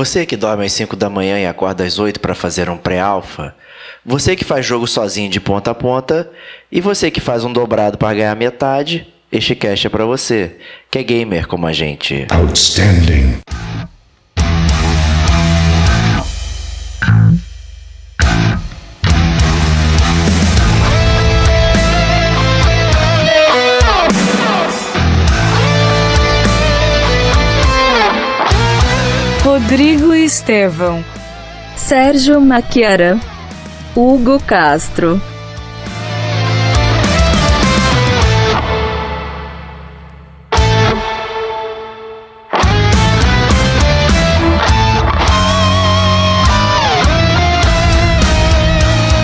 Você que dorme às 5 da manhã e acorda às 8 para fazer um pré-alfa. Você que faz jogo sozinho de ponta a ponta. E você que faz um dobrado para ganhar metade. Este cast é para você, que é gamer como a gente. Outstanding. Rodrigo Estevão, Sérgio Maquiara, Hugo Castro.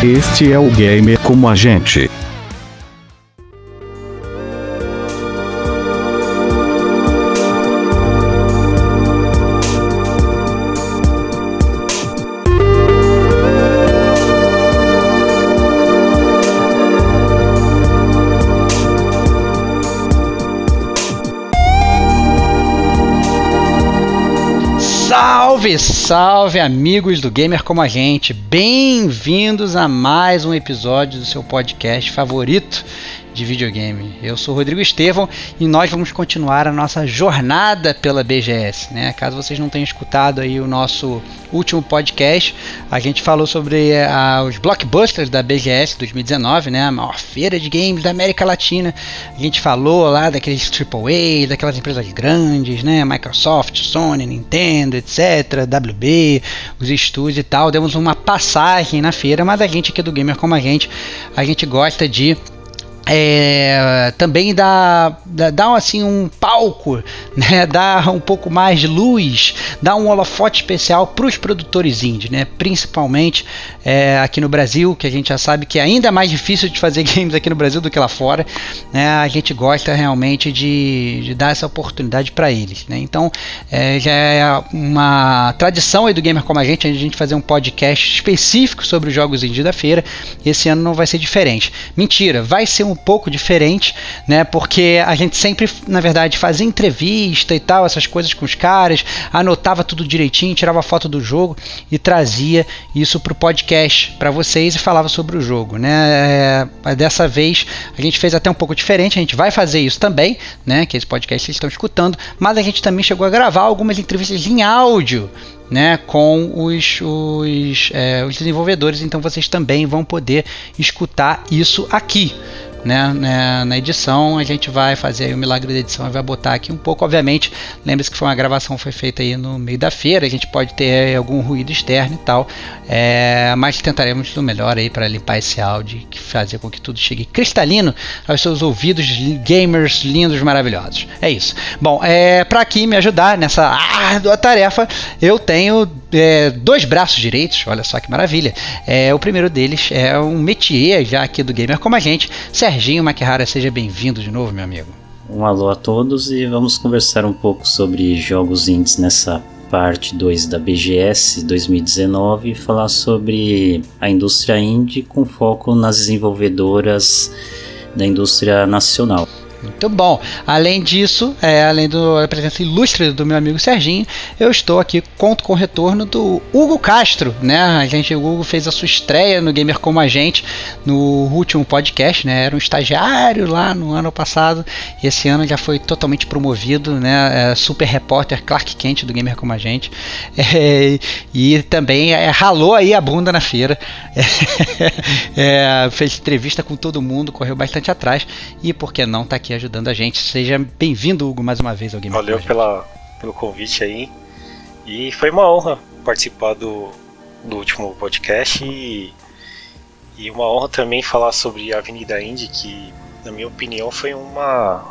Este é o Gamer como a gente. Salve, amigos do Gamer como a gente. Bem-vindos a mais um episódio do seu podcast favorito de videogame. Eu sou Rodrigo Estevão e nós vamos continuar a nossa jornada pela BGS. Né? Caso vocês não tenham escutado aí o nosso último podcast, a gente falou sobre uh, os blockbusters da BGS 2019, né? a maior feira de games da América Latina. A gente falou lá daqueles AAA, daquelas empresas grandes, né? Microsoft, Sony, Nintendo, etc., WB, os estúdios e tal. Demos uma passagem na feira, mas a gente aqui do Gamer como a gente, a gente gosta de é, também dá, dá, dá, assim um palco, né? dá um pouco mais de luz, dá um holofote especial para os produtores indie, né? principalmente é, aqui no Brasil, que a gente já sabe que é ainda mais difícil de fazer games aqui no Brasil do que lá fora. Né? A gente gosta realmente de, de dar essa oportunidade para eles. Né? Então é, já é uma tradição aí do Gamer como a gente, a gente fazer um podcast específico sobre os jogos indie da feira. Esse ano não vai ser diferente. Mentira, vai ser um um pouco diferente, né? Porque a gente sempre, na verdade, fazia entrevista e tal, essas coisas com os caras, anotava tudo direitinho, tirava foto do jogo e trazia isso para o podcast para vocês e falava sobre o jogo, né? É, dessa vez a gente fez até um pouco diferente, a gente vai fazer isso também, né? Que esse podcast vocês estão escutando, mas a gente também chegou a gravar algumas entrevistas em áudio né, com os, os, é, os, desenvolvedores, então vocês também vão poder escutar isso aqui né, né, na edição, a gente vai fazer o milagre da edição e vai botar aqui um pouco. Obviamente, lembre-se que foi uma gravação foi feita aí no meio da feira, a gente pode ter algum ruído externo e tal, é, mas tentaremos o melhor aí para limpar esse áudio e fazer com que tudo chegue cristalino aos seus ouvidos gamers lindos, maravilhosos. É isso. Bom, é, para aqui me ajudar nessa árdua tarefa, eu tenho é, dois braços direitos, olha só que maravilha. É, o primeiro deles é um métier já aqui do Gamer como a gente, Serginho Maquihara, seja bem-vindo de novo, meu amigo. Um alô a todos e vamos conversar um pouco sobre jogos indies nessa parte 2 da BGS 2019 e falar sobre a indústria indie com foco nas desenvolvedoras da indústria nacional. Muito bom. Além disso, é, além da presença ilustre do meu amigo Serginho, eu estou aqui conto com o retorno do Hugo Castro, né? A gente, o Hugo fez a sua estreia no Gamer Como a Gente no último podcast, né? Era um estagiário lá no ano passado e esse ano já foi totalmente promovido, né? É, super repórter Clark Kent do Gamer Como a Gente é, e também é, ralou aí a bunda na feira, é, fez entrevista com todo mundo, correu bastante atrás e por que não tá aqui ajudando a gente. Seja bem-vindo, Hugo, mais uma vez ao Game Valeu pela, pelo convite aí. E foi uma honra participar do, do último podcast e, e uma honra também falar sobre a Avenida Indy, que na minha opinião foi uma,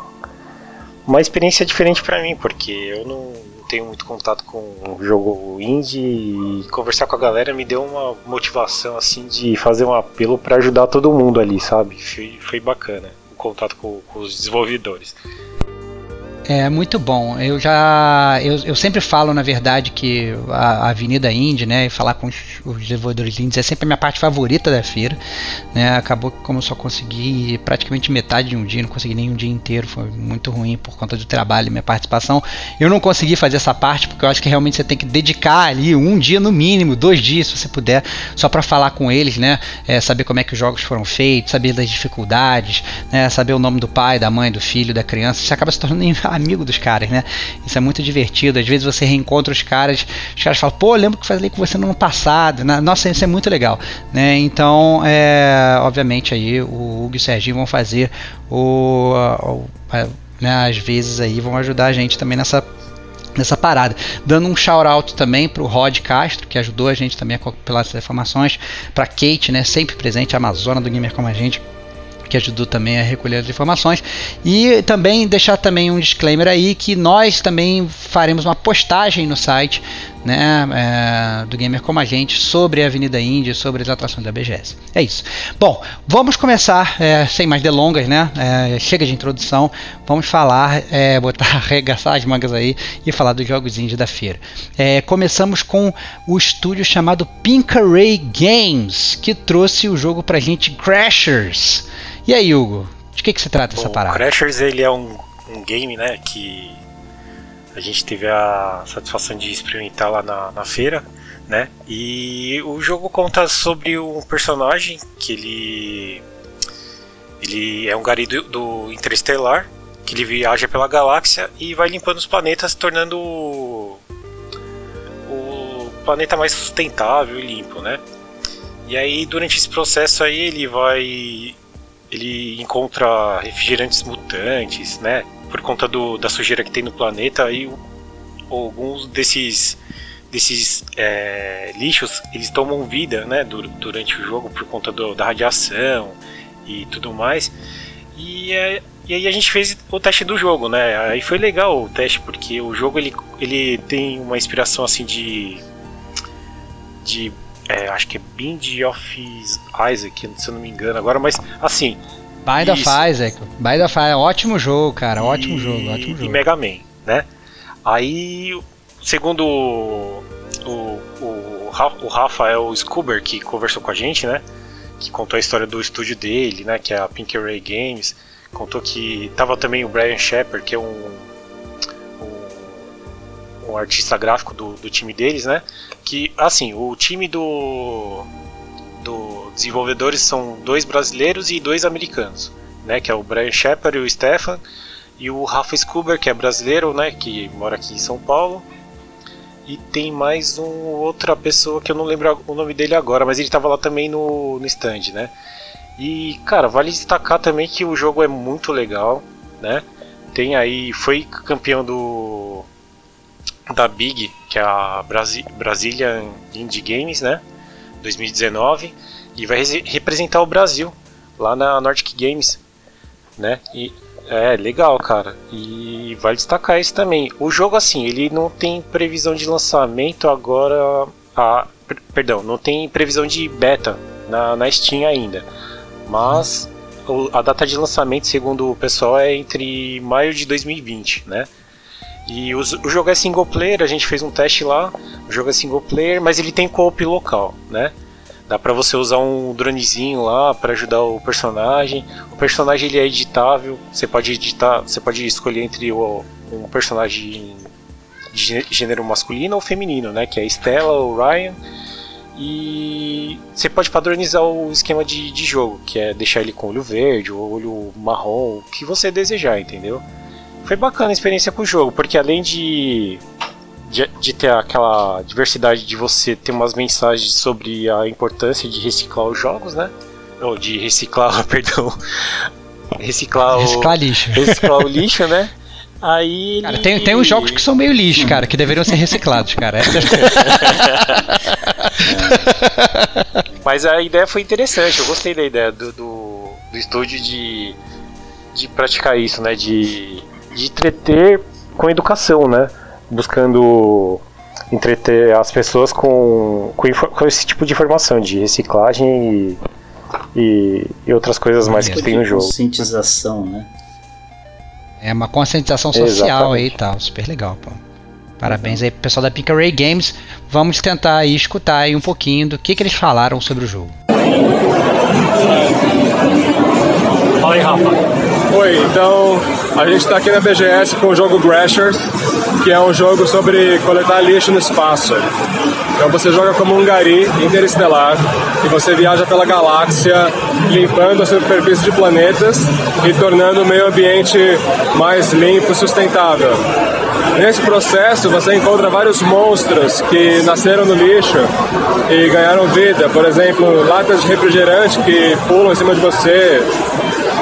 uma experiência diferente para mim, porque eu não tenho muito contato com o jogo indie e conversar com a galera me deu uma motivação assim de fazer um apelo para ajudar todo mundo ali, sabe? Foi, foi bacana contato com, com os desenvolvedores. É muito bom. Eu já. Eu, eu sempre falo, na verdade, que a, a Avenida Indy, né? E falar com os, os, desenvolvedores indies é sempre a minha parte favorita da feira. Né, acabou que, como eu só consegui praticamente metade de um dia, não consegui nem um dia inteiro, foi muito ruim por conta do trabalho e minha participação. Eu não consegui fazer essa parte porque eu acho que realmente você tem que dedicar ali um dia no mínimo, dois dias, se você puder, só para falar com eles, né? É, saber como é que os jogos foram feitos, saber das dificuldades, né, saber o nome do pai, da mãe, do filho, da criança. Você acaba se tornando amigo dos caras, né? Isso é muito divertido. Às vezes você reencontra os caras, os caras falam, pô, lembro que falei com você no ano passado. Nossa, isso é muito legal, né? Então, é, obviamente aí o Hugo e o Serginho vão fazer o, o né, às vezes aí vão ajudar a gente também nessa nessa parada. Dando um shout out também para o Rod Castro, que ajudou a gente também a compilar essas informações, para Kate, né, sempre presente, a Amazona do Gamer como a gente, que ajudou também a recolher as informações. E também deixar também um disclaimer aí que nós também faremos uma postagem no site né, é, do Gamer Como a Gente sobre a Avenida Índia, sobre as atrações da BGS. É isso. Bom, vamos começar, é, sem mais delongas, né? É, chega de introdução, vamos falar, é, botar, arregaçar as mangas aí e falar dos jogos indie da feira. É, começamos com o estúdio chamado Pink Array Games, que trouxe o jogo pra gente Crashers. E aí, Hugo, de que, que se trata Bom, essa parada? O Crashers ele é um, um game, né, que a gente teve a satisfação de experimentar lá na, na feira, né? E o jogo conta sobre um personagem que ele ele é um gari do, do Interestelar que ele viaja pela galáxia e vai limpando os planetas, tornando o, o planeta mais sustentável e limpo, né? E aí durante esse processo aí ele vai ele encontra refrigerantes mutantes, né? Por conta do, da sujeira que tem no planeta, aí alguns desses desses é, lixos eles tomam vida, né? Durante o jogo por conta do, da radiação e tudo mais. E, é, e aí a gente fez o teste do jogo, né? Aí foi legal o teste porque o jogo ele, ele tem uma inspiração assim de de é, acho que é Bind of Isaac, se eu não me engano agora, mas assim. Bind of Isaac, Bind of Isaac, ótimo jogo, cara, e, ótimo jogo, ótimo jogo. E Mega Man, né? Aí, segundo o, o, o Rafael Scuber, que conversou com a gente, né? Que contou a história do estúdio dele, né? Que é a Pink Ray Games. Contou que tava também o Brian Shepard, que é um, um, um artista gráfico do, do time deles, né? que assim o time do do desenvolvedores são dois brasileiros e dois americanos né que é o Brian Shepard e o Stefan e o Rafa Scuber que é brasileiro né que mora aqui em São Paulo. E tem mais um outra pessoa que eu não lembro o nome dele agora mas ele estava lá também no, no stand né. E cara vale destacar também que o jogo é muito legal né. Tem aí foi campeão do da Big, que é a Brasi Brazilian Indie Games, né? 2019, e vai representar o Brasil lá na Nordic Games, né? E é legal, cara. E vale destacar isso também. O jogo assim, ele não tem previsão de lançamento agora, a, perdão, não tem previsão de beta na, na Steam ainda. Mas a data de lançamento, segundo o pessoal, é entre maio de 2020, né? E o, o jogo é single player, a gente fez um teste lá. O jogo é single player, mas ele tem co-op local, né? Dá pra você usar um dronezinho lá para ajudar o personagem. O personagem ele é editável. Você pode editar, você pode escolher entre o, um personagem de gênero masculino ou feminino, né? Que é a Stella ou Ryan. E você pode padronizar o esquema de, de jogo, que é deixar ele com olho verde ou olho marrom, o que você desejar, entendeu? foi bacana a experiência com o jogo, porque além de, de, de, ter aquela diversidade de você ter umas mensagens sobre a importância de reciclar os jogos, né? Ou de reciclar, perdão. Reciclar, reciclar o, lixo. Reciclar o lixo, né? Aí cara, tem, tem uns jogos que são meio lixo, cara, que deveriam ser reciclados, cara. Mas a ideia foi interessante, eu gostei da ideia do, do, do estúdio de, de praticar isso, né? De de entreter com educação, né? Buscando entreter as pessoas com, com, com esse tipo de informação de reciclagem e, e, e outras coisas mais que tem no jogo. Conscientização, né? É uma conscientização social aí e Exatamente. tal, super legal, pô. Parabéns aí pro pessoal da Pink Ray Games. Vamos tentar aí escutar aí um pouquinho do que, que eles falaram sobre o jogo. Fala aí, Rafa. Oi, então a gente está aqui na BGS com o jogo Grashers, que é um jogo sobre coletar lixo no espaço. Então você joga como um gari interestelar e você viaja pela galáxia limpando a superfície de planetas e tornando o meio ambiente mais limpo e sustentável. Nesse processo você encontra vários monstros que nasceram no lixo e ganharam vida. Por exemplo, latas de refrigerante que pulam em cima de você,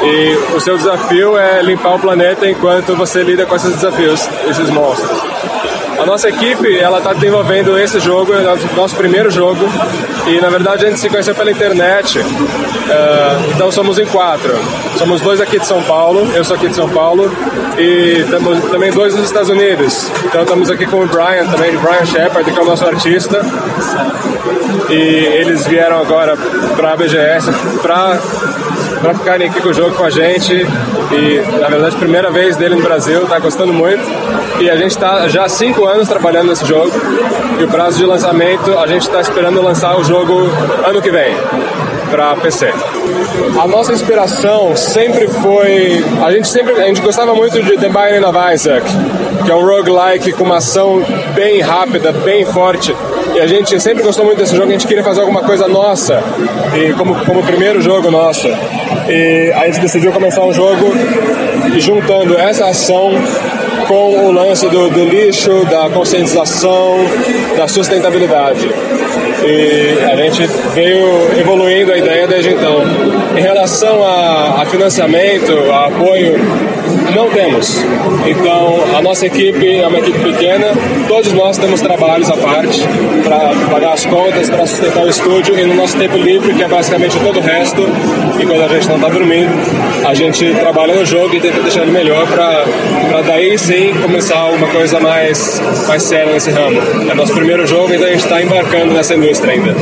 e o seu desafio é limpar o planeta enquanto você lida com esses desafios, esses monstros. A nossa equipe ela está desenvolvendo esse jogo, é nosso- primeiro jogo, e na verdade a gente se conheceu pela internet. Ah, então somos em quatro. Somos dois aqui de São Paulo, eu sou aqui de São Paulo, e também dois dos Estados Unidos. Então estamos aqui com o Brian também, Brian Shepard, que é o nosso artista. E eles vieram agora para a BGS para para ficarem aqui com o jogo com a gente. E na verdade, primeira vez dele no Brasil, tá gostando muito. E a gente está já há cinco anos trabalhando nesse jogo. E o prazo de lançamento, a gente está esperando lançar o jogo ano que vem para PC. A nossa inspiração sempre foi, a gente sempre, a gente gostava muito de The Binding of Isaac, que é um roguelike com uma ação bem rápida, bem forte. E a gente sempre gostou muito desse jogo, a gente queria fazer alguma coisa nossa, e como como primeiro jogo nosso. E a gente decidiu começar um jogo juntando essa ação com o lance do, do lixo, da conscientização, da sustentabilidade. E a gente veio evoluindo a ideia desde então. Em relação a, a financiamento, a apoio, não temos. Então, a nossa equipe é uma equipe pequena, todos nós temos trabalhos à parte para pagar as contas, para sustentar o estúdio e no nosso tempo livre, que é basicamente todo o resto, e quando a gente não está dormindo, a gente trabalha no jogo e tenta deixar ele melhor para daí sim começar uma coisa mais, mais séria nesse ramo. É nosso primeiro jogo, então a gente está embarcando nessa indústria ainda.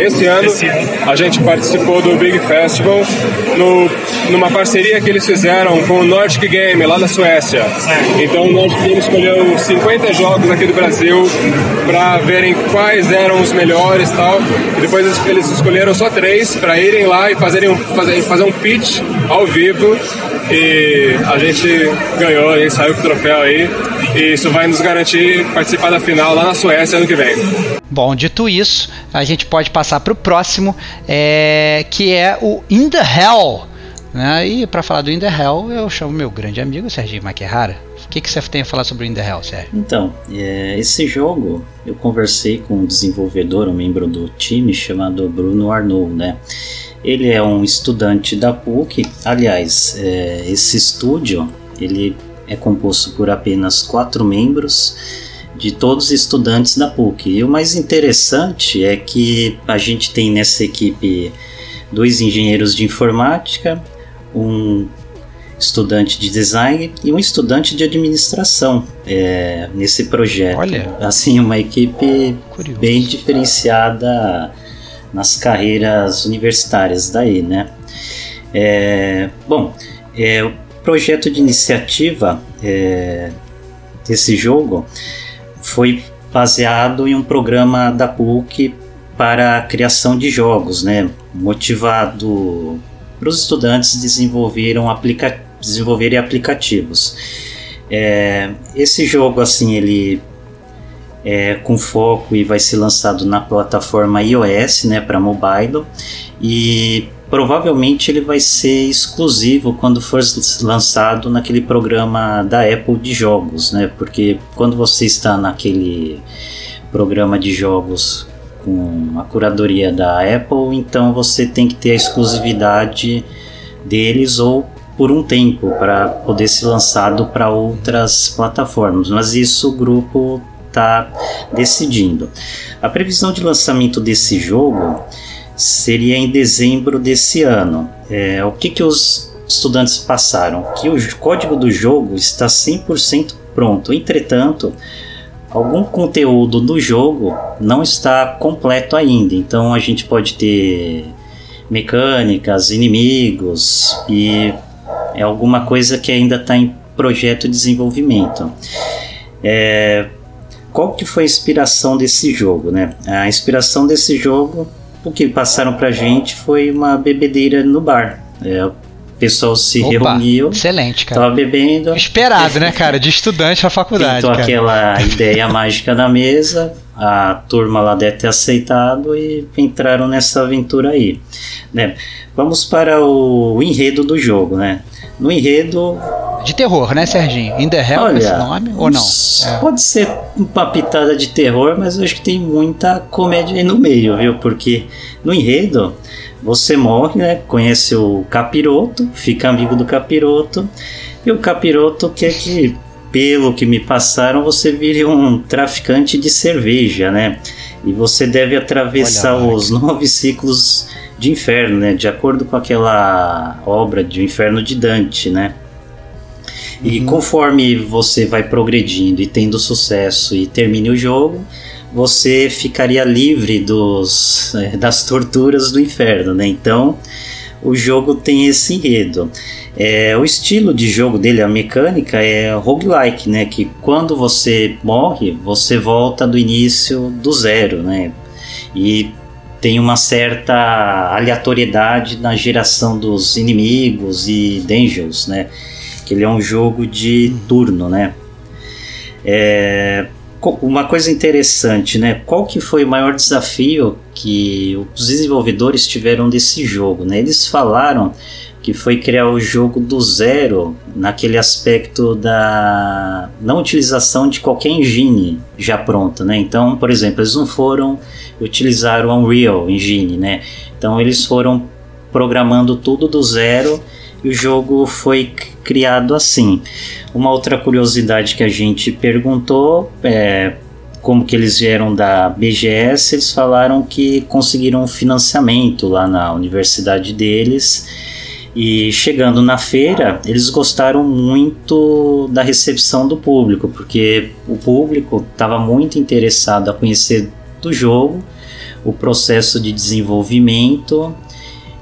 Esse ano, a gente participou do Big Festival no, numa parceria que eles fizeram com o Nordic Game, lá da Suécia. Então Game escolheu 50 jogos aqui do Brasil para verem quais eram os melhores tal. E depois eles, eles escolheram só três para irem lá e fazerem um, fazer, fazer um pitch ao vivo. E a gente ganhou, a gente saiu com o troféu aí. E isso vai nos garantir participar da final lá na Suécia ano que vem. Bom, dito isso, a gente pode passar para o próximo, é, que é o In the Hell. Né? E para falar do In the Hell, eu chamo meu grande amigo Serginho Maquerrara. O que, você tem a falar sobre o In the Hell, Sérgio? Então, é, esse jogo eu conversei com um desenvolvedor, um membro do time chamado Bruno Arnoux, né? Ele é um estudante da PUC. Aliás, é, esse estúdio ele é composto por apenas quatro membros de todos os estudantes da PUC. E o mais interessante é que a gente tem nessa equipe dois engenheiros de informática, um estudante de design e um estudante de administração é, nesse projeto. Olha. Assim, uma equipe Curioso. bem diferenciada nas carreiras universitárias daí, né? É, bom, é, o projeto de iniciativa é, desse jogo foi baseado em um programa da PUC para a criação de jogos, né? Motivado para os estudantes desenvolveram aplica desenvolverem aplicativos. É, esse jogo, assim, ele é com foco e vai ser lançado na plataforma iOS, né, para mobile, e provavelmente ele vai ser exclusivo quando for lançado naquele programa da Apple de jogos, né? Porque quando você está naquele programa de jogos com a curadoria da Apple, então você tem que ter a exclusividade deles ou por um tempo para poder ser lançado para outras plataformas. Mas isso o grupo está decidindo. A previsão de lançamento desse jogo seria em dezembro desse ano. É, o que, que os estudantes passaram? Que o código do jogo está 100% pronto. Entretanto, algum conteúdo do jogo não está completo ainda. Então a gente pode ter mecânicas, inimigos e é alguma coisa que ainda está em projeto de desenvolvimento. É, qual que foi a inspiração desse jogo, né? A inspiração desse jogo, o que passaram pra gente foi uma bebedeira no bar. É, pessoal se Opa, reuniu, Excelente, cara. tava bebendo, Esperado, né, cara? De estudante da faculdade. cara. aquela ideia mágica na mesa, a turma lá deve ter aceitado e entraram nessa aventura aí. Né? Vamos para o enredo do jogo, né? No enredo, De terror, né, Serginho? In the Hell Olha, esse nome? Ou não? É. Pode ser uma pitada de terror, mas eu acho que tem muita comédia aí no meio, viu? Porque no enredo você morre, né? Conhece o capiroto, fica amigo do capiroto, e o capiroto quer que, pelo que me passaram, você vire um traficante de cerveja, né? E você deve atravessar Olha os nove ciclos de inferno, né? De acordo com aquela obra de O Inferno de Dante, né? E conforme você vai progredindo e tendo sucesso e termine o jogo, você ficaria livre dos, eh, das torturas do inferno, né? Então, o jogo tem esse enredo. É, o estilo de jogo dele, a mecânica, é roguelike, né? Que quando você morre, você volta do início do zero, né? E tem uma certa aleatoriedade na geração dos inimigos e dungeons, né? Que ele é um jogo de turno, né? É, uma coisa interessante, né? Qual que foi o maior desafio que os desenvolvedores tiveram desse jogo, né? Eles falaram que foi criar o jogo do zero naquele aspecto da não utilização de qualquer engine já pronta, né? Então, por exemplo, eles não foram utilizar o Unreal Engine, né? Então eles foram programando tudo do zero e o jogo foi criado assim. Uma outra curiosidade que a gente perguntou é como que eles vieram da BGS, eles falaram que conseguiram financiamento lá na universidade deles. E chegando na feira, eles gostaram muito da recepção do público, porque o público estava muito interessado a conhecer do jogo, o processo de desenvolvimento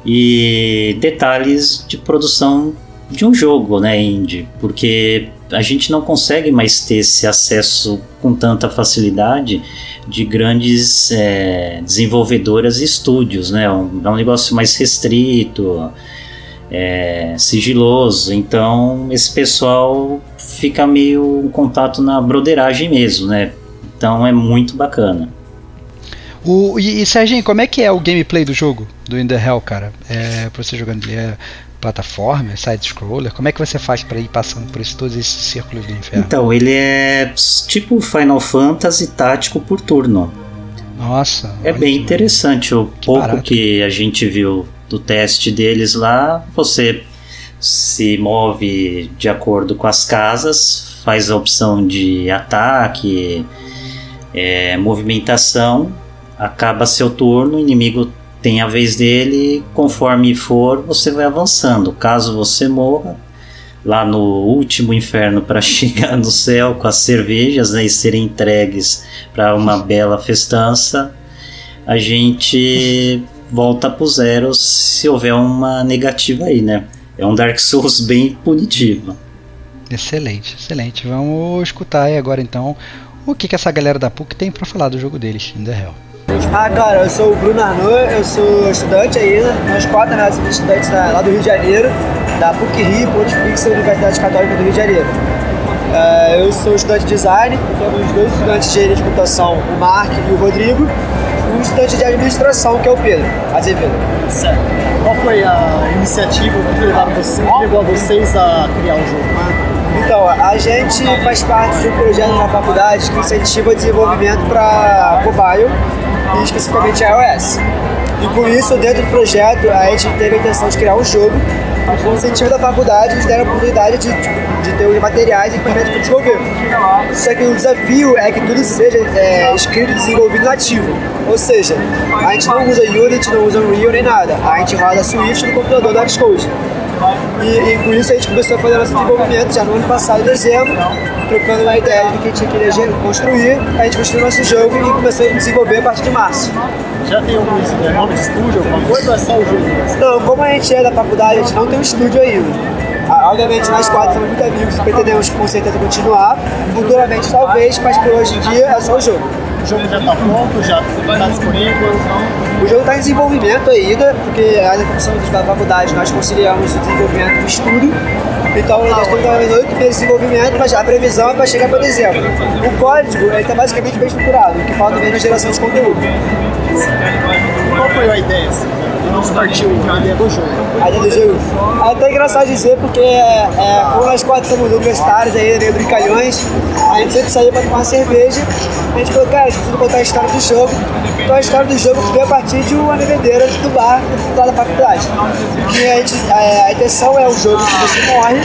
e detalhes de produção de um jogo, né, indie, porque a gente não consegue mais ter esse acesso com tanta facilidade de grandes é, desenvolvedoras e estúdios, né, é um, é um negócio mais restrito, é, sigiloso, então esse pessoal fica meio em contato na broderagem mesmo, né, então é muito bacana. O, e, e Serginho, como é que é o gameplay do jogo, do In the Hell, cara? É, pra você jogando ele é plataforma, side-scroller? Como é que você faz pra ir passando por esse, todos esses círculos do inferno? Então, ele é tipo Final Fantasy tático por turno. Nossa. É bem que- interessante. O pouco barato. que a gente viu do teste deles lá, você se move de acordo com as casas, faz a opção de ataque, é, movimentação, acaba seu turno, o inimigo tem a vez dele, conforme for, você vai avançando. Caso você morra, lá no último inferno para chegar no céu com as cervejas né, e serem entregues para uma bela festança, a gente volta pro zero se houver uma negativa aí, né? É um Dark Souls bem punitivo. Excelente, excelente. Vamos escutar aí agora então o que, que essa galera da PUC tem pra falar do jogo deles, In the Hell. Ah, cara, eu sou o Bruno Arnaud, eu sou estudante aí? Nós quatro, né? Somos estudantes da- lá do Rio de Janeiro, da PUC Rio, Pontifícia Universidade Católica do Rio de Janeiro. É, eu sou estudante de design, temos dois estudantes de engenharia de computação, o Mark e o Rodrigo, e um estudante de administração, que é o Pedro Azevedo. Certo. Qual foi a iniciativa que levaram você, que levou a vocês a criar o jogo? Então, a gente faz parte de um projeto na faculdade que incentiva o desenvolvimento para mobile e especificamente iOS. E com isso, dentro do projeto, a gente teve a intenção de criar um jogo. Com o incentivo da faculdade, nos deram a oportunidade de, de ter os materiais e equipamentos para desenvolver. Só que o desafio é que tudo seja é, escrito e desenvolvido nativo. Ou seja, a gente não usa Unity, não usa Unreal nem nada. A gente roda Swift no computador da Xcode. E, e com isso a gente começou a fazer nosso desenvolvimento já no ano passado, em dezembro, trocando uma ideia do que a gente queria construir. A gente construiu nosso jogo e começou a desenvolver a partir de março. Já tem algum é, nome de estúdio, alguma coisa ou é só o jogo? Não, como a gente é da faculdade, a gente não tem um estúdio ainda. A, Obviamente nós quatro somos muito amigos, pretendemos com certeza continuar, futuramente talvez, mas por hoje em dia é só o jogo. O jogo já está pronto, já está disponível. O jogo está em desenvolvimento ainda, porque a comissão da faculdade nós conciliamos o desenvolvimento do estudo. Então nós estamos trabalhando oito meses de desenvolvimento, mas a previsão é para chegar para dezembro. O código está basicamente bem estruturado, o que falta mesmo é a geração de conteúdo. Qual foi a ideia? Assim? Onde partiu a ideia do jogo? A ideia do? É até engraçado dizer, porque é, é, como nós quatro somos universitários aí, meio brincalhões, a gente sempre saía para tomar cerveja. A gente falou, cara, a gente precisa contar a história do jogo. Então a história do jogo veio a partir de uma bebedeira do bar lá da faculdade. A, gente, a, a intenção é um jogo que você morre,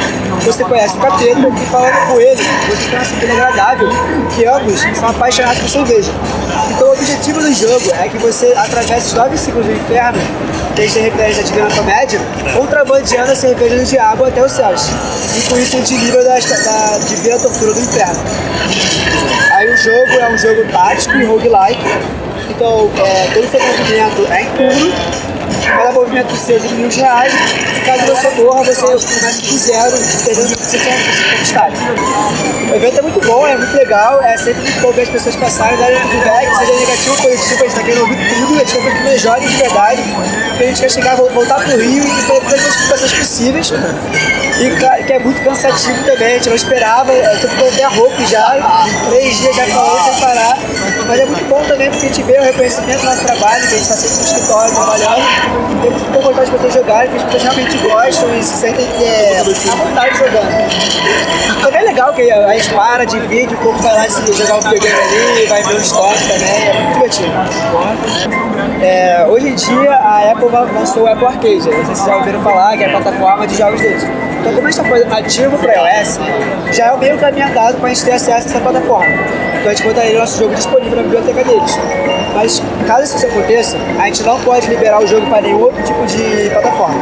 você conhece o capeta, e falando com ele, você tem uma surpresa agradável, que ambos são apaixonados por cerveja. Objetivo do jogo é que você atravesse os nove ciclos do inferno, que a referência à Divina Comédia, contrabandeando a cerveja de água até os céus. E com isso a gente livra da, da divina tortura do inferno. Aí o jogo é um jogo tático e roguelike. Então é, todo o seu movimento é em turno. Cada movimento seu é mil reais. Caso você morra, você começa do zero, perdendo o que você tinha conquistado. O evento é muito bom, é muito legal, é sempre muito bom ver as pessoas passarem, darem feedback, seja negativo ou positivo, a gente tá querendo ouvir tudo, a gente quer que pessoas joguem de verdade, porque a gente quer chegar, voltar pro Rio e fazer todas as situações possíveis. E que é muito cansativo também, a gente não esperava, eu tô ficando até rouco já, três dias já falando sem parar. Mas é muito bom também porque a gente vê o reconhecimento do nosso trabalho, que a gente está sempre no escritório trabalhando. E muito bom botar as pessoas jogarem, que as pessoas realmente gostam e se sentem é, à vontade jogando. Também é legal que a gente para, divide, um pouco vai lá se jogar um videogame ali, vai ver o estoque também, é muito divertido. É, hoje em dia a Apple lançou o Apple Arcade, não sei se vocês já ouviram falar, que é a plataforma de jogos deles. Então, como a gente está ativo para iOS, já é o meio caminho andado para a gente ter acesso a essa plataforma. Então, a gente botaria o nosso jogo disponível na biblioteca deles. Mas, caso isso aconteça, a gente não pode liberar o jogo para nenhum outro tipo de plataforma.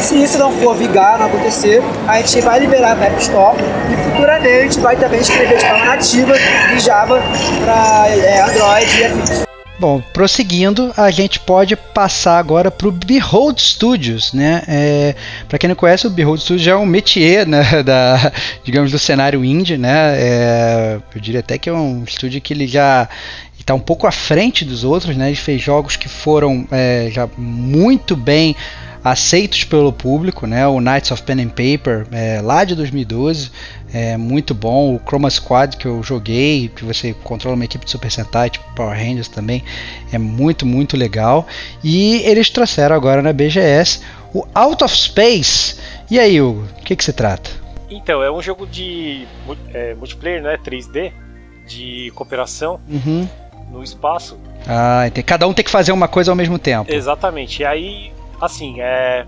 Se isso não for vigar, não acontecer, a gente vai liberar para App Store e futuramente vai também escrever de forma nativa em Java para é, Android e afins. Bom, prosseguindo, a gente pode passar agora para o Behold Studios, né? É, para quem não conhece, o Behold Studios é um métier, né, da, digamos, do cenário indie, né? É, eu diria até que é um estúdio que ele já está um pouco à frente dos outros, né? Ele fez jogos que foram é, já muito bem aceitos pelo público, né? O Knights of Pen and Paper, é, lá de 2012, é muito bom. O Chroma Squad que eu joguei, que você controla uma equipe de Super Sentai, tipo Power Rangers também, é muito, muito legal. E eles trouxeram agora na BGS o Out of Space. E aí, Hugo, o que, que se trata? Então, é um jogo de é, multiplayer, né? 3D, de cooperação. Uhum. No espaço. Ah, entendi. cada um tem que fazer uma coisa ao mesmo tempo. Exatamente. E aí assim, é.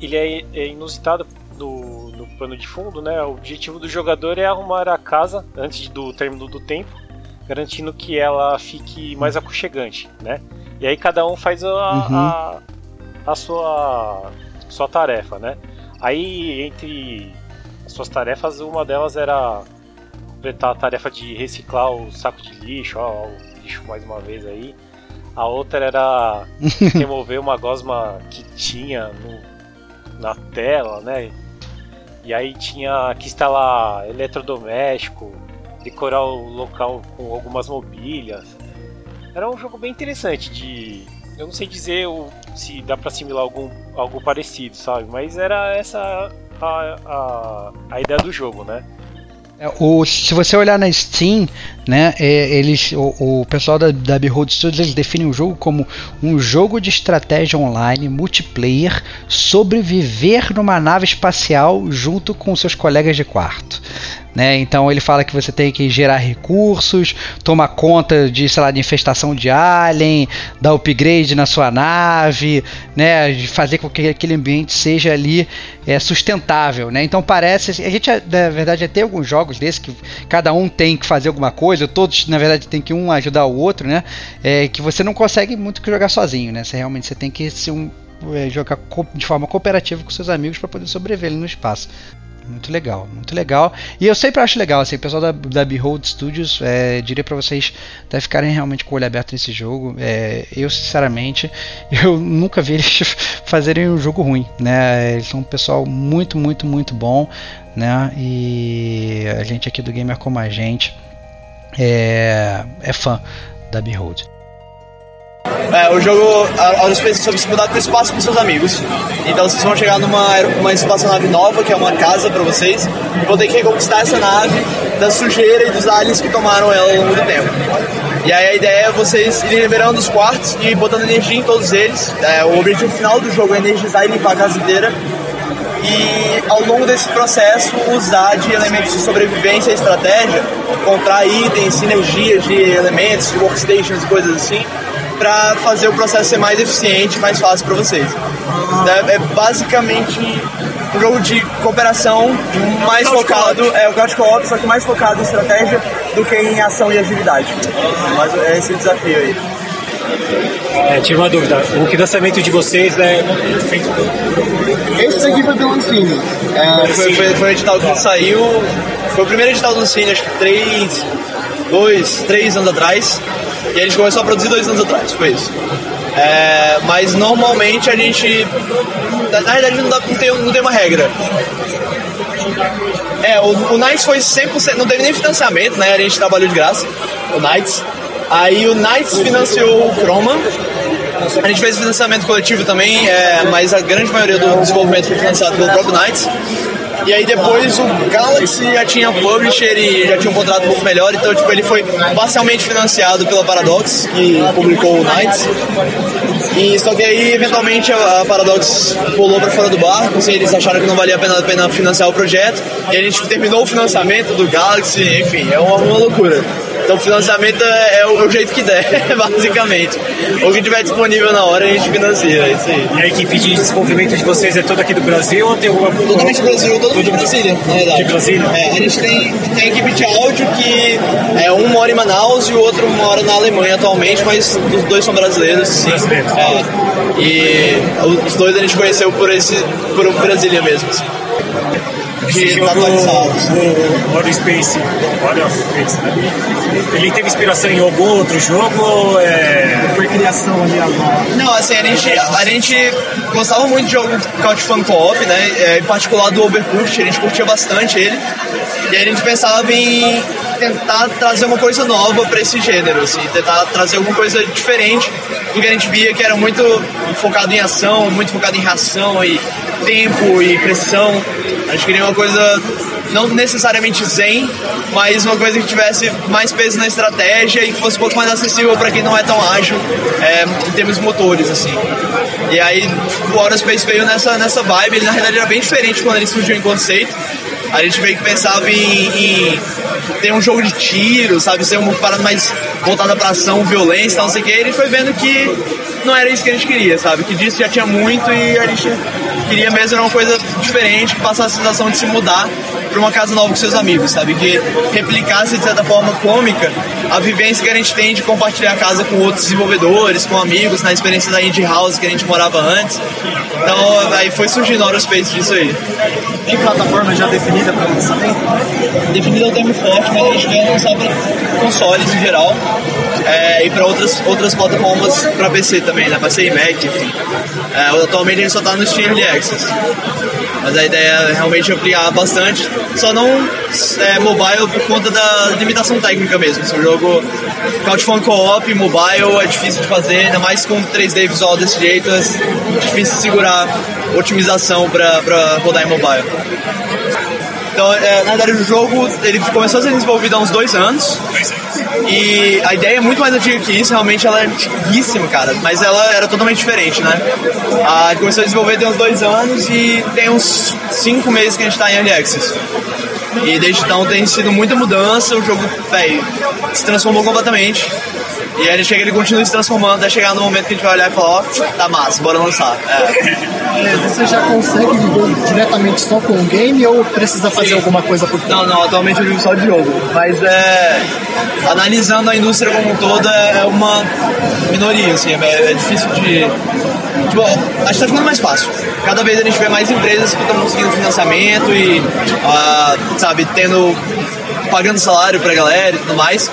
Ele é, é inusitado no, no pano de fundo, né? O objetivo do jogador é arrumar a casa antes do término do tempo, garantindo que ela fique mais aconchegante, né? E aí cada um faz a, uhum. a, a, sua, sua tarefa, né? Aí entre as suas tarefas, uma delas era completar a tarefa de reciclar o saco de lixo, ó, o lixo mais uma vez aí. A outra era remover uma gosma que tinha no, na tela, né? E aí tinha que instalar eletrodoméstico, decorar o local com algumas mobílias. Era um jogo bem interessante de. Eu não sei dizer o, se dá pra assimilar algum, algo parecido, sabe? Mas era essa a, a, a ideia do jogo, né? É, o, se você olhar na Steam, né, é, eles, o, o, pessoal da, da Behold Studios eles definem o jogo como um jogo de estratégia online, multiplayer, sobreviver numa nave espacial junto com seus colegas de quarto. Né? Então ele fala que você tem que gerar recursos, tomar conta de, sei lá, de infestação de alien, dar upgrade na sua nave, né? fazer com que aquele ambiente seja ali é, sustentável. Né? Então parece. A gente, na verdade, já tem alguns jogos desses que cada um tem que fazer alguma coisa, todos, na verdade, tem que um ajudar o outro, né? É, que você não consegue muito jogar sozinho, né? Você realmente você tem que ser um, é, jogar de forma cooperativa com seus amigos para poder sobreviver no espaço. Muito legal, muito legal. E eu sempre acho legal, assim, o pessoal da, da Behold Studios, é, diria para vocês até ficarem realmente com o olho aberto nesse jogo. É, eu, sinceramente, eu nunca vi eles fazerem um jogo ruim, né? Eles são um pessoal muito, muito, muito bom, né? E a gente aqui do Gamer Como a Gente é, é fã da Behold. É, o jogo, a Aerospace sobre se mudar para o espaço com seus amigos. Então vocês vão chegar numa uma espaçonave nova, que é uma casa para vocês, e vão ter que reconquistar essa nave da sujeira e dos aliens que tomaram ela ao longo do tempo. E aí a ideia é vocês irem liberando os quartos e botando energia em todos eles. É, o objetivo final do jogo é energizar e limpar a casa inteira. E ao longo desse processo usar de elementos de sobrevivência e estratégia, comprar itens, sinergias de elementos, de workstations e coisas assim, para fazer o processo ser mais eficiente, mais fácil para vocês. É, é basicamente um jogo de cooperação mais focado, é o Couch Co-op, só que mais focado em estratégia do que em ação e agilidade. Mas é esse o desafio aí. É, tive uma dúvida. O financiamento de vocês é feito Esse daqui foi pelo Ancine. É, foi, foi, foi o edital que saiu. Foi o primeiro edital do Ancine, acho que três, dois, três anos atrás. E a gente começou a produzir dois anos atrás, foi isso. É, mas normalmente a gente. Na na verdade não, dá, não, tem, não tem uma regra. É, o, o Knights foi 100%, não teve nem financiamento, né? A gente trabalhou de graça, o Knights. Aí o Knights financiou o Chroma. A gente fez financiamento coletivo também, é, mas a grande maioria do desenvolvimento foi financiado pelo próprio Knights. E aí depois o Galaxy já tinha publisher e já tinha um contrato um pouco melhor, então tipo, ele foi parcialmente financiado pela Paradox, que publicou o Knights. E só que aí eventualmente a Paradox pulou para fora do barco, assim, eles acharam que não valia a pena, a pena financiar o projeto. E a gente terminou o financiamento do Galaxy, enfim, é uma, uma loucura. Então o financiamento é, é o, é o jeito que der, basicamente. O que tiver disponível na hora a gente financia, é isso aí. E a equipe de desenvolvimento de vocês é toda aqui do Brasil ou tem alguma Totalmente Brasil, todo mundo de Brasília, na verdade. De Brasília? É, a gente tem, tem a equipe de áudio que é um mora em Manaus e o outro mora na Alemanha atualmente, mas os dois são brasileiros, sim. Brasileiros. É. E os dois a gente conheceu por esse por Brasília mesmo. Assim. De jogo, atualizados. o Modern Space, Modern Space, né? Ele teve inspiração em algum outro jogo é... Criação ali agora. Não, assim, a gente, a gente gostava muito de jogo Couch Fun Co-op, né? É, Em particular do Overcooked, a gente curtia bastante ele. E aí a gente pensava em tentar trazer uma coisa nova pra esse gênero, assim, tentar trazer alguma coisa diferente do que a gente via que era muito focado em ação, muito focado em reação e tempo e pressão. A gente queria uma coisa não necessariamente zen, mas uma coisa que tivesse mais peso na estratégia e que fosse um pouco mais acessível para quem não é tão ágil é, em termos motores, assim. E aí o Aerospace veio nessa, nessa vibe, ele na realidade era bem diferente quando ele surgiu em conceito. A gente meio que pensava em, em ter um jogo de tiro, sabe? Ser uma parada mais voltada pra ação, violência, não sei o que. E a gente foi vendo que não era isso que a gente queria, sabe? Que disso já tinha muito e a gente queria mesmo era uma coisa diferente, que passasse a sensação de se mudar pra uma casa nova com seus amigos, sabe? Que replicasse de certa forma cômica a vivência que a gente tem de compartilhar a casa com outros desenvolvedores, com amigos, na experiência da Indie House que a gente morava antes. Então aí foi surgindo a Aerospace disso aí. Tem plataforma já definida para lançamento? Definido é um termo forte, mas a gente quer lançar para consoles em geral é, e para outras, outras plataformas para PC também, né? Para ser Mac, enfim. É, atualmente ele só está no Steam Early Access. Mas a ideia é realmente ampliar bastante, só não é, mobile por conta da limitação técnica mesmo. O jogo Couch Fun Co-op, mobile é difícil de fazer, ainda mais com 3D visual desse jeito, é difícil de segurar otimização para rodar em mobile. Então, é, na verdade, o jogo ele começou a ser desenvolvido há uns dois anos. E a ideia é muito mais antiga que isso, realmente ela é antiguíssima, cara. Mas ela era totalmente diferente, né? A gente começou a desenvolver tem uns dois anos e tem uns cinco meses que a gente tá em Early Access. E desde então tem sido muita mudança, o jogo, véi, se transformou completamente. E aí ele chega, ele continua se transformando até chegar no momento que a gente vai olhar e falar, ó, tá massa, bora lançar. É. É, você já consegue viver diretamente só com o game ou precisa fazer alguma coisa por fora? Não, não, atualmente eu vivo só de jogo. Mas é. Analisando a indústria como um todo, é uma minoria, assim, é, é difícil de. Tipo, acho que tá ficando mais fácil. cada vez a gente vê mais empresas que estão conseguindo financiamento e, ah, sabe, tendo pagando salário pra galera e tudo mais.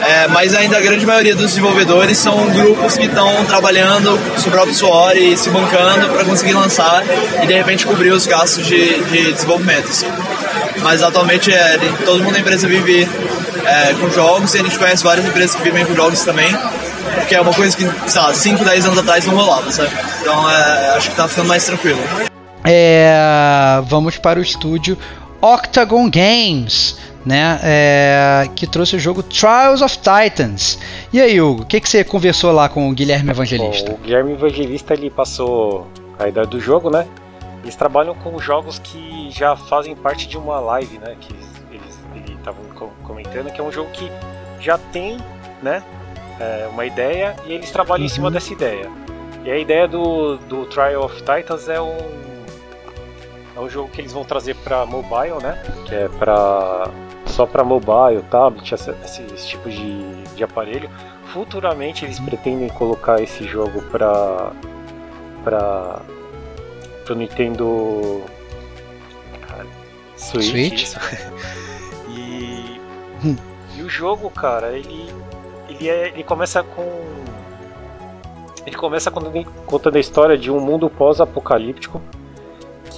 É, mas ainda a grande maioria dos desenvolvedores são grupos que estão trabalhando com seu próprio suor e se bancando para conseguir lançar e de repente cobrir os gastos de, de desenvolvimento. assim. Mas atualmente é, todo mundo na empresa vive é, com jogos e a gente conhece várias empresas que vivem com jogos também, porque é uma coisa que, sei lá, 5, 10 anos atrás não rolava, sabe? Então é, acho que tá ficando mais tranquilo. É, vamos para o estúdio Octagon Games, né? é, que trouxe o jogo Trials of Titans. E aí, Hugo, o que, que você conversou lá com o Guilherme Evangelista? Bom, o Guilherme Evangelista ele passou a ideia do jogo, né? Eles trabalham com jogos que já fazem parte de uma live, né? Que eles estavam co- comentando que é um jogo que já tem, né? é, uma ideia e eles trabalham em cima dessa ideia. E a ideia do, do Trial of Titans é um é um jogo que eles vão trazer para mobile, né? Que é para só para mobile, tablet, essa- esses tipos de, de aparelho. Futuramente eles pretendem colocar esse jogo para para pro Nintendo Switch. Switch? e e o jogo, cara, ele ele é ele começa com ele começa contando, contando a história de um mundo pós-apocalíptico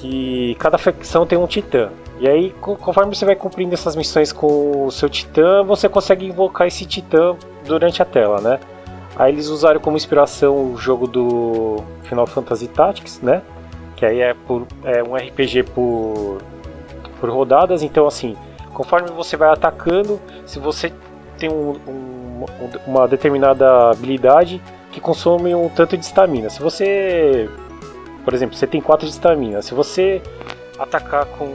que cada facção tem um titã. E aí, co- conforme você vai cumprindo essas missões com o seu titã, você consegue invocar esse titã durante a tela, né? Aí eles usaram como inspiração o jogo do Final Fantasy Tactics, né? Que aí é, por, é um RPG por, por rodadas, então assim, conforme você vai atacando, se você tem um- um- uma determinada habilidade que consome um tanto de estamina. Se você por exemplo, você tem 4 de estamina. Se você atacar com,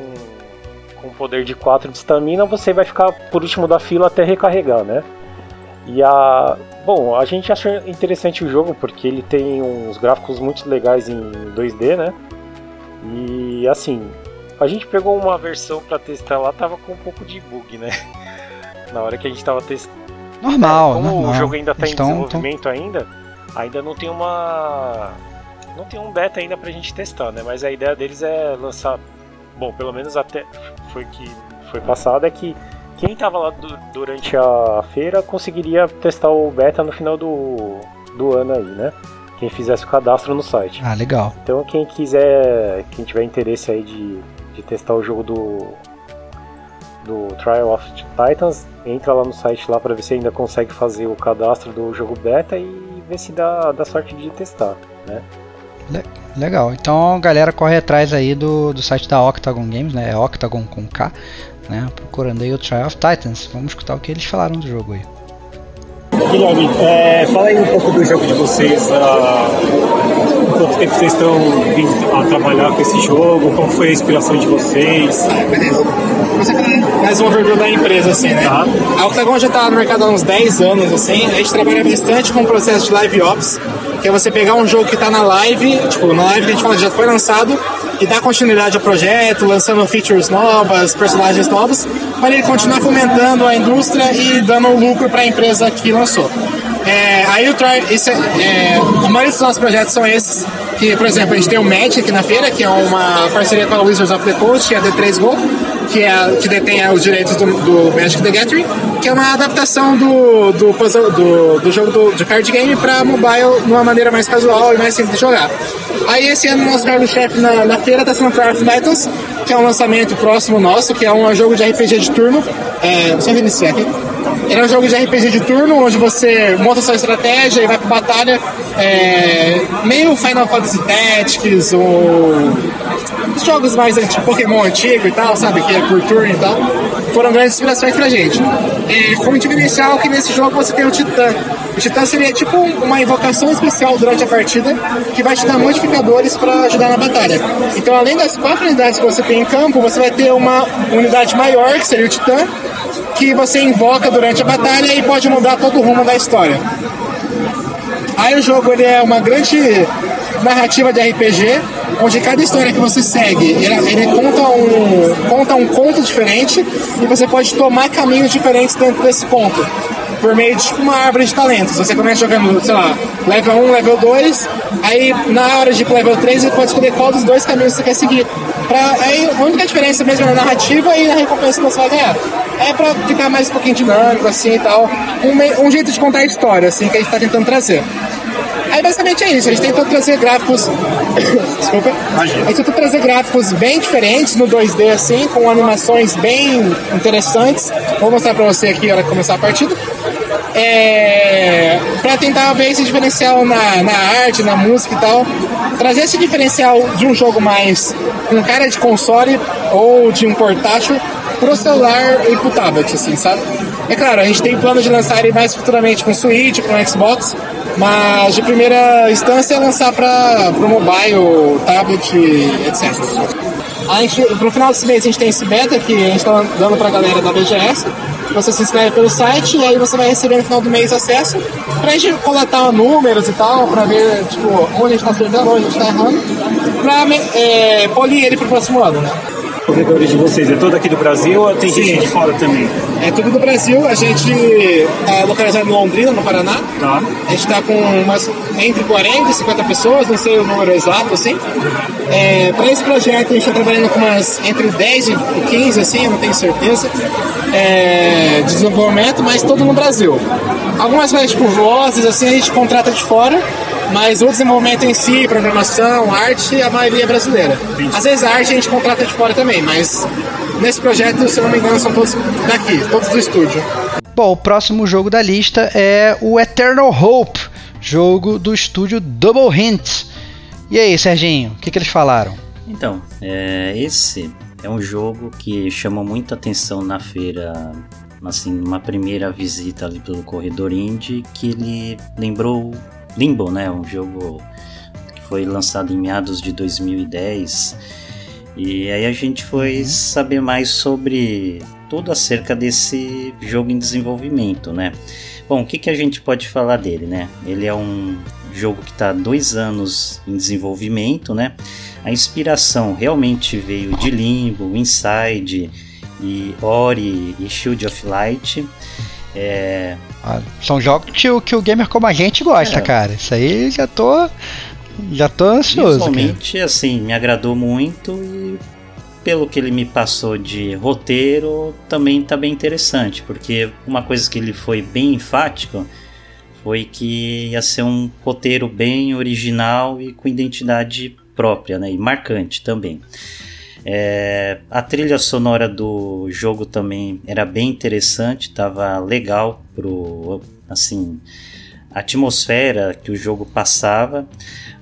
com um poder de 4 de estamina, você vai ficar por último da fila até recarregar, né? E a. Bom, a gente achou interessante o jogo porque ele tem uns gráficos muito legais em 2D, né? E assim, a gente pegou uma versão pra testar lá, tava com um pouco de bug, né? Na hora que a gente tava testando. Normal, Como normal. o jogo ainda tá em desenvolvimento ainda, ainda não tem uma. Não tem um beta ainda pra gente testar, né? Mas a ideia deles é lançar. Bom, pelo menos até foi que foi passado, é que quem tava lá du- durante a feira conseguiria testar o beta no final do, do ano aí, né? Quem fizesse o cadastro no site. Ah, legal. Então quem quiser, quem tiver interesse aí de, de testar o jogo do do Trial of Titans, entra lá no site lá para ver se ainda consegue fazer o cadastro do jogo beta e ver se dá, dá sorte de testar, né? Le- Legal. Então, galera, corre atrás aí do, do site da Octagon Games, né? É Octagon com K, né? Procurando aí o Trial of Titans. Vamos escutar o que eles falaram do jogo aí. Guilherme, é, fala aí um pouco do jogo de vocês. ah, quanto tempo vocês estão vindo a trabalhar com esse jogo? Qual foi a inspiração de vocês? Você mais um overview da empresa, assim, né? A Octagon já está no mercado há uns 10 anos, assim. A gente trabalha bastante com o processo de live ops, que é você pegar um jogo que está na live, tipo, na live que a gente fala já foi lançado, e dar continuidade ao projeto, lançando features novas, personagens novos, para ele continuar fomentando a indústria e dando lucro para a empresa que lançou. É, aí o Tri, isso é, é, a maioria dos nossos projetos são esses, que, por exemplo, a gente tem o Magic aqui na feira, que é uma parceria com a Wizards of the Coast, que é a D3Go, que, é, que detém os direitos do, do Magic the Gathering, que é uma adaptação do, do, do, do jogo do, card game para mobile de uma maneira mais casual e mais simples de jogar. Aí esse ano nosso cargo-chefe na, na feira está sendo of Titans, que é um lançamento próximo nosso, que é um jogo de RPG de turno. É, só reiniciar aqui. Ele é um jogo de RPG de turno, onde você monta sua estratégia e vai pra batalha. É, meio Final Fantasy Tactics ou os jogos mais antigos, Pokémon antigo e tal, sabe? Que é por turno e tal. Foram grandes inspirações pra gente. É, como diferencial que nesse jogo você tem o Titã. O Titã seria tipo uma invocação especial durante a partida que vai te dar modificadores para ajudar na batalha. Então, além das quatro unidades que você tem em campo, você vai ter uma unidade maior, que seria o Titã, que você invoca durante a batalha e pode mudar todo o rumo da história. Aí o jogo ele é uma grande narrativa de RPG, onde cada história que você segue, ele, ele conta, um, conta um conto diferente e você pode tomar caminhos diferentes dentro desse conto. por meio de tipo, uma árvore de talentos. Você começa jogando, sei lá, level 1, level 2, aí na hora de ir pro level 3 você pode escolher qual dos dois caminhos você quer seguir. Pra, aí a única diferença mesmo é na narrativa e na recompensa que você vai ganhar. É pra ficar mais um pouquinho dinâmico, assim e tal. Um, um jeito de contar a história, assim, que a gente tá tentando trazer. Basicamente é isso, a gente tentou trazer gráficos. Desculpa. A gente tentou trazer gráficos bem diferentes no 2D, assim, com animações bem interessantes. Vou mostrar pra você aqui na hora que começar a partida. É, para tentar ver esse diferencial na, na arte, na música e tal. Trazer esse diferencial de um jogo mais com cara de console ou de um portátil pro celular e pro tablet, assim, sabe? É claro, a gente tem plano de lançar ele mais futuramente com Switch, com Xbox, mas de primeira instância é lançar para pro mobile, tablet, etc. A gente, final desse mês a gente tem esse beta que a gente tá dando pra galera da BGS. Você se inscreve pelo site e aí você vai receber no final do mês acesso pra gente coletar números e tal, pra ver tipo, onde a gente tá acertando, onde a gente tá errando, pra é, polir ele pro próximo ano, né? Corredores de vocês é todo aqui do Brasil ou tem gente de fora também? É tudo do Brasil, a gente tá localizado em Londrina, no Paraná. Tá. A gente tá com umas entre 40 e 50 pessoas, não sei o número exato, assim. É, para esse projeto a gente está trabalhando com umas entre 10 e 15, assim, eu não tenho certeza, é, de desenvolvimento, mas todo no Brasil. Algumas coisas, tipo vozes, assim, a gente contrata de fora, mas o desenvolvimento em si, programação, arte, a maioria é brasileira. Às vezes a arte a gente contrata de fora também, mas nesse projeto, se eu não me engano, são todos daqui, todos do estúdio. Bom, o próximo jogo da lista é o Eternal Hope, jogo do estúdio Double Hint. E aí, Serginho, o que, que eles falaram? Então, é, esse é um jogo que chamou muita atenção na feira, assim, numa primeira visita ali pelo corredor indie, que ele lembrou Limbo, né? Um jogo que foi lançado em meados de 2010. E aí a gente foi saber mais sobre tudo acerca desse jogo em desenvolvimento, né? Bom, o que, que a gente pode falar dele, né? Ele é um jogo que está há dois anos em desenvolvimento, né? A inspiração realmente veio de Limbo, Inside e Ori e Shield of Light. É, São jogos que, o- que o gamer como a gente gosta, É. cara. Isso aí já tô. Já tô ansioso. cara. Visualmente, assim, me agradou muito e pelo que ele me passou de roteiro, também tá bem interessante, porque uma coisa que ele foi bem enfático foi que ia ser um roteiro bem original e com identidade própria, né, e marcante também. É, a trilha sonora do jogo também era bem interessante, tava legal pro assim a atmosfera que o jogo passava.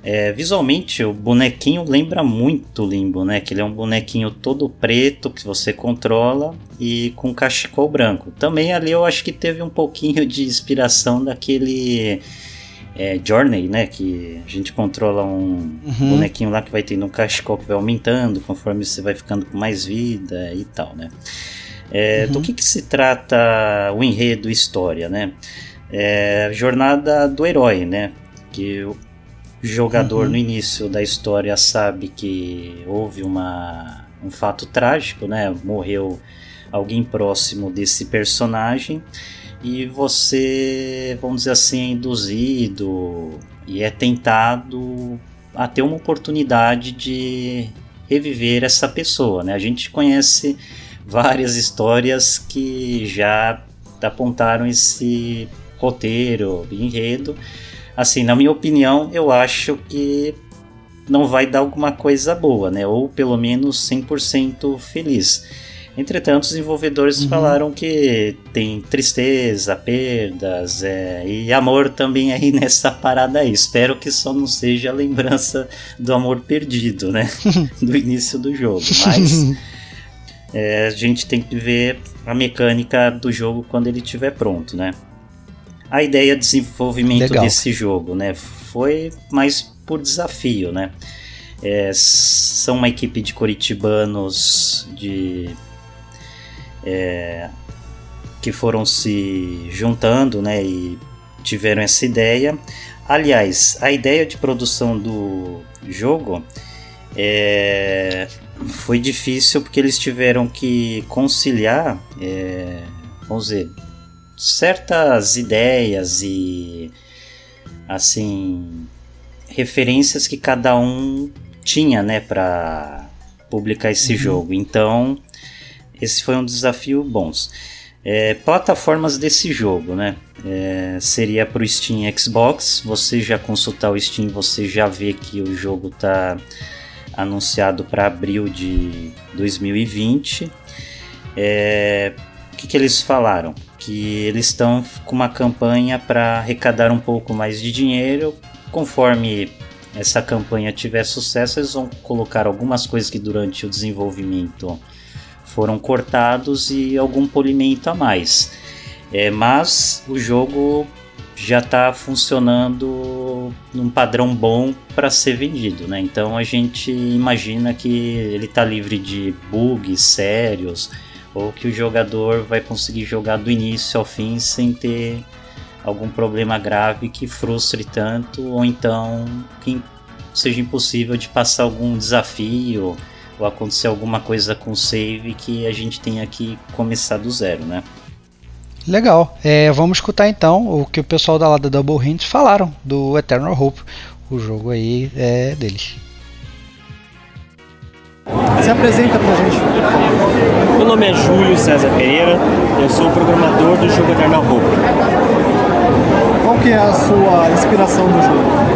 É, visualmente, o bonequinho lembra muito Limbo, né? Que ele é um bonequinho todo preto que você controla e com cachecol branco. Também ali eu acho que teve um pouquinho de inspiração daquele é, Journey, né? Que a gente controla um Uhum. bonequinho lá que vai tendo um cachecol que vai aumentando conforme você vai ficando com mais vida e tal, né? É, Do que, que se trata o enredo e história, né? É jornada do herói, né? Que o jogador Uhum. no início da história sabe que houve uma, um fato trágico, né? Morreu alguém próximo desse personagem e você, vamos dizer assim, é induzido e é tentado a ter uma oportunidade de reviver essa pessoa, né? A gente conhece várias histórias que já apontaram esse roteiro, enredo. Assim, na minha opinião, eu acho que não vai dar alguma coisa boa, né? Ou pelo menos 100% feliz. Entretanto, os desenvolvedores falaram que tem tristeza, perdas é, e amor também aí nessa parada aí. Espero que só não seja a lembrança do amor perdido, né? do início do jogo. Mas é, a gente tem que ver a mecânica do jogo quando ele estiver pronto, né? A ideia de desenvolvimento Legal. desse jogo, né? Foi mais por desafio, né? É, são uma equipe de coritibanos de é, que foram se juntando, né? E tiveram essa ideia. Aliás, a ideia de produção do jogo é, foi difícil porque eles tiveram que conciliar, é, vamos dizer, certas ideias e assim referências que cada um tinha, né, para publicar esse uhum. jogo. Então, esse foi um desafio bom. É, plataformas desse jogo, né? É, seria para o Steam Xbox. Você já consultar o Steam, você já vê que o jogo está anunciado para abril de 2020. É, o que, que eles falaram? Que eles estão com uma campanha para arrecadar um pouco mais de dinheiro. Conforme essa campanha tiver sucesso, eles vão colocar algumas coisas que durante o desenvolvimento foram cortados e algum polimento a mais. É, mas o jogo já está funcionando num padrão bom para ser vendido, né? Então a gente imagina que ele está livre de bugs sérios ou que o jogador vai conseguir jogar do início ao fim sem ter algum problema grave que frustre tanto ou então que seja impossível de passar algum desafio ou acontecer alguma coisa com o save que a gente tenha que começar do zero, né? Legal. É, vamos escutar então o que o pessoal da lá da Double Hint falaram do Eternal Hope. O jogo aí é deles. Se apresenta pra gente. Meu nome é Júlio César Pereira, eu sou o programador do jogo Eternal Hope. Qual que é a sua inspiração do jogo?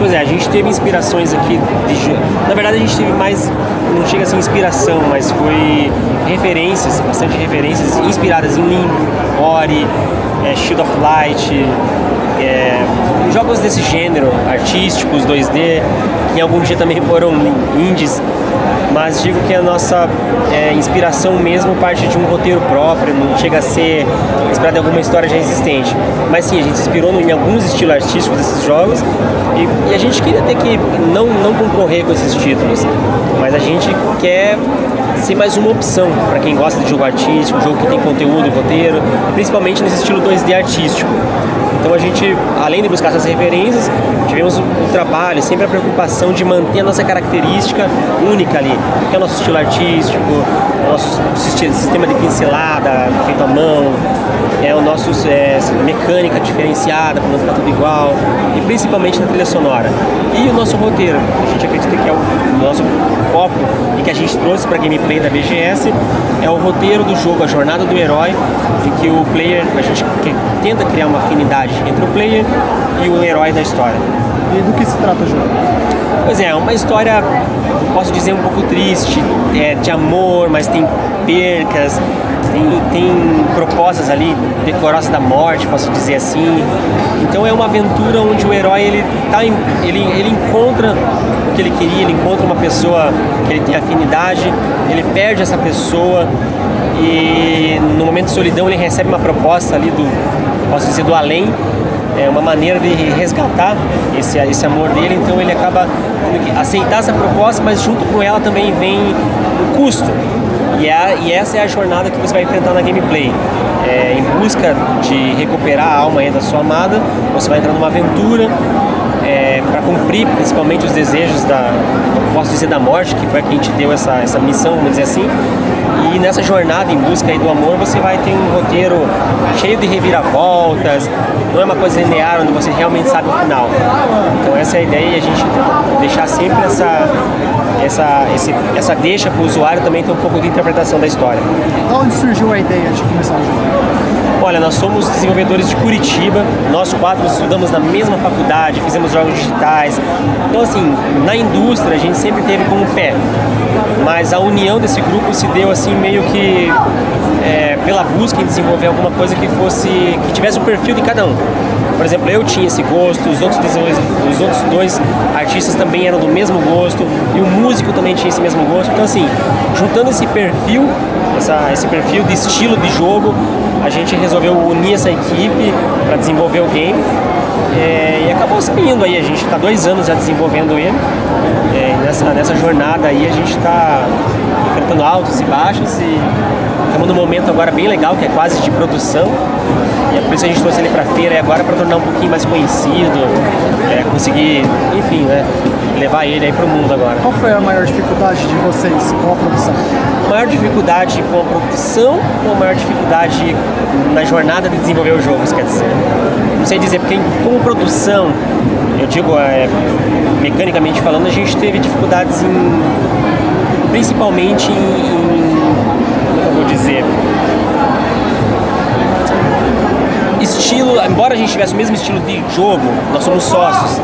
Pois é, a gente teve inspirações aqui. De, na verdade, a gente teve mais. Não chega a ser inspiração, mas foi referências, bastante referências inspiradas em Limbo, Ori, é, Shield of Light, é, jogos desse gênero, artísticos, 2D, que em algum dia também foram indies mas digo que a nossa é, inspiração mesmo parte de um roteiro próprio, não chega a ser inspirado em alguma história já existente. Mas sim, a gente se inspirou em alguns estilos artísticos desses jogos e, e a gente queria ter que não, não concorrer com esses títulos, mas a gente quer ser mais uma opção para quem gosta de jogo artístico, jogo que tem conteúdo, roteiro, principalmente nesse estilo 2D artístico. Então a gente, além de buscar essas referências, tivemos o, trabalho, sempre a preocupação de manter a nossa característica única ali, que é o nosso estilo artístico, o nosso sistema de pincelada feito à mão, é o nosso é, mecânica diferenciada para não ficar tudo igual, e principalmente na trilha sonora. E o nosso roteiro, a gente acredita que é o nosso foco e que a gente trouxe para a gameplay da BGS, é o roteiro do jogo, a jornada do herói, em que o player, a gente tenta criar uma afinidade entre o player e o herói da história. E do que se trata o jogo? Pois é, é uma história, posso dizer, um pouco triste, é, de amor, mas tem percas, tem, tem propostas ali decorosas da morte, posso dizer assim. Então é uma aventura onde o herói ele, tá ele, ele encontra que ele queria, ele encontra uma pessoa que ele tem afinidade, ele perde essa pessoa e no momento de solidão ele recebe uma proposta ali do, posso dizer, do além, é uma maneira de resgatar esse, esse amor dele, então ele acaba tendo que aceitar essa proposta, mas junto com ela também vem o custo. E, é, e essa é a jornada que você vai enfrentar na gameplay. É, em busca de recuperar a alma da sua amada, você vai entrar numa aventura é, para cumprir principalmente os desejos da, posso dizer, da morte, que foi a que a gente deu essa, essa missão, vamos dizer assim. E nessa jornada em busca do amor, você vai ter um roteiro cheio de reviravoltas, não é uma coisa linear onde você realmente sabe o final. Então essa é a ideia e a gente deixar sempre essa, essa, esse, essa deixa para o usuário também ter um pouco de interpretação da história. De onde surgiu a ideia de começar o jogo? Olha, nós somos desenvolvedores de Curitiba, nós quatro estudamos na mesma faculdade, fizemos jogos digitais. Então, assim, na indústria a gente sempre teve como pé, mas a união desse grupo se deu assim meio que é, pela busca em desenvolver alguma coisa que fosse que tivesse o perfil de cada um. Por exemplo, eu tinha esse gosto, os outros, os outros dois artistas também eram do mesmo gosto e o músico também tinha esse mesmo gosto. Então, assim, juntando esse perfil, essa, esse perfil de estilo de jogo, a gente resolveu unir essa equipe para desenvolver o game. É, e acabou saindo aí, a gente está dois anos já desenvolvendo ele. É, nessa, nessa jornada aí a gente está enfrentando altos e baixos e Estamos num momento agora bem legal, que é quase de produção. E é por isso que a gente trouxe ele para feira e agora para tornar um pouquinho mais conhecido, é, conseguir, enfim, né, levar ele aí para o mundo agora. Qual foi a maior dificuldade de vocês com a produção? Maior dificuldade com a produção ou maior dificuldade na jornada de desenvolver os jogos, quer dizer? Não sei dizer, porque como produção, eu digo, é, mecanicamente falando, a gente teve dificuldades em, principalmente em, em vou dizer, estilo, embora a gente tivesse o mesmo estilo de jogo, nós somos sócios.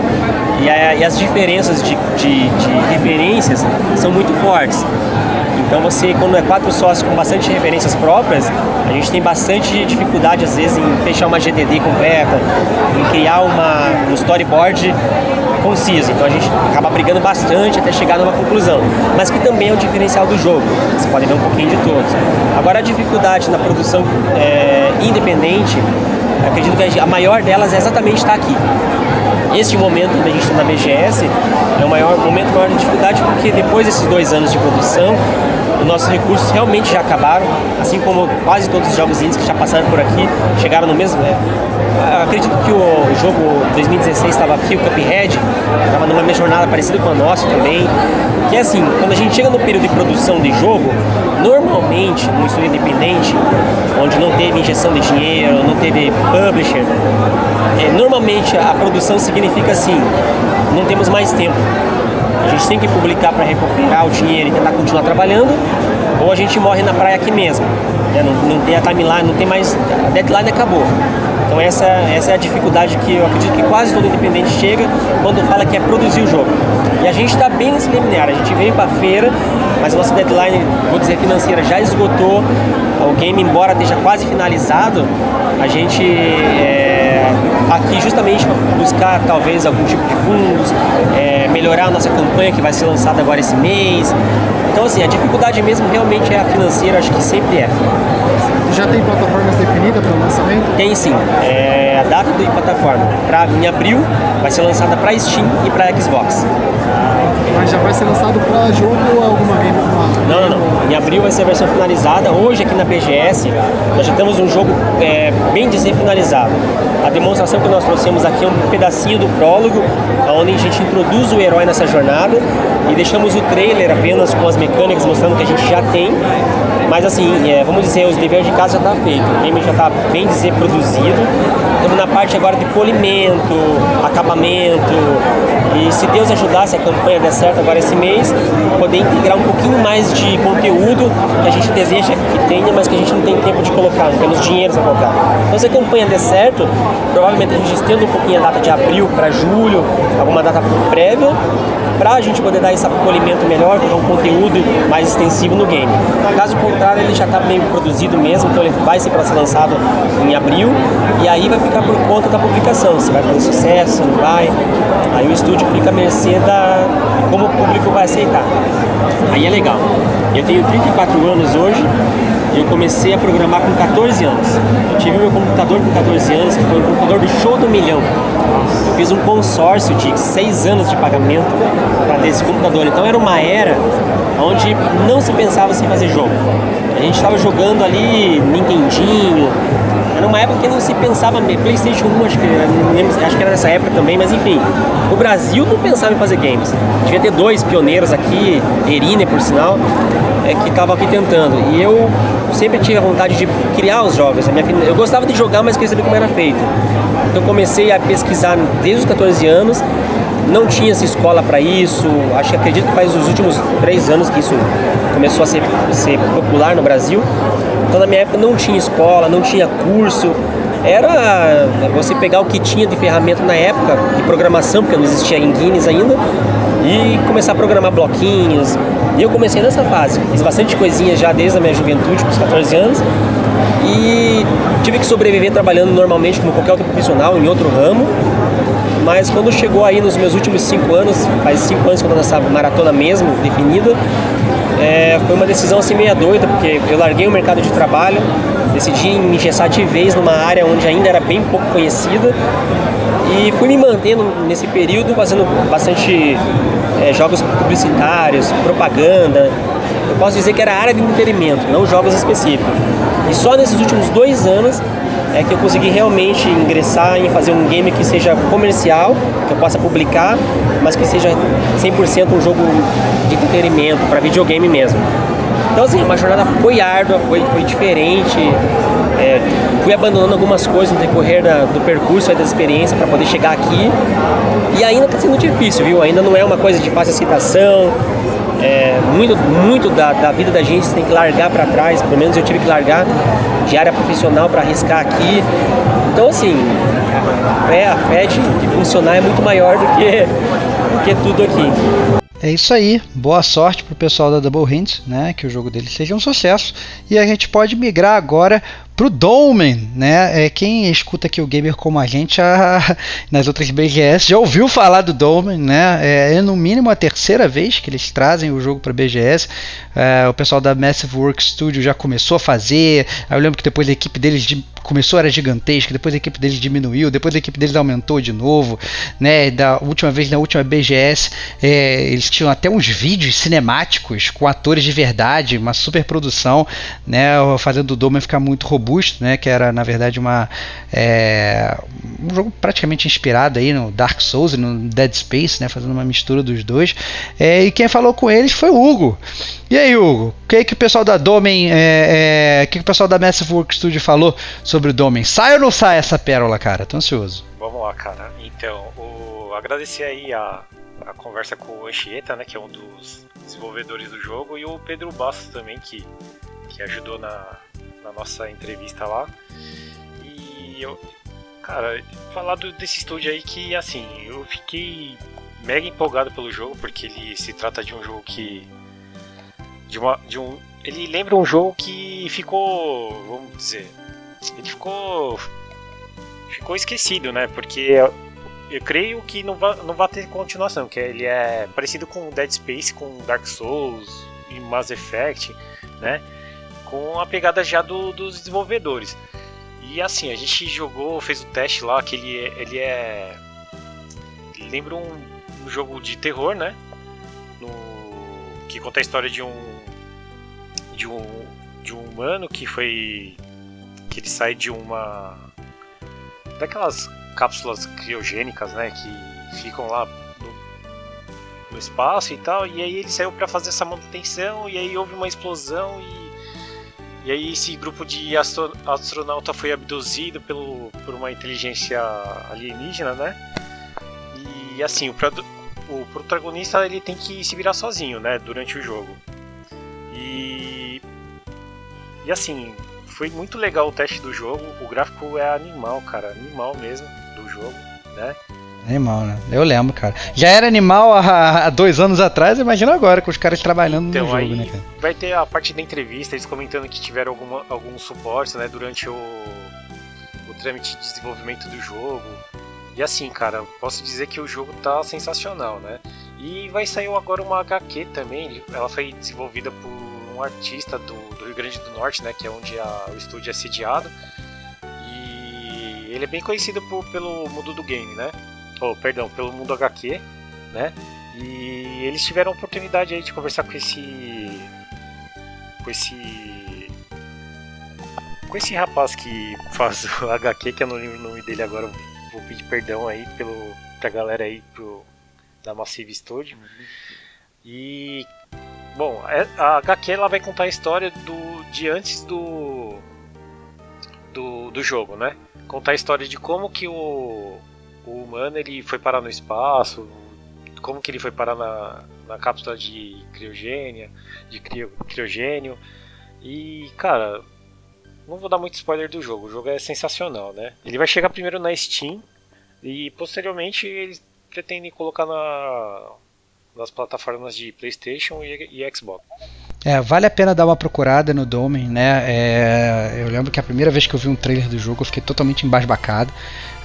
E, a, e as diferenças de, de, de, referências são muito fortes. Então você, quando é quatro sócios com bastante referências próprias, a gente tem bastante dificuldade às vezes em fechar uma GDD completa, em criar uma, um storyboard conciso. Então a gente acaba brigando bastante até chegar numa conclusão. Mas que também é o diferencial do jogo. Você pode ver um pouquinho de todos. Agora a dificuldade na produção é, independente acredito que a maior delas é exatamente estar aqui. Este momento que a gente está na BGS é o maior momento maior de dificuldade porque depois desses dois anos de produção os nossos recursos realmente já acabaram, assim como quase todos os jogos indies que já passaram por aqui chegaram no mesmo. É, acredito que o jogo 2016 estava aqui, o Cuphead, estava numa jornada parecida com a nossa também. Que é assim, quando a gente chega no período de produção de jogo, normalmente no estúdio independente, onde não teve injeção de dinheiro, não teve publisher, é, normalmente a produção significa assim, não temos mais tempo a gente tem que publicar para recuperar o dinheiro e tentar continuar trabalhando, ou a gente morre na praia aqui mesmo. Né? Não, não tem a timeline, não tem mais. A deadline acabou. Então essa, essa é a dificuldade que eu acredito que quase todo independente chega quando fala que é produzir o jogo. E a gente está bem nesse liminar, a gente veio para a feira, mas a nossa deadline, vou dizer financeira, já esgotou. O game, embora esteja quase finalizado, a gente é, aqui justamente para buscar talvez algum tipo de fundos, é, melhorar a nossa campanha que vai ser lançada agora esse mês. Então assim, a dificuldade mesmo realmente é a financeira, acho que sempre é. Já tem plataformas definidas para o lançamento? Tem sim. É, a data da plataforma pra, em abril vai ser lançada para Steam e para Xbox. Mas já vai ser lançado para jogo ou alguma game? Não, não, não. Em abril vai ser a versão finalizada. Hoje aqui na BGS nós já temos um jogo é, bem dizer finalizado. A demonstração que nós trouxemos aqui é um pedacinho do prólogo, onde a gente introduz o herói nessa jornada e deixamos o trailer apenas com as mecânicas mostrando que a gente já tem. Mas assim, é, vamos dizer, os deveres de casa já está feito. O game já está bem dizer produzido. Estamos na parte agora de polimento, acabamento. E se Deus ajudar, se a campanha der certo agora esse mês, poder integrar um pouquinho mais de conteúdo que a gente deseja que tenha, mas que a gente não tem tempo de colocar, não temos dinheiro para colocar. Então se a campanha der certo, provavelmente a gente estenda um pouquinho a data de abril para julho, alguma data prévia, para a gente poder dar esse polimento melhor, colocar um conteúdo mais extensivo no game. Caso contrário, ele já está meio produzido mesmo, então ele vai ser para ser lançado em abril e aí vai ficar por conta da publicação, se vai fazer sucesso, não vai. Aí o estúdio fica à mercê da como o público vai aceitar. Aí é legal. Eu tenho 34 anos hoje eu comecei a programar com 14 anos. Eu tive meu computador com 14 anos, que foi o computador do show do milhão. Eu fiz um consórcio de 6 anos de pagamento para ter esse computador. Então era uma era onde não se pensava em fazer jogo. A gente estava jogando ali Nintendinho, era uma época que não se pensava. PlayStation 1, acho que, lembro, acho que era nessa época também, mas enfim. O Brasil não pensava em fazer games. Devia ter dois pioneiros aqui, Erine por sinal, é, que estavam aqui tentando. E eu sempre tive a vontade de criar os jogos. eu gostava de jogar, mas queria saber como era feito. Então comecei a pesquisar desde os 14 anos. Não tinha essa escola para isso. Acho que acredito que faz os últimos três anos que isso começou a ser, ser popular no Brasil. Então na minha época não tinha escola, não tinha curso. Era você pegar o que tinha de ferramenta na época de programação, porque não existia em Guinness ainda, e começar a programar bloquinhos. E eu comecei nessa fase. Fiz bastante coisinha já desde a minha juventude, com os 14 anos. E tive que sobreviver trabalhando normalmente como qualquer outro profissional em outro ramo. Mas quando chegou aí nos meus últimos cinco anos, faz cinco anos que eu tô nessa maratona mesmo, definida, é, foi uma decisão assim meia doida, porque eu larguei o mercado de trabalho, decidi me engessar de vez numa área onde ainda era bem pouco conhecida e fui me mantendo nesse período fazendo bastante é, jogos publicitários, propaganda. Eu posso dizer que era área de entretenimento, não jogos específicos. E só nesses últimos dois anos é que eu consegui realmente ingressar em fazer um game que seja comercial, que eu possa publicar, mas que seja 100% um jogo de entretenimento, para videogame mesmo. Então, assim, uma jornada foi árdua, foi, foi diferente. É, fui abandonando algumas coisas no decorrer da, do percurso da experiência para poder chegar aqui. E ainda está sendo difícil, viu? Ainda não é uma coisa de fácil aceitação. É, muito muito da, da vida da gente tem que largar para trás, pelo menos eu tive que largar de área profissional para arriscar aqui. Então, assim, a fé, a fé de, de funcionar é muito maior do que, do que tudo aqui. É isso aí, boa sorte pro pessoal da Double Hint, né? Que o jogo deles seja um sucesso. E a gente pode migrar agora pro Dolmen, né? É, quem escuta aqui o gamer como a gente a, nas outras BGS já ouviu falar do Dolmen, né? É, é, no mínimo a terceira vez que eles trazem o jogo para BGS. É, o pessoal da Massive Work Studio já começou a fazer. eu lembro que depois a equipe deles de, começou era gigantesca, depois a equipe deles diminuiu, depois a equipe deles aumentou de novo, né? Da última vez na última BGS é, eles tinham até uns vídeos cinemáticos com atores de verdade, uma super produção, né? Fazendo o Dolmen ficar muito robusto né, que era na verdade uma é, um jogo praticamente inspirado aí no Dark Souls e no Dead Space, né, fazendo uma mistura dos dois. É, e quem falou com eles foi o Hugo. E aí, Hugo, o que, que o pessoal da Domain, é, é, que, que o pessoal da Massive Work Studio falou sobre o Domain? Sai ou não sai essa pérola, cara? Tô ansioso. Vamos lá, cara. Então, o, agradecer aí a, a conversa com o Anchieta, né, que é um dos desenvolvedores do jogo, e o Pedro Bastos também, que, que ajudou na, na nossa entrevista lá. E eu, cara, falar do, desse estúdio aí que, assim, eu fiquei mega empolgado pelo jogo, porque ele se trata de um jogo que. De, uma, de um. Ele lembra um jogo que ficou. Vamos dizer. Ele ficou. Ficou esquecido, né? Porque eu, eu creio que não vai, não vai ter continuação, que ele é parecido com Dead Space, com Dark Souls e Mass Effect, né? Com a pegada já do, dos desenvolvedores. E assim, a gente jogou, fez o teste lá, que ele, é, ele é. Ele lembra um, um jogo de terror, né? No, que conta a história de um. De um. De um humano que foi. Que ele sai de uma. Daquelas cápsulas criogênicas, né? Que ficam lá no, no espaço e tal. E aí ele saiu para fazer essa manutenção. E aí houve uma explosão e e aí esse grupo de astro astronauta foi abduzido pelo, por uma inteligência alienígena, né? E assim, o, o protagonista ele tem que se virar sozinho, né? Durante o jogo. E, e assim, foi muito legal o teste do jogo. O gráfico é animal, cara, animal mesmo do jogo, né? Animal, né? Eu lembro, cara. Já era animal há, há dois anos atrás, imagina agora com os caras trabalhando então, no jogo, né, cara? Vai ter a parte da entrevista, eles comentando que tiveram alguma, algum suporte, né, durante o, o trâmite de desenvolvimento do jogo. E assim, cara, posso dizer que o jogo tá sensacional, né? E vai sair agora uma HQ também, ela foi desenvolvida por um artista do, do Rio Grande do Norte, né, que é onde a, o estúdio é sediado. E ele é bem conhecido por, pelo mundo do game, né? Oh, perdão, pelo mundo HQ, né? E eles tiveram a oportunidade aí de conversar com esse com esse com esse rapaz que faz o HQ, que eu não lembro o nome dele agora, vou pedir perdão aí pelo pra galera aí pro da Massive Studio. E bom, é, a HQ ela vai contar a história do de antes do do, do jogo, né? Contar a história de como que o o humano ele foi parar no espaço, como que ele foi parar na, na cápsula de criogênia, de crio, criogênio. E, cara, não vou dar muito spoiler do jogo, o jogo é sensacional, né? Ele vai chegar primeiro na Steam e posteriormente eles pretendem colocar na, nas plataformas de PlayStation e, e Xbox. É, vale a pena dar uma procurada no Domain, né? É, eu lembro que a primeira vez que eu vi um trailer do jogo eu fiquei totalmente embasbacado.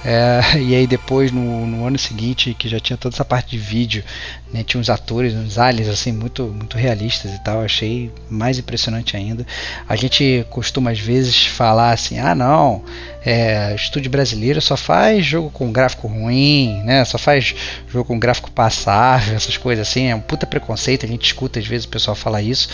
É, e aí depois no, no, ano seguinte, que já tinha toda essa parte de vídeo, né, tinha uns atores, uns aliens assim muito muito realistas e tal, achei mais impressionante ainda. A gente costuma às vezes falar assim, ah não, é, estúdio brasileiro só faz jogo com gráfico ruim, né? Só faz jogo com gráfico passável, essas coisas assim. É um puta preconceito, a gente escuta às vezes o pessoal falar isso.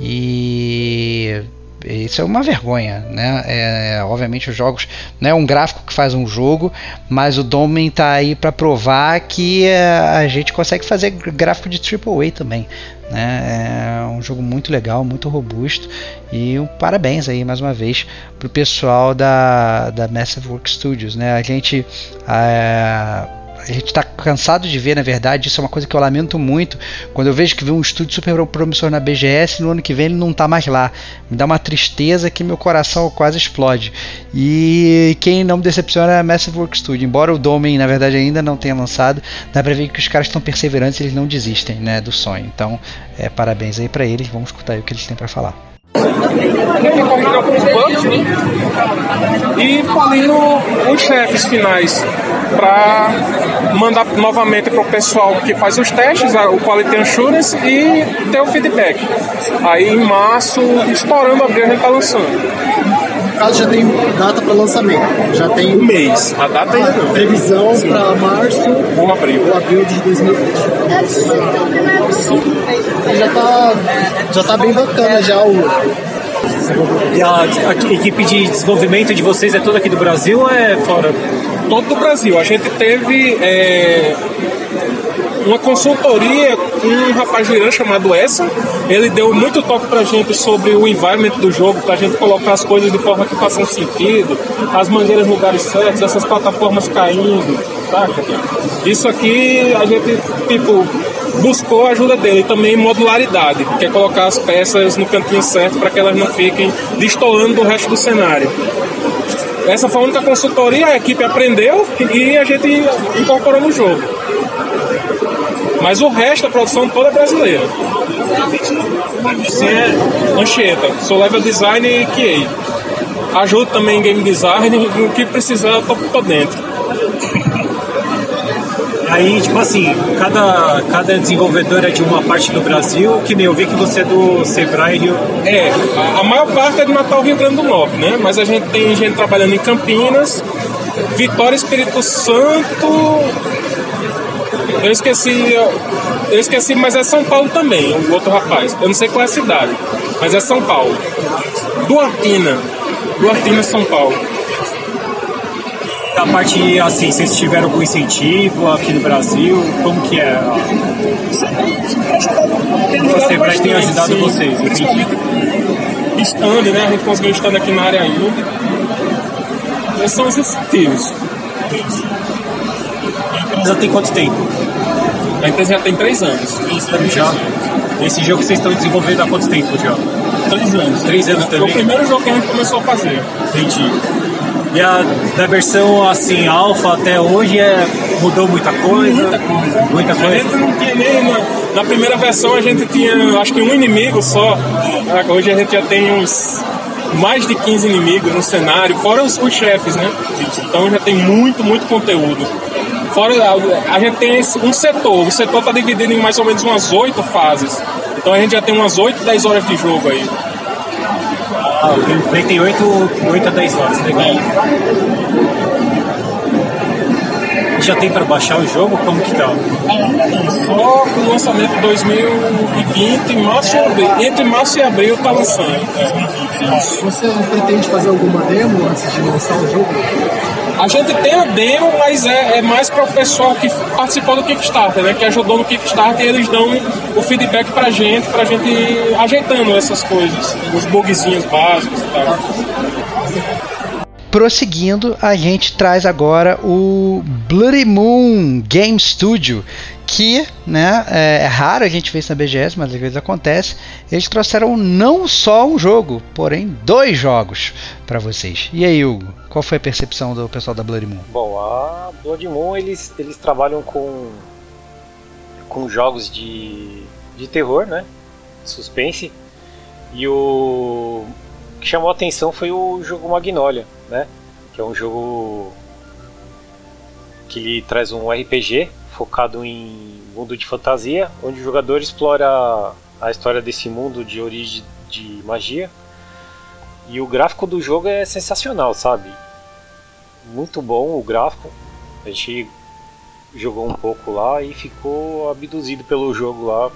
E isso é uma vergonha, né? É, obviamente os jogos não é um gráfico que faz um jogo, mas o Domain está aí para provar que é, a gente consegue fazer gráfico de AAA também. Né? É um jogo muito legal, muito robusto e um parabéns aí mais uma vez pro pessoal da, da Massive Work Studios, né? A gente é, a gente está cansado de ver, na verdade, isso é uma coisa que eu lamento muito. Quando eu vejo que vem um estúdio super promissor na BGS, no ano que vem ele não está mais lá. Me dá uma tristeza que meu coração quase explode. E quem não me decepciona é a Massive Work Studio. Embora o Domain, na verdade, ainda não tenha lançado, dá pra ver que os caras estão perseverantes eles não desistem né, do sonho. Então, é, parabéns aí para eles. Vamos escutar aí o que eles têm para falar corrigindo alguns bugs né? e polindo os chefes finais para mandar novamente para o pessoal que faz os testes, o Quality Assurance e ter o feedback. Aí em março, estourando abril, a gente está lançando. No caso, já tem data para lançamento. Já tem um mês. A data ainda não. Previsão para março ou abril. Ou abril de 2020. Já tá, já tá bem bacana já o e a, a, equipe de desenvolvimento de vocês é toda aqui do Brasil ou é fora? Todo do Brasil. A gente teve é, uma consultoria com um rapaz de Irã chamado Essa. Ele deu muito toque pra gente sobre o environment do jogo, pra gente colocar as coisas de forma que façam sentido, as mangueiras no lugares certos, essas plataformas caindo, saca? Isso aqui a gente, tipo, buscou a ajuda dele também modularidade, que é colocar as peças no cantinho certo para que elas não fiquem destoando do resto do cenário. Essa foi a única consultoria, a equipe aprendeu e a gente incorporou no jogo. Mas o resto, a produção toda é brasileira. Você é Anchieta, sou level design e QA. Ajudo também em game design, o que precisar, tô, tô dentro. Aí, tipo assim, cada, cada desenvolvedor é de uma parte do Brasil, que nem eu vi que você é do Sebrae Rio. É, a, a maior parte é de Natal, Rio Grande do Norte, né? Mas a gente tem gente trabalhando em Campinas, Vitória, Espírito Santo. Eu esqueci, eu esqueci, mas é São Paulo também, o outro rapaz. Eu não sei qual é a cidade, mas é São Paulo. Duartina, Duartina, São Paulo a parte, assim, vocês tiveram algum incentivo aqui no Brasil? Como que é? O Sebrae tem ajudado sim, vocês, principalmente stand, né? A gente conseguiu stand aqui na área ainda. Esses são os incentivos. A empresa tem quanto tempo? A empresa já tem três anos. Já? Esse jogo que vocês estão desenvolvendo há quanto tempo já? Três anos. Três anos também? Foi o primeiro jogo que a gente começou a fazer. Entendi. E a da versão assim, alfa até hoje é, mudou muita coisa? Muita coisa. Muita coisa. A gente não tinha nem. Na, na primeira versão a gente tinha acho que um inimigo só. Hoje a gente já tem uns mais de 15 inimigos no cenário, fora os, os chefes, né? Então já tem muito, muito conteúdo. Fora a, a gente tem esse, um setor, o setor está dividido em mais ou menos umas 8 fases. Então a gente já tem umas 8, 10 horas de jogo aí. Ah, o gameplay tem 8, 8 a 10 horas, legal. Já tem para baixar o jogo? Como que tá? Só com o lançamento 2020, março, entre março e abril tá lançando. Você pretende fazer alguma demo antes de lançar o jogo? A gente tem a demo, mas é, é mais para o pessoal que participou do Kickstarter, né? Que ajudou no Kickstarter e eles dão o feedback pra gente, pra gente ajeitando essas coisas, os bugzinhos básicos e tal. Prosseguindo, a gente traz agora o Bloody Moon Game Studio, que né, é, é, raro a gente ver isso na BGS, mas às vezes acontece. Eles trouxeram não só um jogo, porém dois jogos para vocês. E aí, Hugo, qual foi a percepção do pessoal da Blood Moon? Bom, a Blood Moon eles, eles trabalham com, com jogos de, de terror, né? Suspense. E o que chamou a atenção foi o jogo Magnolia, né? Que é um jogo que ele traz um RPG focado em mundo de fantasia, onde o jogador explora a história desse mundo de origem de magia. E o gráfico do jogo é sensacional, sabe? Muito bom o gráfico. A gente jogou um pouco lá e ficou abduzido pelo jogo lá,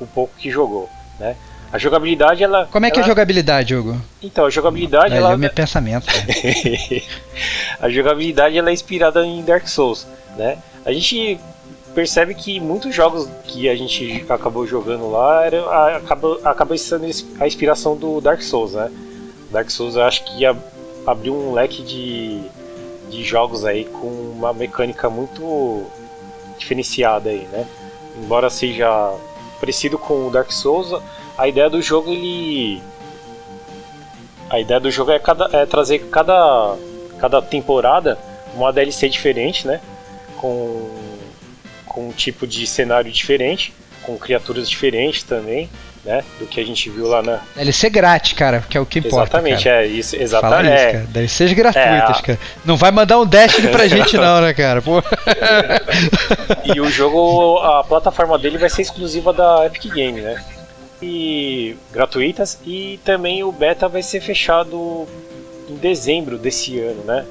o pouco que jogou, né? A jogabilidade, ela. Como é que ela... é a jogabilidade, Hugo? Então, a jogabilidade. É, ela... é o meu pensamento. a jogabilidade ela é inspirada em Dark Souls, né? A gente percebe que muitos jogos que a gente acabou jogando lá era, acaba, sendo a inspiração do Dark Souls, né? Dark Souls eu acho que ia um leque de, de jogos aí com uma mecânica muito diferenciada aí, né? Embora seja parecido com o Dark Souls, a ideia do jogo ele a ideia do jogo é, cada, é trazer cada cada temporada uma DLC diferente, né? Com com um tipo de cenário diferente, com criaturas diferentes também, né? Do que a gente viu lá na DLC grátis, cara, que é o que importa. Exatamente, cara. é isso, exatamente. Fala isso, é. cara. DLCs gratuitas, É, cara. Não vai mandar um Destiny pra gente não, né, cara? Pô. E o jogo, a plataforma dele vai ser exclusiva da Epic Game, né? E gratuitas e também o beta vai ser fechado em dezembro desse ano, né?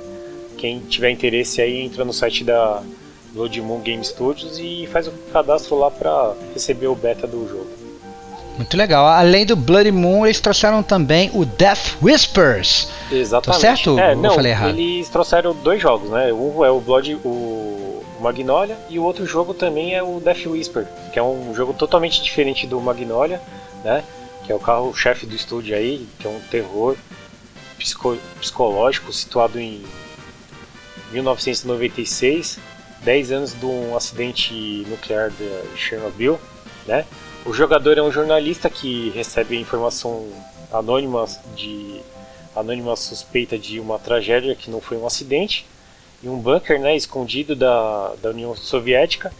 Quem tiver interesse aí entra no site da Blood Moon Game Studios e faz o cadastro lá para receber o beta do jogo. Muito legal. Além do Bloody Moon, eles trouxeram também o Death Whispers. Exatamente. Tá certo? É, não, eu falei errado? eles trouxeram dois jogos, né? Um é o Blood, o Magnolia e o outro jogo também é o Death Whisper, que é um jogo totalmente diferente do Magnolia, né? Que é o carro-chefe do estúdio aí, que é um terror psico- psicológico situado em 1996, 10 anos de um acidente nuclear de Chernobyl, né? O jogador é um jornalista que recebe informação anônima de anônima suspeita de uma tragédia que não foi um acidente em um bunker, né, escondido da, da União Soviética.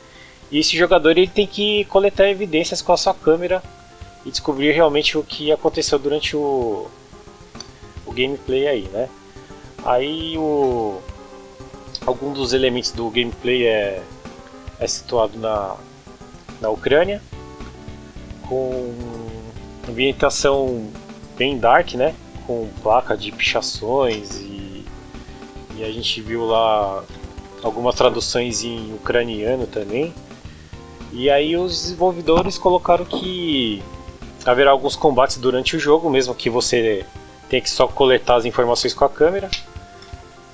E esse jogador ele tem que coletar evidências com a sua câmera e descobrir realmente o que aconteceu durante o, o gameplay aí, né? Aí o algum dos elementos do gameplay é, é situado na, na Ucrânia com ambientação bem dark, né? Com placa de pichações e, e a gente viu lá algumas traduções em ucraniano também. E aí os desenvolvedores colocaram que haverá alguns combates durante o jogo, mesmo que você tenha que só coletar as informações com a câmera.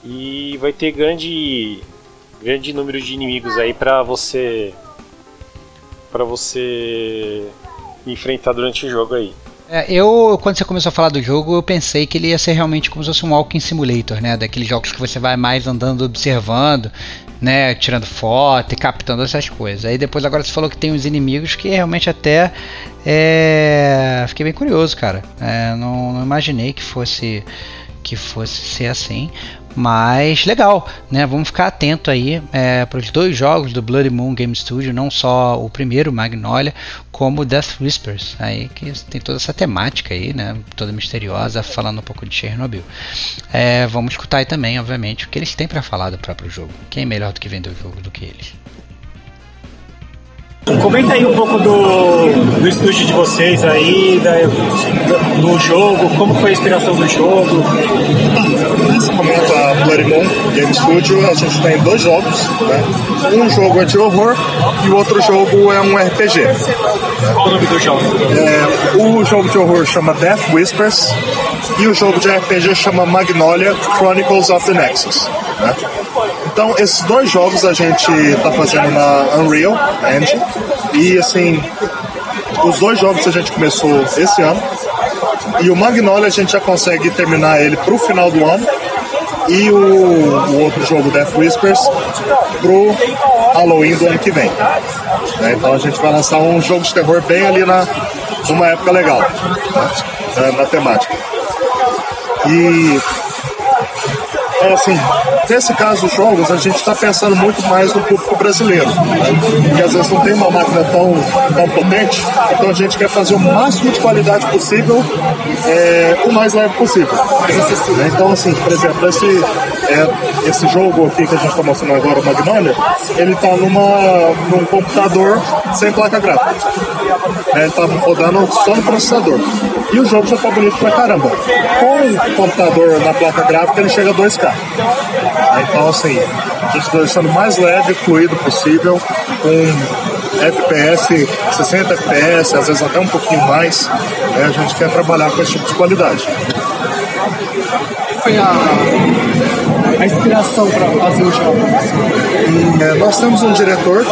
E vai ter grande grande número de inimigos aí para você para você enfrentar durante o jogo aí. É, eu, quando você começou a falar do jogo, eu pensei que ele ia ser realmente como se fosse um Walking Simulator, né? Daqueles jogos que você vai mais andando, observando, né? Tirando foto e captando essas coisas. Aí depois agora você falou que tem uns inimigos que realmente até é... fiquei bem curioso, cara. É, não, não imaginei que fosse que fosse ser assim. Mas legal, né? Vamos ficar atento aí é, para os dois jogos do Bloody Moon Game Studio, não só o primeiro, Magnolia, como Death Whispers, aí que tem toda essa temática aí, né? Toda misteriosa, falando um pouco de Chernobyl. É, vamos escutar aí também, obviamente, o que eles têm para falar do próprio jogo. Quem é melhor do que vender o jogo do que eles? Comenta aí um pouco do, do estúdio de vocês aí, da, do jogo, como foi a inspiração do jogo. Nesse momento, a Bloody Moon Game Studio, a gente tem dois jogos. Né? Um jogo é de horror e o outro jogo é um RPG. Qual o nome do jogo? É, o jogo de horror chama Death Whispers e o jogo de RPG chama Magnolia Chronicles of the Nexus. né? Então, esses dois jogos a gente está fazendo na Unreal Engine e assim, os dois jogos a gente começou esse ano e o Magnolia a gente já consegue terminar ele para o final do ano e o, o outro jogo Death Whispers pro Halloween do ano que vem. né? Então a gente vai lançar um jogo de terror bem ali na numa época legal, né? na, na temática. E é assim, nesse caso dos jogos, a gente está pensando muito mais no público brasileiro, né? que às vezes não tem uma máquina tão, tão potente, então a gente quer fazer o máximo de qualidade possível, é, o mais leve possível. Né? Então, assim, por exemplo, esse é, esse jogo aqui que a gente está mostrando agora, o Magnolia, ele está numa, num computador sem placa gráfica. É, ele está rodando só no processador. E o jogo já está bonito pra caramba. Com o computador na placa gráfica, ele chega a 2K. Então, assim, a gente está deixando mais leve e fluido possível, com FPS, 60 FPS, às vezes até um pouquinho mais. Né? A gente quer trabalhar com esse tipo de qualidade. Foi a, a inspiração para fazer o jogo? É, nós temos um diretor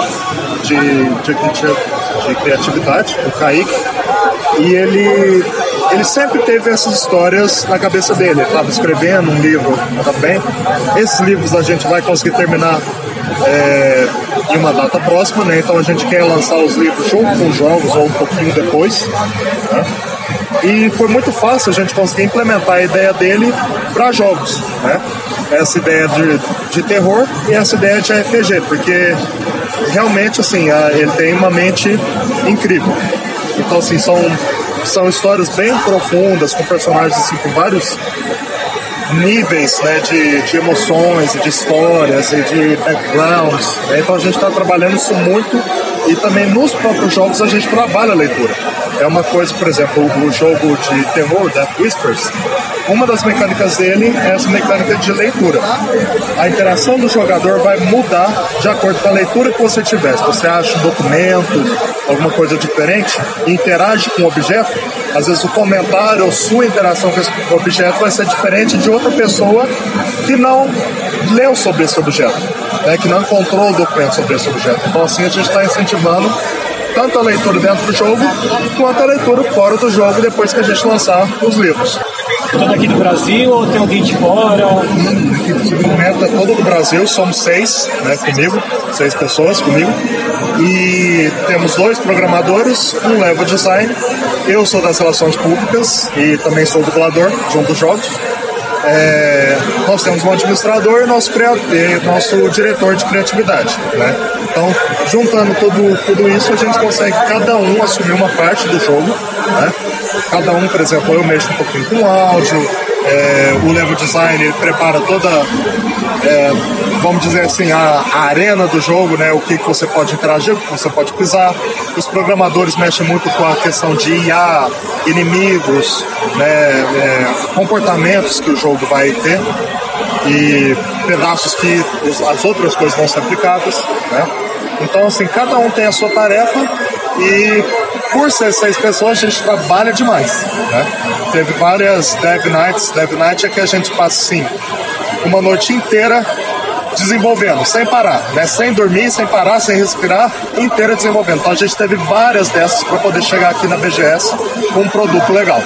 de, de, de, de criatividade, o Kaique, e ele, ele sempre teve essas histórias na cabeça dele. Ele estava escrevendo um livro também. Esses livros a gente vai conseguir terminar é, em uma data próxima, né? Então a gente quer lançar os livros junto com os jogos ou um pouquinho depois. Né? E foi muito fácil a gente conseguir implementar a ideia dele para jogos, né? Essa ideia de, de terror e essa ideia de RPG, porque realmente assim a, ele tem uma mente incrível. Então assim são são histórias bem profundas com personagens assim com vários níveis né, de, de emoções de histórias e de backgrounds. Né? Então a gente está trabalhando isso muito e também nos próprios jogos a gente trabalha a leitura. É uma coisa, por exemplo, o jogo de terror, Death Whispers, uma das mecânicas dele é essa mecânica de leitura. A interação do jogador vai mudar de acordo com a leitura que você tiver. Se você acha um documento, alguma coisa diferente, interage com o objeto, às vezes o comentário ou sua interação com esse objeto vai ser diferente de outra pessoa que não leu sobre esse objeto, né, que não encontrou o documento sobre esse objeto. Então, assim, a gente está incentivando tanto a leitura dentro do jogo quanto a leitura fora do jogo depois que a gente lançar os livros. Todo aqui do Brasil ou tem alguém de fora? Hum, aqui do desenvolvimento é todo do Brasil, somos seis, né, comigo, seis pessoas comigo. E temos dois programadores, um leva design, eu sou das relações públicas e também sou dublador de um dos jogos. É, nós temos um administrador e nosso, nosso diretor de criatividade. Né? Então, juntando tudo, tudo isso, a gente consegue cada um assumir uma parte do jogo. Né? Cada um, por exemplo, eu mexo um pouquinho com áudio, é, o level design prepara toda, é, vamos dizer assim, a, a, arena do jogo, né? O que, que você pode interagir, o que você pode pisar. Os programadores mexem muito com a questão de IA, inimigos, né? É, comportamentos que o jogo vai ter e pedaços que as outras coisas vão ser aplicadas, né? Então, assim, cada um tem a sua tarefa e por ser seis pessoas, a gente trabalha demais. Né? Teve várias Dev Nights. Dev Night é que a gente passa assim, uma noite inteira desenvolvendo, sem parar, né? Sem dormir, sem parar, sem respirar, inteira desenvolvendo. Então a gente teve várias dessas para poder chegar aqui na BGS com um produto legal.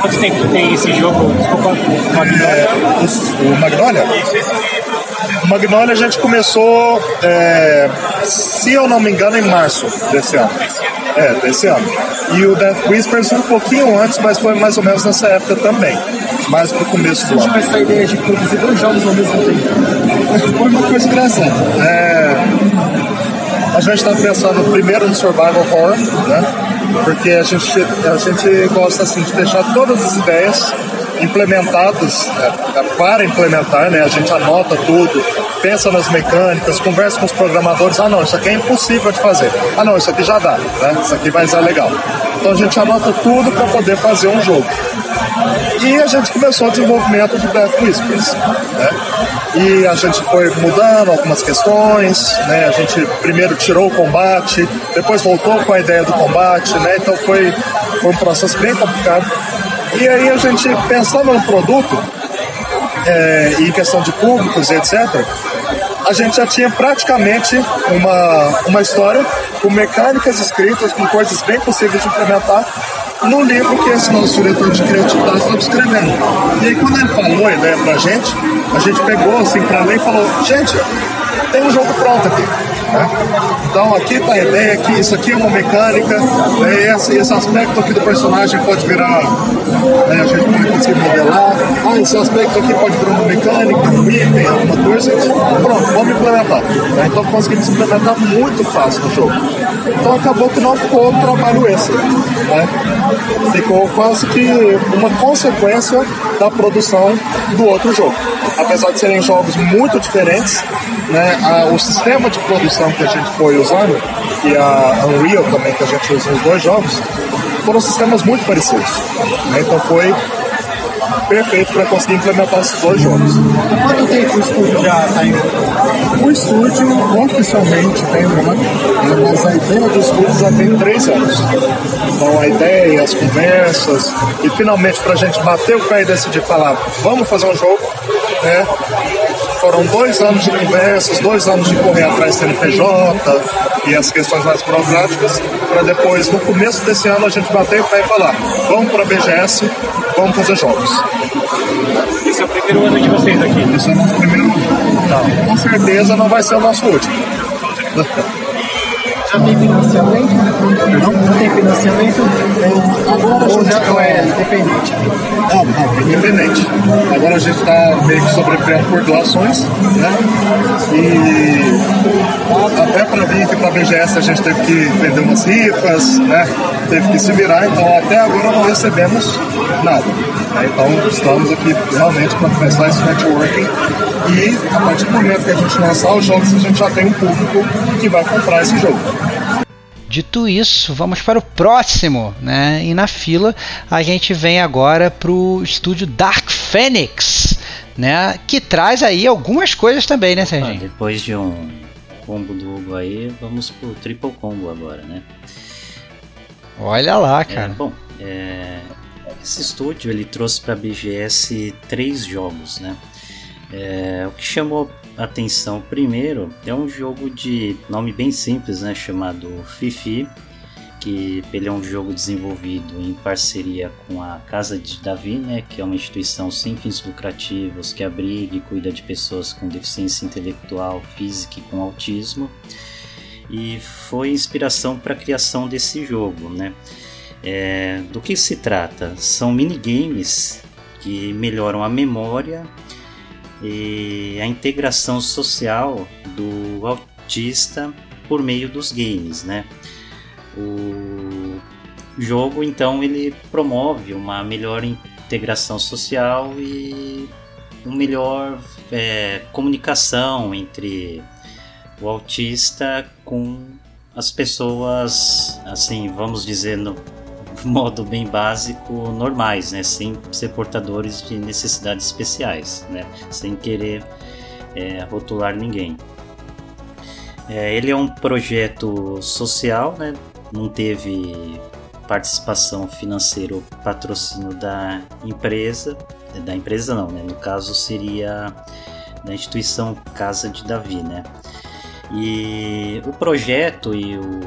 Quanto tempo tem esse jogo? Desculpa, Magnolia? É, o, o Magnolia? O Magnolia a gente começou, é, se eu não me engano, em março desse ano. É, desse ano. E o Death Whispers um pouquinho antes, mas foi mais ou menos nessa época também. Mais pro começo do ano. Mas essa ideia de produzir dois jogos ao mesmo tempo? Foi uma coisa engraçada. É, a gente está pensando primeiro no Survival Horror, né? Porque a gente, a gente gosta assim, de deixar todas as ideias implementadas é, para implementar, né? A gente anota tudo, pensa nas mecânicas, conversa com os programadores. Ah, não, isso aqui é impossível de fazer. Ah, não, isso aqui já dá, né? Isso aqui vai ser legal. Então a gente anota tudo para poder fazer um jogo. E a gente começou o desenvolvimento do Death Whispers, né? E a gente foi mudando algumas questões, né? A gente primeiro tirou o combate, depois voltou com a ideia do combate, né? Então foi, foi um processo bem complicado. E aí a gente, pensando no produto, é, em questão de públicos e etc., a gente já tinha praticamente uma, uma história com mecânicas escritas, com coisas bem possíveis de implementar no livro que esse nosso diretor de criatividade estava escrevendo. E aí quando ele falou a ideia pra gente, a gente pegou assim pra ler e falou, gente, tem um jogo pronto aqui. Né? Então aqui está a ideia que isso aqui é uma mecânica, né? esse, esse aspecto aqui do personagem pode virar, né? a gente pode conseguir modelar, ah, esse aspecto aqui pode virar uma mecânica, um item, alguma coisa, pronto, vamos implementar. Né? Então conseguimos implementar muito fácil no jogo. Então acabou que não ficou um trabalho extra. Né? Ficou quase que uma consequência da produção do outro jogo. Apesar de serem jogos muito diferentes, né, a, o sistema de produção que a gente foi usando e a Unreal também que a gente usou nos dois jogos foram sistemas muito parecidos. Né? Então foi perfeito para conseguir implementar esses dois jogos. Quanto tempo o estúdio já está indo? O estúdio oficialmente tem um ano, mas a ideia do estúdio já tem três anos. Então a ideia, as conversas, e finalmente para a gente bater o pé e decidir falar, vamos fazer um jogo, né? Foram dois anos de conversas, dois anos de correr atrás do CNPJ e as questões mais burocráticas, para depois, no começo desse ano, a gente bater o pé e falar, vamos para a BGS, vamos fazer jogos. Esse é o primeiro ano de vocês aqui. Esse é o nosso primeiro ano. Tá. Com certeza não vai ser o nosso último. Já tem financiamento? Não? Já tem financiamento? Agora Ou já gente é tá- independente? Não, não, independente. Agora a gente está meio que sobrevivendo por doações, né? E até para vir aqui para a BGS a gente teve que vender umas rifas, né? Teve que se virar, então até agora não recebemos nada. Né? Então estamos aqui realmente para começar esse networking e a partir do momento que a gente lançar os jogos, a gente já tem um público que vai comprar esse jogo. Dito isso, vamos para o próximo, né? E na fila a gente vem agora para o estúdio Dark Phoenix, né? Que traz aí algumas coisas também, né, Ah, Serginho? depois de um combo do Hugo aí, vamos pro triple combo agora, né? Olha lá, É, cara. bom, é, esse estúdio ele trouxe para a BGS três jogos, né? É, o que chamou atenção primeiro é um jogo de nome bem simples, né? Chamado Fifi, que ele é um jogo desenvolvido em parceria com a Casa de Davi, né? Que é uma instituição sem fins lucrativos que abriga e cuida de pessoas com deficiência intelectual, física e com autismo e foi inspiração para a criação desse jogo, né? É, do que se trata? São minigames que melhoram a memória e a integração social do autista por meio dos games, né? O jogo então ele promove uma melhor integração social e uma melhor é, comunicação entre o autista com as pessoas, assim, vamos dizer no modo bem básico, normais, né, sem ser portadores de necessidades especiais, né, sem querer é, rotular ninguém. É, ele é um projeto social, né, não teve participação financeira ou patrocínio da empresa, da empresa não, né, no caso seria da instituição Casa de Davi, né. E o projeto e o,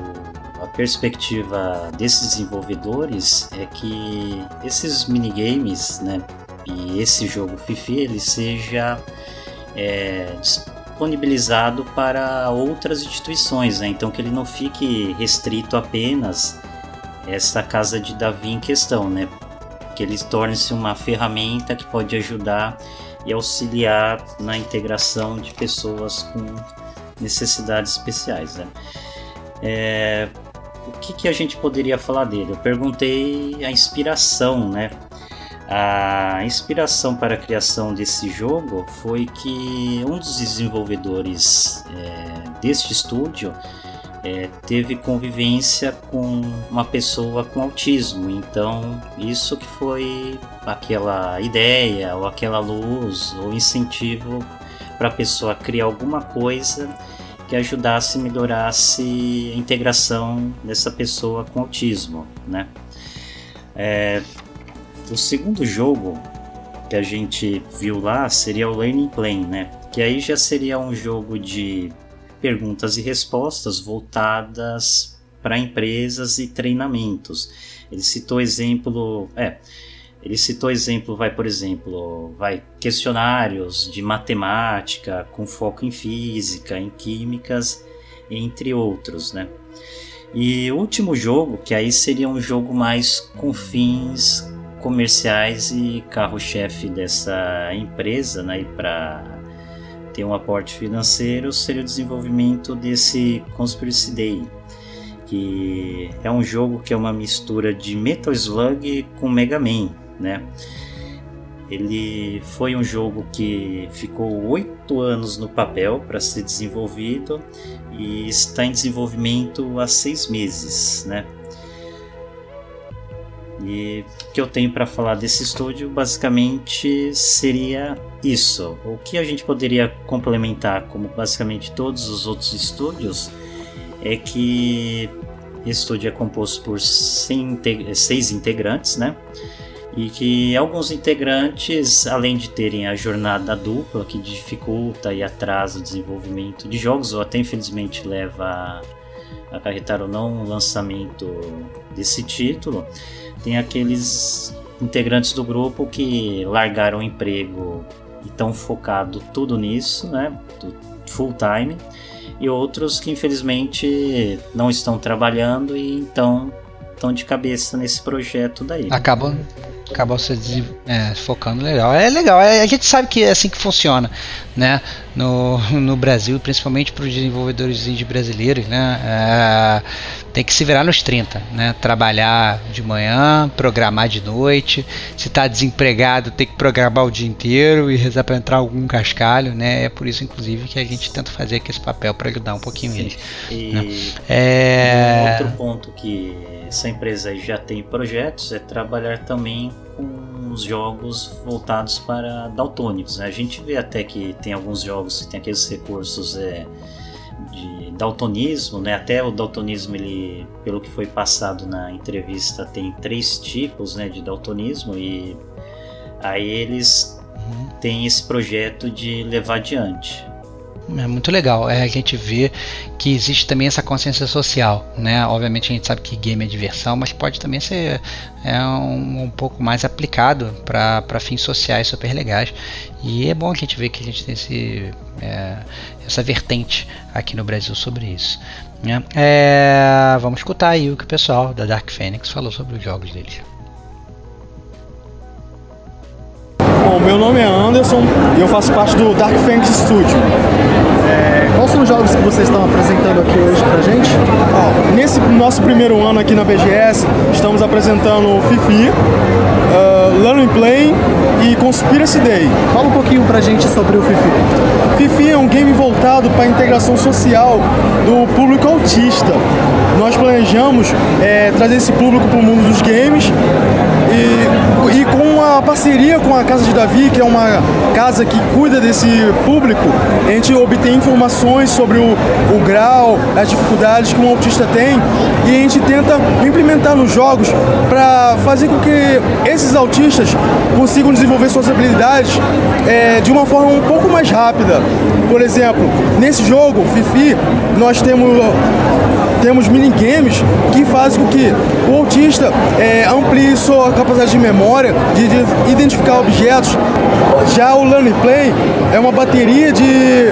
perspectiva desses desenvolvedores é que esses minigames, né, e esse jogo Fifi, ele seja é, disponibilizado para outras instituições, né, então que ele não fique restrito apenas essa casa de Davi em questão, né, que ele torne-se uma ferramenta que pode ajudar e auxiliar na integração de pessoas com necessidades especiais. Né? É, o que, que a gente poderia falar dele? Eu perguntei a inspiração, né? A inspiração para a criação desse jogo foi que um dos desenvolvedores é, deste estúdio é, teve convivência com uma pessoa com autismo, então isso que foi aquela ideia ou aquela luz ou incentivo para a pessoa criar alguma coisa que ajudasse e melhorasse a integração dessa pessoa com autismo, né? É, o segundo jogo que a gente viu lá seria o Learning Plane, né? Que aí já seria um jogo de perguntas e respostas voltadas para empresas e treinamentos. Ele citou exemplo, é, ele citou exemplo, vai por exemplo, vai questionários de matemática com foco em física, em químicas, entre outros, né? E o último jogo, que aí seria um jogo mais com fins comerciais e carro-chefe dessa empresa, né? Para ter um aporte financeiro, seria o desenvolvimento desse Conspiracy Day. que é um jogo que é uma mistura de Metal Slug com Mega Man, né? Ele foi um jogo que ficou oito anos no papel para ser desenvolvido e está em desenvolvimento há seis meses, né? E o que eu tenho para falar desse estúdio basicamente seria isso. O que a gente poderia complementar, como basicamente todos os outros estúdios, é que esse estúdio é composto por seis integrantes, né? E que alguns integrantes, além de terem a jornada dupla que dificulta e atrasa o desenvolvimento de jogos, ou até infelizmente leva a acarretar ou não o lançamento desse título, tem aqueles integrantes do grupo que largaram o emprego e estão focado tudo nisso, né? Full time. E outros que infelizmente não estão trabalhando e então estão de cabeça nesse projeto daí. Acabam acabam se é, focando legal. É legal, é, a gente sabe que é assim que funciona, né? No, no Brasil, principalmente para os desenvolvedores indie brasileiros, né? É, tem que se virar nos 30, né? Trabalhar de manhã, programar de noite. Se está desempregado, tem que programar o dia inteiro e rezar para entrar algum cascalho, né? É por isso, inclusive, que a gente tenta fazer aqui esse papel para ajudar um pouquinho Sim. eles. E né? é... outro ponto que essa empresa já tem projetos é trabalhar também com os jogos voltados para daltônicos. Né? A gente vê até que tem alguns jogos que tem aqueles recursos é, de daltonismo, né? Até o daltonismo, ele, pelo que foi passado na entrevista, tem três tipos, né, de daltonismo e aí eles uhum. têm esse projeto de levar adiante. É muito legal. É, a gente vê que existe também essa consciência social, né? Obviamente a gente sabe que game é diversão, mas pode também ser é, um, um pouco mais aplicado para fins sociais super legais. E é bom a gente ver que a gente tem esse, é, essa vertente aqui no Brasil sobre isso. Né? É, vamos escutar aí o que o pessoal da Dark Phoenix falou sobre os jogos deles. Bom, meu nome é Anderson e eu faço parte do Dark Phoenix Studio. É, quais são os jogos que vocês estão apresentando aqui hoje pra gente? Ó, nesse nosso primeiro ano aqui na BGS, estamos apresentando Fifi, uh, Learn Play e Conspiracy Day. Fala um pouquinho pra gente sobre o Fifi. Fifi é um game voltado para a integração social do público autista. Nós planejamos é, trazer esse público para o mundo dos games e, e com a parceria com a Casa de Davi, que é uma casa que cuida desse público, a gente obtém informações sobre o, o grau, as dificuldades que um autista tem e a gente tenta implementar nos jogos para fazer com que esses autistas consigam desenvolver suas habilidades é, de uma forma um pouco mais rápida. Por exemplo, nesse jogo, Fifi, nós temos temos minigames que fazem com que o autista é, amplie sua capacidade de memória, de, de, identificar objetos. Já o Learning Play é uma bateria de,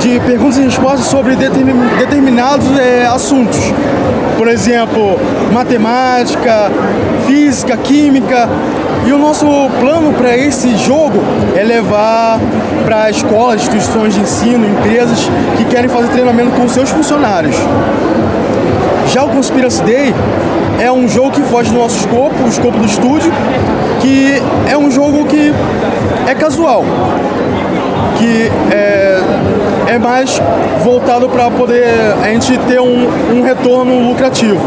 de perguntas e respostas sobre determinados é, assuntos. Por exemplo, matemática, física, química. E o nosso plano para esse jogo é levar para escolas, instituições de ensino, empresas que querem fazer treinamento com seus funcionários. Já o Conspiracy Day é um jogo que foge do nosso escopo, o escopo do estúdio, que é um jogo que é casual, que é, é mais voltado para poder a gente ter um, um retorno lucrativo.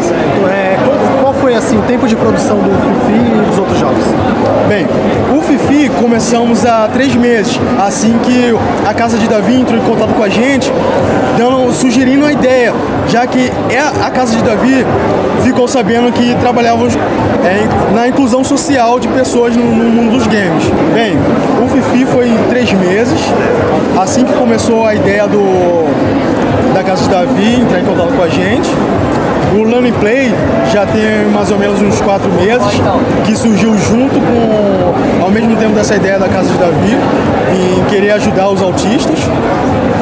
Certo. É, foi assim o tempo de produção do Fifi e dos outros jogos? Bem, o Fifi começamos há três meses, assim que a casa de Davi entrou em contato com a gente, dando, sugerindo a ideia, já que é a casa de Davi ficou sabendo que trabalhávamos é, na inclusão social de pessoas no, no mundo dos games. Bem, o Fifi foi em três meses, assim que começou a ideia do da casa de Davi entrar em contato com a gente O Learn Play já tem mais ou menos uns quatro meses, que surgiu junto com, ao mesmo tempo dessa ideia da Casa de Davi, em querer ajudar os autistas.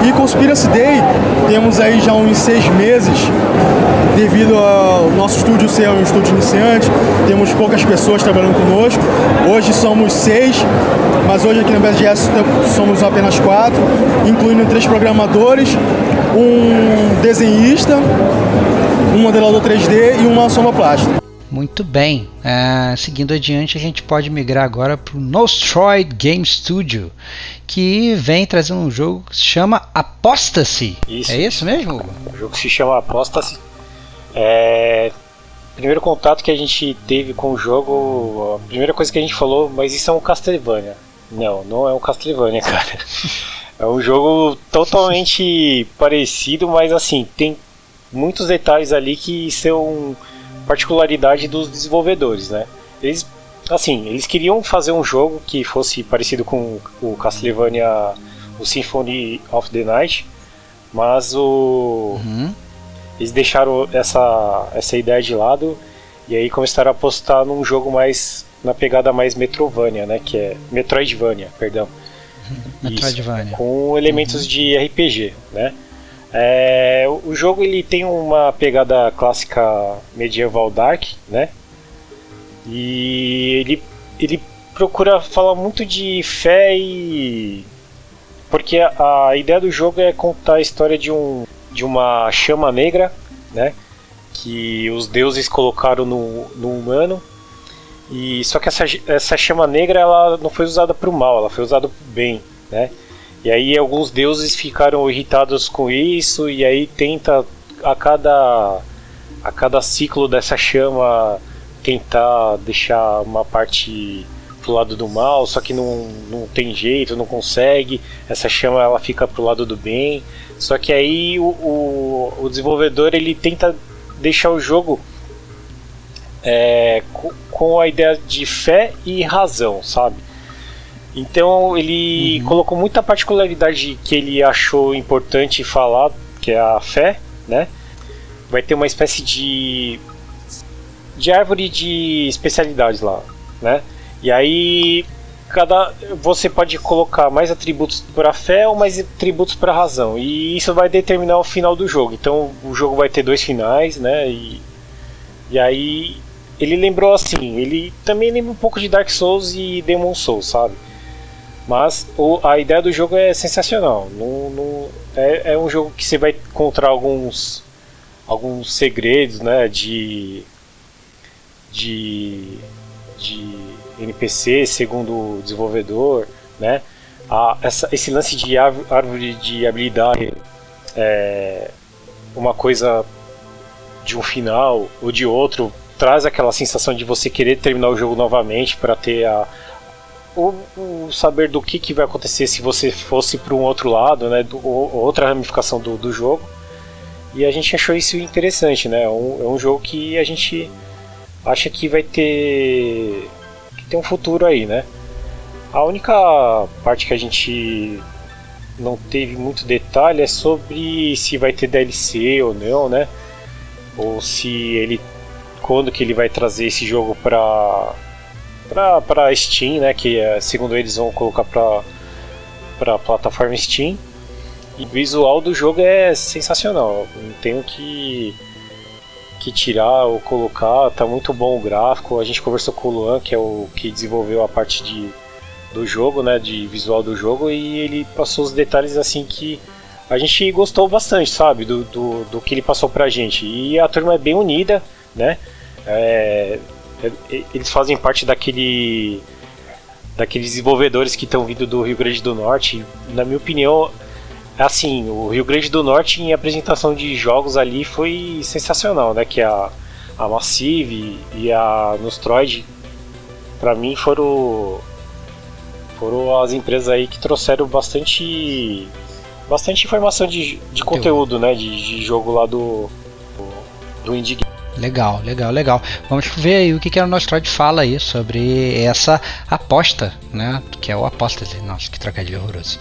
E Conspiracy Day temos aí já uns seis meses, devido ao nosso estúdio ser um estúdio iniciante, temos poucas pessoas trabalhando conosco. Hoje somos seis, mas hoje aqui na BGS somos apenas quatro, incluindo três programadores, um desenhista, um modelador 3D e uma sonoplasta. Muito bem. Uh, seguindo adiante, a gente pode migrar agora para o Nostroid Game Studio, que vem trazendo um jogo que se chama Apostasy. Isso. É isso mesmo? O jogo se chama Apostasy. É... Primeiro contato que a gente teve com o jogo, a primeira coisa que a gente falou, mas isso é um Castlevania. Não, não é um Castlevania, cara. É um jogo totalmente parecido, mas assim, tem muitos detalhes ali que são particularidade dos desenvolvedores, né? Eles, assim, eles queriam fazer um jogo que fosse parecido com o Castlevania, o Symphony of the Night, mas o uhum. Eles deixaram essa essa ideia de lado e aí começaram a apostar num jogo mais na pegada mais Metrovania, né? Que é Metroidvania, perdão. Metroidvania. Isso, com elementos uhum. de RPG, né? É, o jogo ele tem uma pegada clássica medieval dark, né? E ele, ele procura falar muito de fé e porque a, a ideia do jogo é contar a história de um de uma chama negra, né? Que os deuses colocaram no, no humano e só que essa, essa chama negra ela não foi usada para o mal, ela foi usada para o bem, né? E aí alguns deuses ficaram irritados com isso e aí tenta a cada a cada ciclo dessa chama tentar deixar uma parte pro lado do mal, só que não, não tem jeito, não consegue. Essa chama ela fica pro lado do bem. Só que aí o, o, o desenvolvedor ele tenta deixar o jogo é, com, a ideia de fé e razão, sabe? Então ele uhum. colocou muita particularidade que ele achou importante falar, que é a fé, né? Vai ter uma espécie de de árvore de especialidades lá, né? E aí cada você pode colocar mais atributos para fé ou mais atributos para razão e isso vai determinar o final do jogo. Então o jogo vai ter dois finais, né? E, e aí ele lembrou assim, ele também lembra um pouco de Dark Souls e Demon Souls, sabe? Mas o, a ideia do jogo é sensacional. No, é, é, um jogo que você vai encontrar alguns, alguns segredos né, de, de, de NPC, segundo o desenvolvedor. Né? A, essa, esse lance de árvore de habilidade é uma coisa de um final ou de outro traz aquela sensação de você querer terminar o jogo novamente para ter a, o, o, saber do que, que vai acontecer se você fosse para um outro lado, né, do, outra ramificação do, do jogo. E a gente achou isso interessante, né? É um, é um jogo que a gente acha que vai ter tem um futuro aí, né? A única parte que a gente não teve muito detalhe é sobre se vai ter DLC ou não, né? Ou se ele quando que ele vai trazer esse jogo para para Steam, né? Que é, segundo eles vão colocar para para plataforma Steam. E o visual do jogo é sensacional. Não tenho que que tirar ou colocar. Tá muito bom o gráfico. A gente conversou com o Luan, que é o que desenvolveu a parte de do jogo, né? De visual do jogo e ele passou os detalhes assim que a gente gostou bastante, sabe? Do, do, do que ele passou pra gente. E a turma é bem unida, né? É, é, eles fazem parte daquele daqueles desenvolvedores que estão vindo do Rio Grande do Norte. Na minha opinião, assim, o Rio Grande do Norte em apresentação de jogos ali foi sensacional, né? Que a, a Massive e a Nostroid, para mim, foram foram as empresas aí que trouxeram bastante bastante informação de, de conteúdo, né? De, de jogo lá do do Indie Legal, legal, legal. Vamos ver aí o que, que o Nostroid fala aí sobre essa aposta, né? Que é o apóstase. Nossa, que trocadilho horroroso.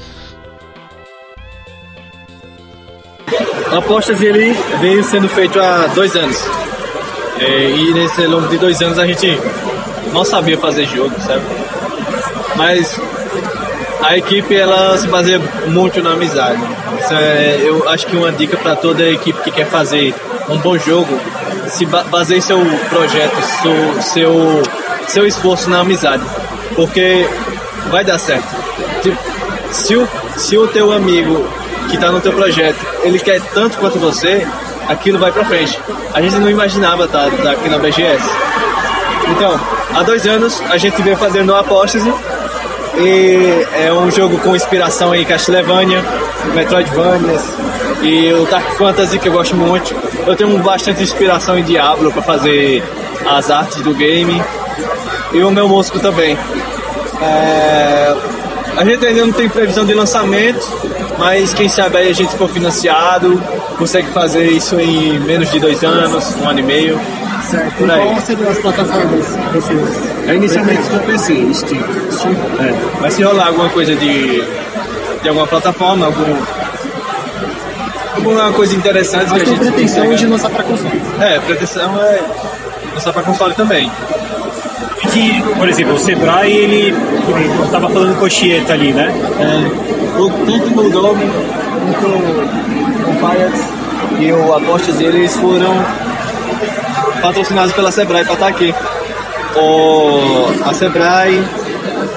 Apostas ele veio sendo feito há dois anos. É, e nesse longo de dois anos a gente não sabia fazer jogo, sabe? Mas a equipe ela se baseia muito na amizade. É, eu acho que uma dica para toda a equipe que quer fazer um bom jogo, se ba baseie seu projeto, seu, seu, seu esforço na amizade, porque vai dar certo. Tipo, se o, se o teu amigo que está no teu projeto, ele quer tanto quanto você, aquilo vai para frente. A gente não imaginava estar tá, tá aqui na BGS. Então, há dois anos a gente veio fazendo a Apóstase e é um jogo com inspiração em Castlevania, Metroidvanias e o Dark Fantasy que eu gosto muito. Eu tenho bastante inspiração em Diablo para fazer as artes do game e o meu músico também. É... A gente ainda não tem previsão de lançamento, mas quem sabe aí a gente for financiado, consegue fazer isso em menos de dois anos, um ano e meio. Certo. Por aí. qual seriam as plataformas vocês? É inicialmente no PC, Steam. Steam? É. Mas se rolar alguma coisa de, de alguma plataforma, algum, alguma coisa interessante Mas que a gente pretensão de lançar para console. É, pretensão é lançar para console também. Que, por exemplo, o Sebrae, ele, ele tava falando coxieta ali, né? É, o, tanto o Moldove quanto o Pirates e o Apostas, eles foram patrocinados pela Sebrae para estar aqui. O, a Sebrae,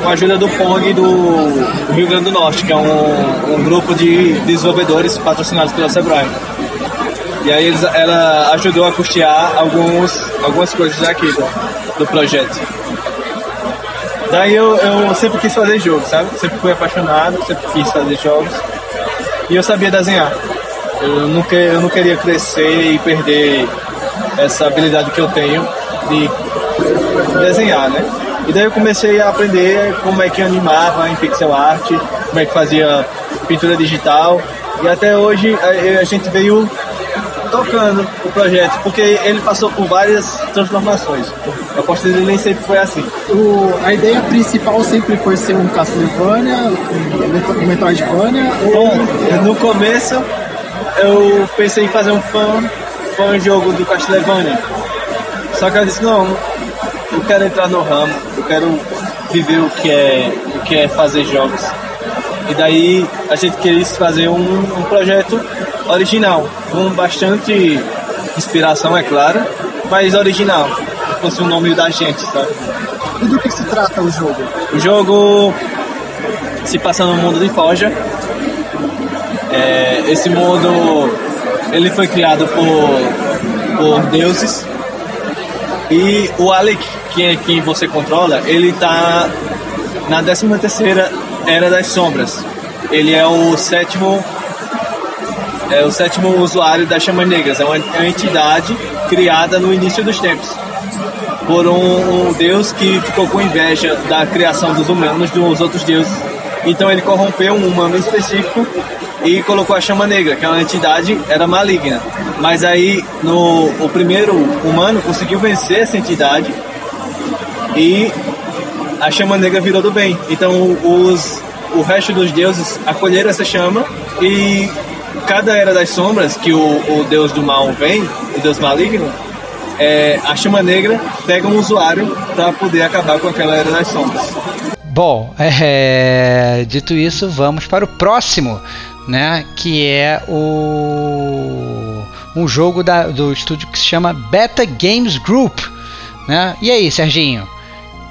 com a ajuda do PONG do Rio Grande do Norte, que é um, um grupo de desenvolvedores patrocinados pela Sebrae. E aí eles, ela ajudou a custear alguns, algumas coisas aqui do, do projeto. Daí eu, eu sempre quis fazer jogo, sabe? Sempre fui apaixonado, sempre quis fazer jogos. E eu sabia desenhar. Eu não, que, eu não queria crescer e perder essa habilidade que eu tenho de desenhar, né? E daí eu comecei a aprender como é que animava em pixel art, como é que fazia pintura digital. E até hoje a, a gente veio tocando o projeto, porque ele passou por várias transformações. A aposto dele nem sempre foi assim. O, a ideia principal sempre foi ser um Castlevania, um Metroidvania? Bom, no começo eu pensei em fazer um fã, fã jogo do Castlevania. Só que eu disse, não, eu quero entrar no ramo, eu quero viver o que é, o que é fazer jogos. E daí a gente quis fazer um, um projeto original, com bastante inspiração, é claro, mas original, que fosse o nome da gente, sabe? E do que se trata o jogo? O jogo se passa no mundo de Forja. É, esse mundo ele foi criado por, por deuses e o Alec, que é quem você controla, ele tá na 13 terceira Era das Sombras. Ele é o sétimo é o sétimo usuário das Chamas Negras. É uma, entidade criada no início dos tempos por um, um, deus que ficou com inveja da criação dos humanos dos outros deuses. Então ele corrompeu um humano específico e colocou a chama negra, que é uma entidade era maligna. Mas aí no o primeiro humano conseguiu vencer essa entidade e a chama negra virou do bem. Então os o resto dos deuses acolheram essa chama e cada era das sombras que o, o deus do mal vem, o deus maligno, é, a chama negra pega um usuário para poder acabar com aquela era das sombras. Bom, é, dito isso, vamos para o próximo, né? Que é o um jogo da, do estúdio que se chama Beta Games Group, né? E aí, Serginho?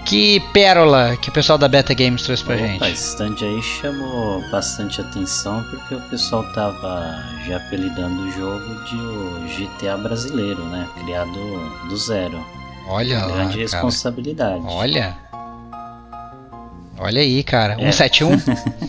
Que pérola que o pessoal da Beta Games trouxe pra Opa, gente? Esse stand aí chamou bastante atenção porque o pessoal tava já apelidando o jogo de o GTA brasileiro, né? Criado do zero. Olha lá, Grande cara. responsabilidade. Olha. Olha aí, cara. É. 171?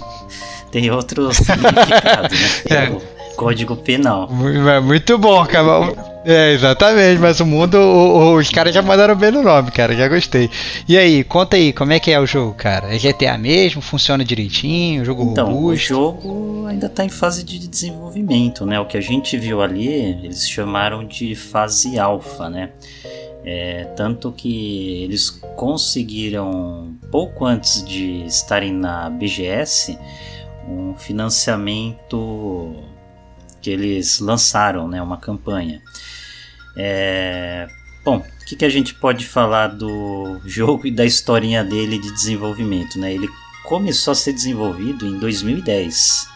Tem outro significado, né? É o Código Penal. Mu- é Muito bom, cara. É, exatamente, mas o mundo, o- o- os caras já mandaram bem no nome, cara, já gostei. E aí, conta aí, como é que é o jogo, cara? É GTA mesmo? Funciona direitinho? Jogo Então, o robusto? jogo ainda está em fase de desenvolvimento, né? O que a gente viu ali, eles chamaram de fase alfa, né? É, tanto que eles conseguiram, pouco antes de estarem na BGS, um financiamento que eles lançaram, né, uma campanha. É, bom, o que, que a gente pode falar do jogo e da historinha dele de desenvolvimento, né? Ele começou a ser desenvolvido em 2010,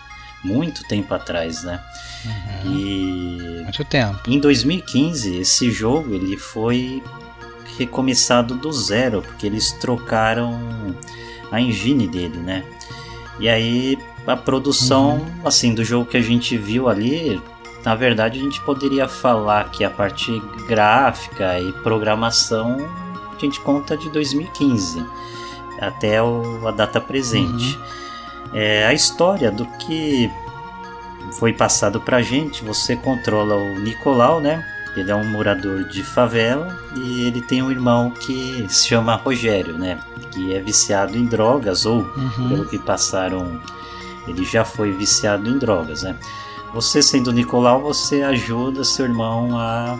muito tempo atrás, né? Uhum. E muito tempo. Em 2015, esse jogo ele foi recomeçado do zero, porque eles trocaram a engine dele, né? E aí a produção, uhum. assim, do jogo que a gente viu ali, na verdade a gente poderia falar que a parte gráfica e programação a gente conta de 2015 até o, a data presente. Uhum. É, a história do que foi passado pra gente, você controla o Nicolau, né? Ele é um morador de favela e ele tem um irmão que se chama Rogério, né? Que é viciado em drogas, ou Uhum. pelo que passaram, ele já foi viciado em drogas, né? Você sendo Nicolau, você ajuda seu irmão a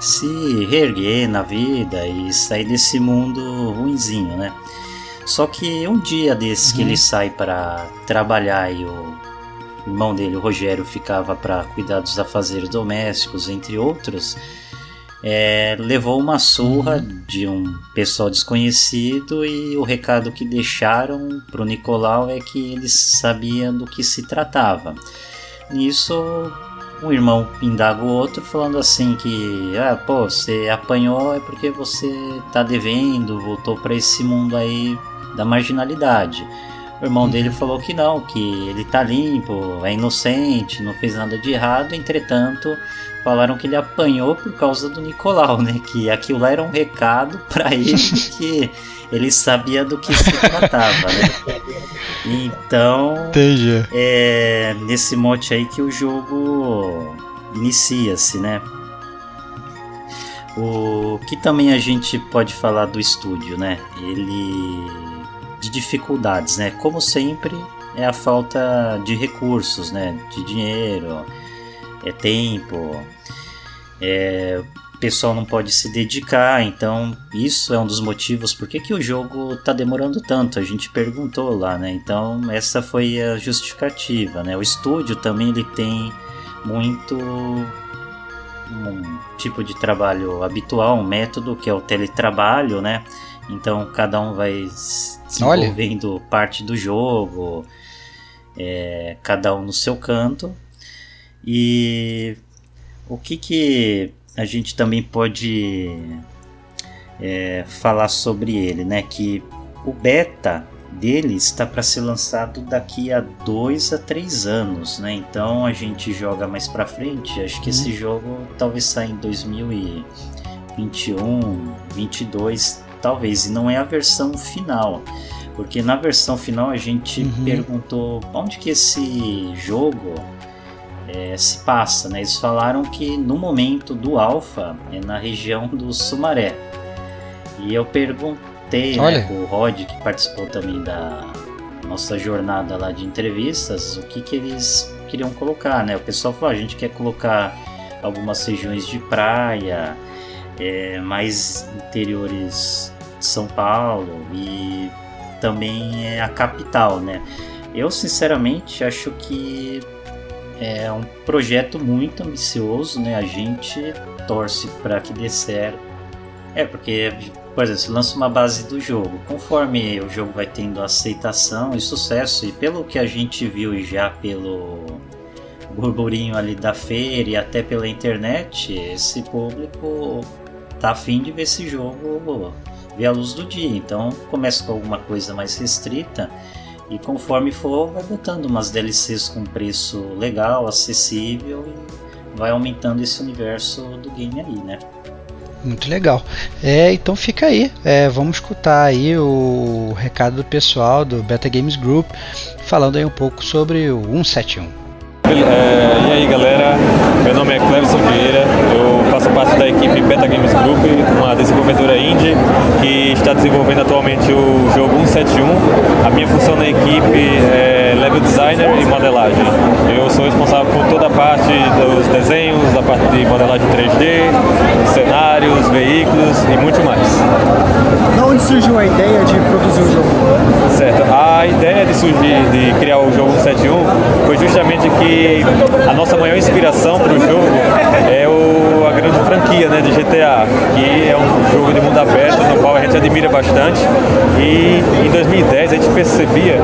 se reerguer na vida e sair desse mundo ruinzinho, né? Só que um dia desses que Uhum. ele sai para trabalhar e o irmão dele, o Rogério, ficava para cuidar dos afazeres domésticos, entre outros, é, levou uma surra de um pessoal desconhecido e o recado que deixaram pro Nicolau é que eles sabiam do que se tratava. Nisso, um irmão indaga o outro falando assim que, ah, pô, você apanhou é porque você tá devendo, voltou para esse mundo aí da marginalidade. O irmão dele falou que não, que ele tá limpo, é inocente, não fez nada de errado, entretanto, falaram que ele apanhou por causa do Nicolau, né? Que aquilo lá era um recado para ele que ele sabia do que se tratava, né? Então, Entendi. é nesse mote aí que o jogo inicia-se, né? O que também a gente pode falar do estúdio, né? Ele de dificuldades, né? Como sempre é a falta de recursos, né? De dinheiro, é tempo, é, o pessoal não pode se dedicar, então isso é um dos motivos por que, que o jogo tá demorando tanto. A gente perguntou lá, né? Então essa foi a justificativa, né? O estúdio também ele tem muito um tipo de trabalho habitual, um método que é o teletrabalho, né? Então cada um vai s- Olha. desenvolvendo parte do jogo, é, cada um no seu canto. E o que que a gente também pode é, falar sobre ele, né? Que o beta dele está para ser lançado daqui a dois a três anos, né? Então a gente joga mais para frente. Acho que esse jogo talvez saia em 2021, 22, talvez. E não é a versão final, porque na versão final a gente perguntou onde que esse jogo é, se passa, né? Eles falaram que no momento do alpha é na região do Sumaré. E eu perguntei Olha. né, pro Rod, que participou também da nossa jornada lá de entrevistas, o que, que eles queriam colocar, né? O pessoal falou, "Ah, a gente quer colocar algumas regiões de praia, é, mais interiores de São Paulo e também é a capital, né? Eu sinceramente acho que é um projeto muito ambicioso, né? A gente torce para que dê certo. É, porque, por exemplo, lança uma base do jogo, conforme o jogo vai tendo aceitação e sucesso, e pelo que a gente viu já pelo burburinho ali da feira e até pela internet, esse público tá afim de ver esse jogo ver a luz do dia. Então começa com alguma coisa mais restrita e conforme for vai botando umas DLCs com preço legal, acessível e vai aumentando esse universo do game aí, né? Muito legal. É, então fica aí. É, vamos escutar aí o recado do pessoal do Beta Games Group falando aí um pouco sobre o 171. É, e aí galera, meu nome é Cleverson Vieira, eu faço parte da equipe Beta Games Group, uma desenvolvedora indie que está desenvolvendo atualmente o jogo 171. A minha função na equipe é designer e modelagem. Eu sou responsável por toda a parte dos desenhos, da parte de modelagem 3D, cenários, veículos e muito mais. Da onde surgiu a ideia de produzir o jogo? Certo. A ideia de surgir, de criar o jogo 71 foi justamente que a nossa maior inspiração para o jogo é o, a grande franquia né, de GTA, que é um jogo de mundo aberto no qual a gente admira bastante. E em 2010 a gente percebia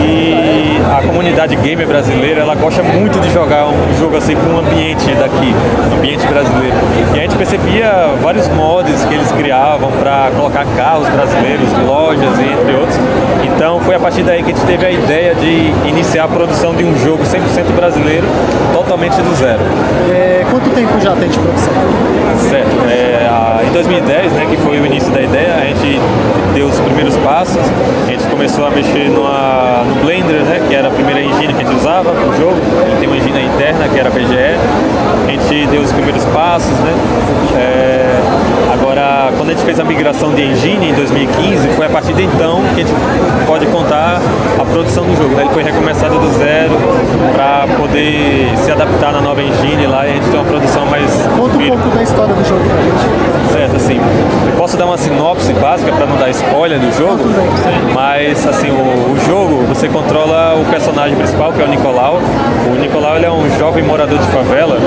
que a comunidade gamer brasileira ela gosta muito de jogar um jogo assim com um ambiente daqui, ambiente brasileiro. E a gente percebia vários mods que eles criavam para colocar carros brasileiros, lojas entre outros. Então foi a partir daí que a gente teve a ideia de iniciar a produção de um jogo 100% brasileiro, totalmente do zero. É, quanto tempo já tem de produção? Certo. É, a- em 2010, né, que foi o início da ideia, a gente deu os primeiros passos. A gente começou a mexer numa- no Blender, né, que era a primeira engine que a gente usava para o jogo. Ele tem uma engine interna que era a BGE. A gente deu os primeiros passos, né. É, agora, quando a gente fez a migração de engine em 2015, foi a partir de então que a gente pode contar a produção do jogo. né? Ele foi recomeçado do zero para poder se adaptar na nova engine lá e a gente tem uma produção mais Conta um pouco da história do jogo pra gente. Certo, assim, eu posso dar uma sinopse básica para não dar spoiler do jogo, mas assim, o, o jogo você controla o personagem principal, que é o Nicolau. O Nicolau ele é um jovem morador de favela,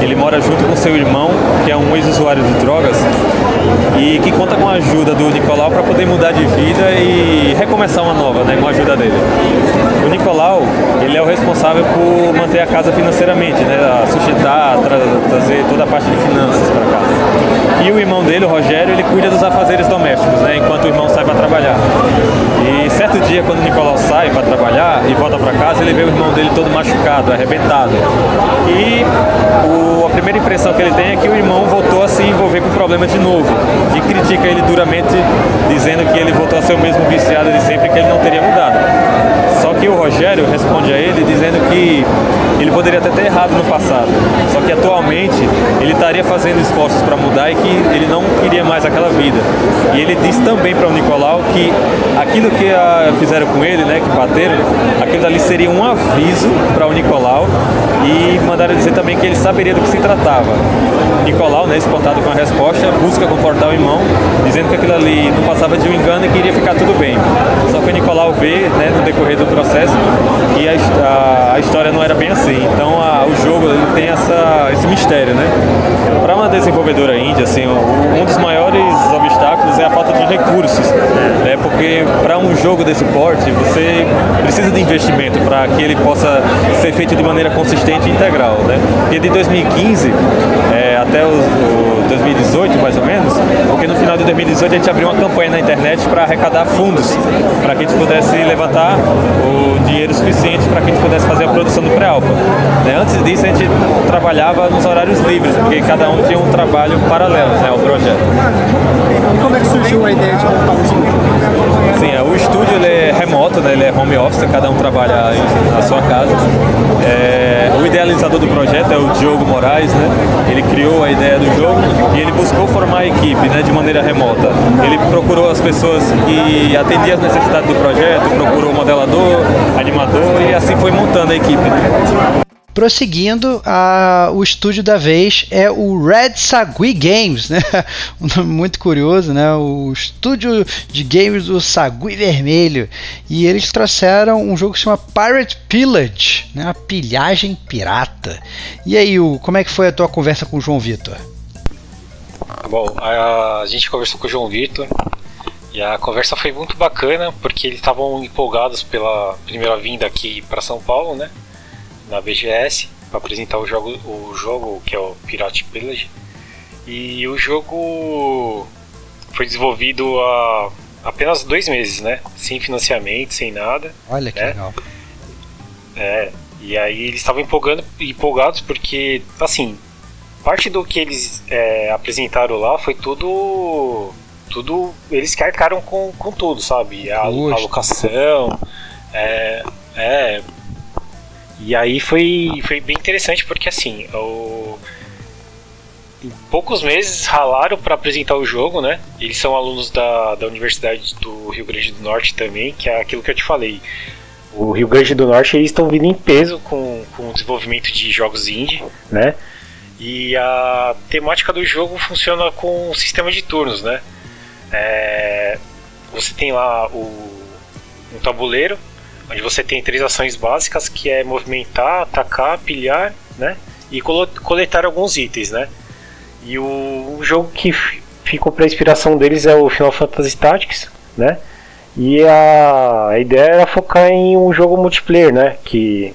ele mora junto com seu irmão, que é um ex-usuário de drogas, e que conta com a ajuda do Nicolau para poder mudar de vida e recomeçar uma nova, né, com a ajuda dele. O Nicolau, ele é o responsável por manter a casa financeiramente, né, sustentar, tra- trazer toda a parte de finanças para casa. E o irmão dele, o Rogério, ele cuida dos afazeres domésticos, né, enquanto o irmão sai para trabalhar. E certo dia, quando o Nicolau sai para trabalhar e volta para casa, ele vê o irmão dele todo machucado, arrebentado. E o- a primeira impressão que ele tem é que o irmão voltou a se envolver com o problema de novo. E critica ele duramente, dizendo que ele voltou a ser o mesmo viciado de sempre, que ele não teria mudado. Só que o Rogério responde a ele dizendo que ele poderia até ter errado no passado, só que atualmente ele estaria fazendo esforços para mudar e que ele não queria mais aquela vida. E ele diz também para o Nicolau que aquilo que ah, fizeram com ele, né, que bateram, aquilo ali seria um aviso para o Nicolau e mandaram dizer também que ele saberia do que se tratava. Nicolau, né, espantado com a resposta, busca confortar o irmão, dizendo que aquilo ali não passava de um engano e que iria ficar tudo bem. Só que o Nicolau vê, né, no decorrer do processo, que a, a- história não era bem assim. Então a- o jogo tem essa, esse mistério, né? Para uma desenvolvedora índia, assim, um dos maiores obstáculos é a falta de recursos, né? Porque para um jogo desse porte você precisa de investimento para que ele possa ser feito de maneira consistente e integral, né? E de 2015 é, até o, o 2018 mais ou menos, porque no final de 2018 a gente abriu uma campanha na internet para arrecadar fundos, para que a gente pudesse levantar o dinheiro suficiente para que a gente pudesse fazer a produção do pré-alpha. Né? Antes disso a gente trabalhava nos horários livres, porque cada um tinha um trabalho paralelo né, ao projeto. E como é que surgiu a ideia de montar o estúdio? Sim, é, o estúdio ele é remoto, né? ele é home office, cada um trabalha em- na sua casa. É, o idealizador do projeto é o Diogo Moraes, né? ele criou a ideia do jogo e ele buscou formar a equipe né, de maneira remota. Ele procurou as pessoas que atendiam as necessidades do projeto, procurou modelador, animador e assim foi montando a equipe. Prosseguindo, a- o estúdio da vez é o Red Sagui Games, né? Um nome muito curioso, né? O estúdio de games do Sagui Vermelho. E eles trouxeram um jogo que se chama Pirate Pillage, né? Uma pilhagem pirata. E aí, como é que foi a tua conversa com o João Vitor? Bom, a, a gente conversou com o João Vitor e a conversa foi muito bacana porque eles estavam empolgados pela primeira vinda aqui para São Paulo, né? Na BGS para apresentar o jogo, o jogo que é o Pirate Village. E o jogo foi desenvolvido há apenas dois meses, né? Sem financiamento, sem nada. Olha que né? legal. É, e aí eles estavam empolgando, empolgados porque, assim, parte do que eles é, apresentaram lá foi tudo. Tudo. Eles que arcaram com, com tudo, sabe? A, a locação. É, é. E aí foi, foi bem interessante porque, assim, o. Em poucos meses ralaram para apresentar o jogo, né? Eles são alunos da, da Universidade do Rio Grande do Norte também, que é aquilo que eu te falei o Rio Grande do Norte eles estão vindo em peso com, com o desenvolvimento de jogos indie, né? E a temática do jogo funciona com um sistema de turnos, né? É, você tem lá o, um tabuleiro onde você tem três ações básicas que é movimentar, atacar, pilhar, né? E coletar alguns itens, né? E o, o jogo que ficou para inspiração deles é o Final Fantasy Tactics, né? E a, a ideia era focar em um jogo multiplayer, né? Que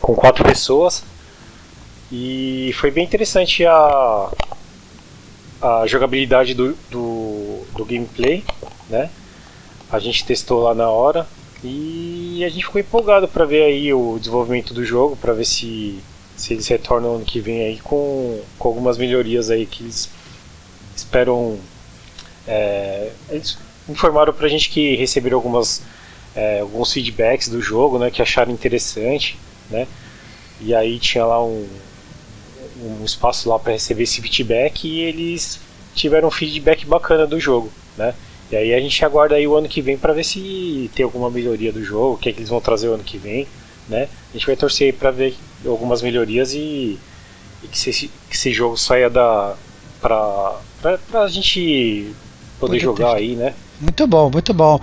com quatro pessoas. E foi bem interessante a, a jogabilidade do, do, do gameplay, né? A gente testou lá na hora e a gente ficou empolgado para ver aí o desenvolvimento do jogo, para ver se, se eles retornam ano que vem aí com, com algumas melhorias aí que eles esperam. É, eles informaram pra gente que receberam algumas, é, alguns feedbacks do jogo, né, que acharam interessante, né? E aí tinha lá um, um espaço lá para receber esse feedback e eles tiveram um feedback bacana do jogo, né? E aí a gente aguarda aí o ano que vem para ver se tem alguma melhoria do jogo, o que, é que eles vão trazer o ano que vem, né? A gente vai torcer para ver algumas melhorias e, e que, esse, que esse jogo saia da pra, pra, pra gente poder jogar aí, né? Muito bom, muito bom.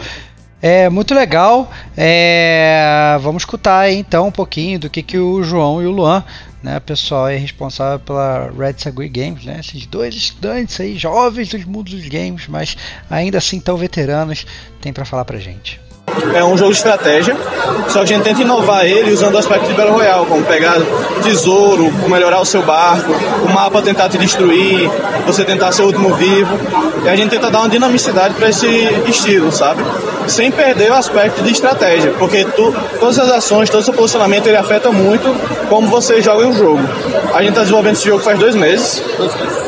É muito legal. É, vamos escutar aí, então um pouquinho do que, que o João e o Luan, né, pessoal é responsável pela Red Sagui Games, né, esses dois estudantes aí, jovens dos mundos dos games, mas ainda assim tão veteranos, tem para falar pra gente. É um jogo de estratégia, só que a gente tenta inovar ele usando aspectos de Battle Royale, como pegar tesouro, melhorar o seu barco, o mapa tentar te destruir, você tentar ser o último vivo. E a gente tenta dar uma dinamicidade para esse estilo, sabe? Sem perder o aspecto de estratégia, porque tu, todas as ações, todo o seu posicionamento, ele afeta muito como você joga o jogo. A gente está desenvolvendo esse jogo faz dois meses.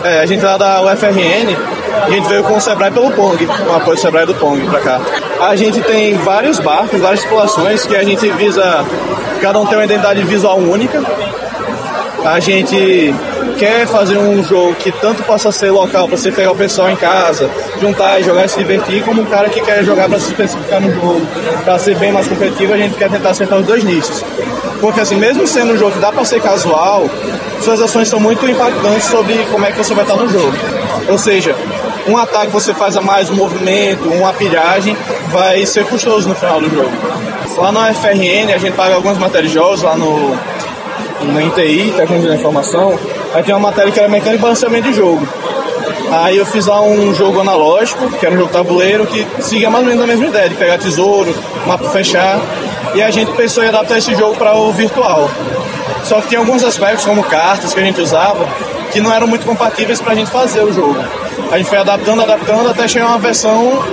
É, a gente lá da UFRN, a gente veio com o Sebrae pelo Pong, com o apoio do Sebrae do Pong para cá. A gente tem vários barcos, várias tripulações que a gente visa, cada um tem uma identidade visual única. A gente quer fazer um jogo que tanto possa ser local para você pegar o pessoal em casa, juntar e jogar e se divertir, como um cara que quer jogar para se especificar no jogo, para ser bem mais competitivo, a gente quer tentar acertar os dois nichos. Porque assim, mesmo sendo um jogo que dá para ser casual, suas ações são muito impactantes sobre como é que você vai estar no jogo. Ou seja, um ataque você faz a mais, um movimento, uma pilhagem, vai ser custoso no final do jogo. Lá no FRN a gente paga algumas matérias de jogos, lá no, no ITI, Tecnologia da Informação, aí tem uma matéria que era mecânica e balanceamento de jogo. Aí eu fiz lá um jogo analógico, que era um jogo tabuleiro, que seguia mais ou menos a mesma ideia, de pegar tesouro, mapa fechar, e a gente pensou em adaptar esse jogo para o virtual. Só que tem alguns aspectos, como cartas que a gente usava, que não eram muito compatíveis para a gente fazer o jogo. A gente foi adaptando, adaptando até chegar uma versão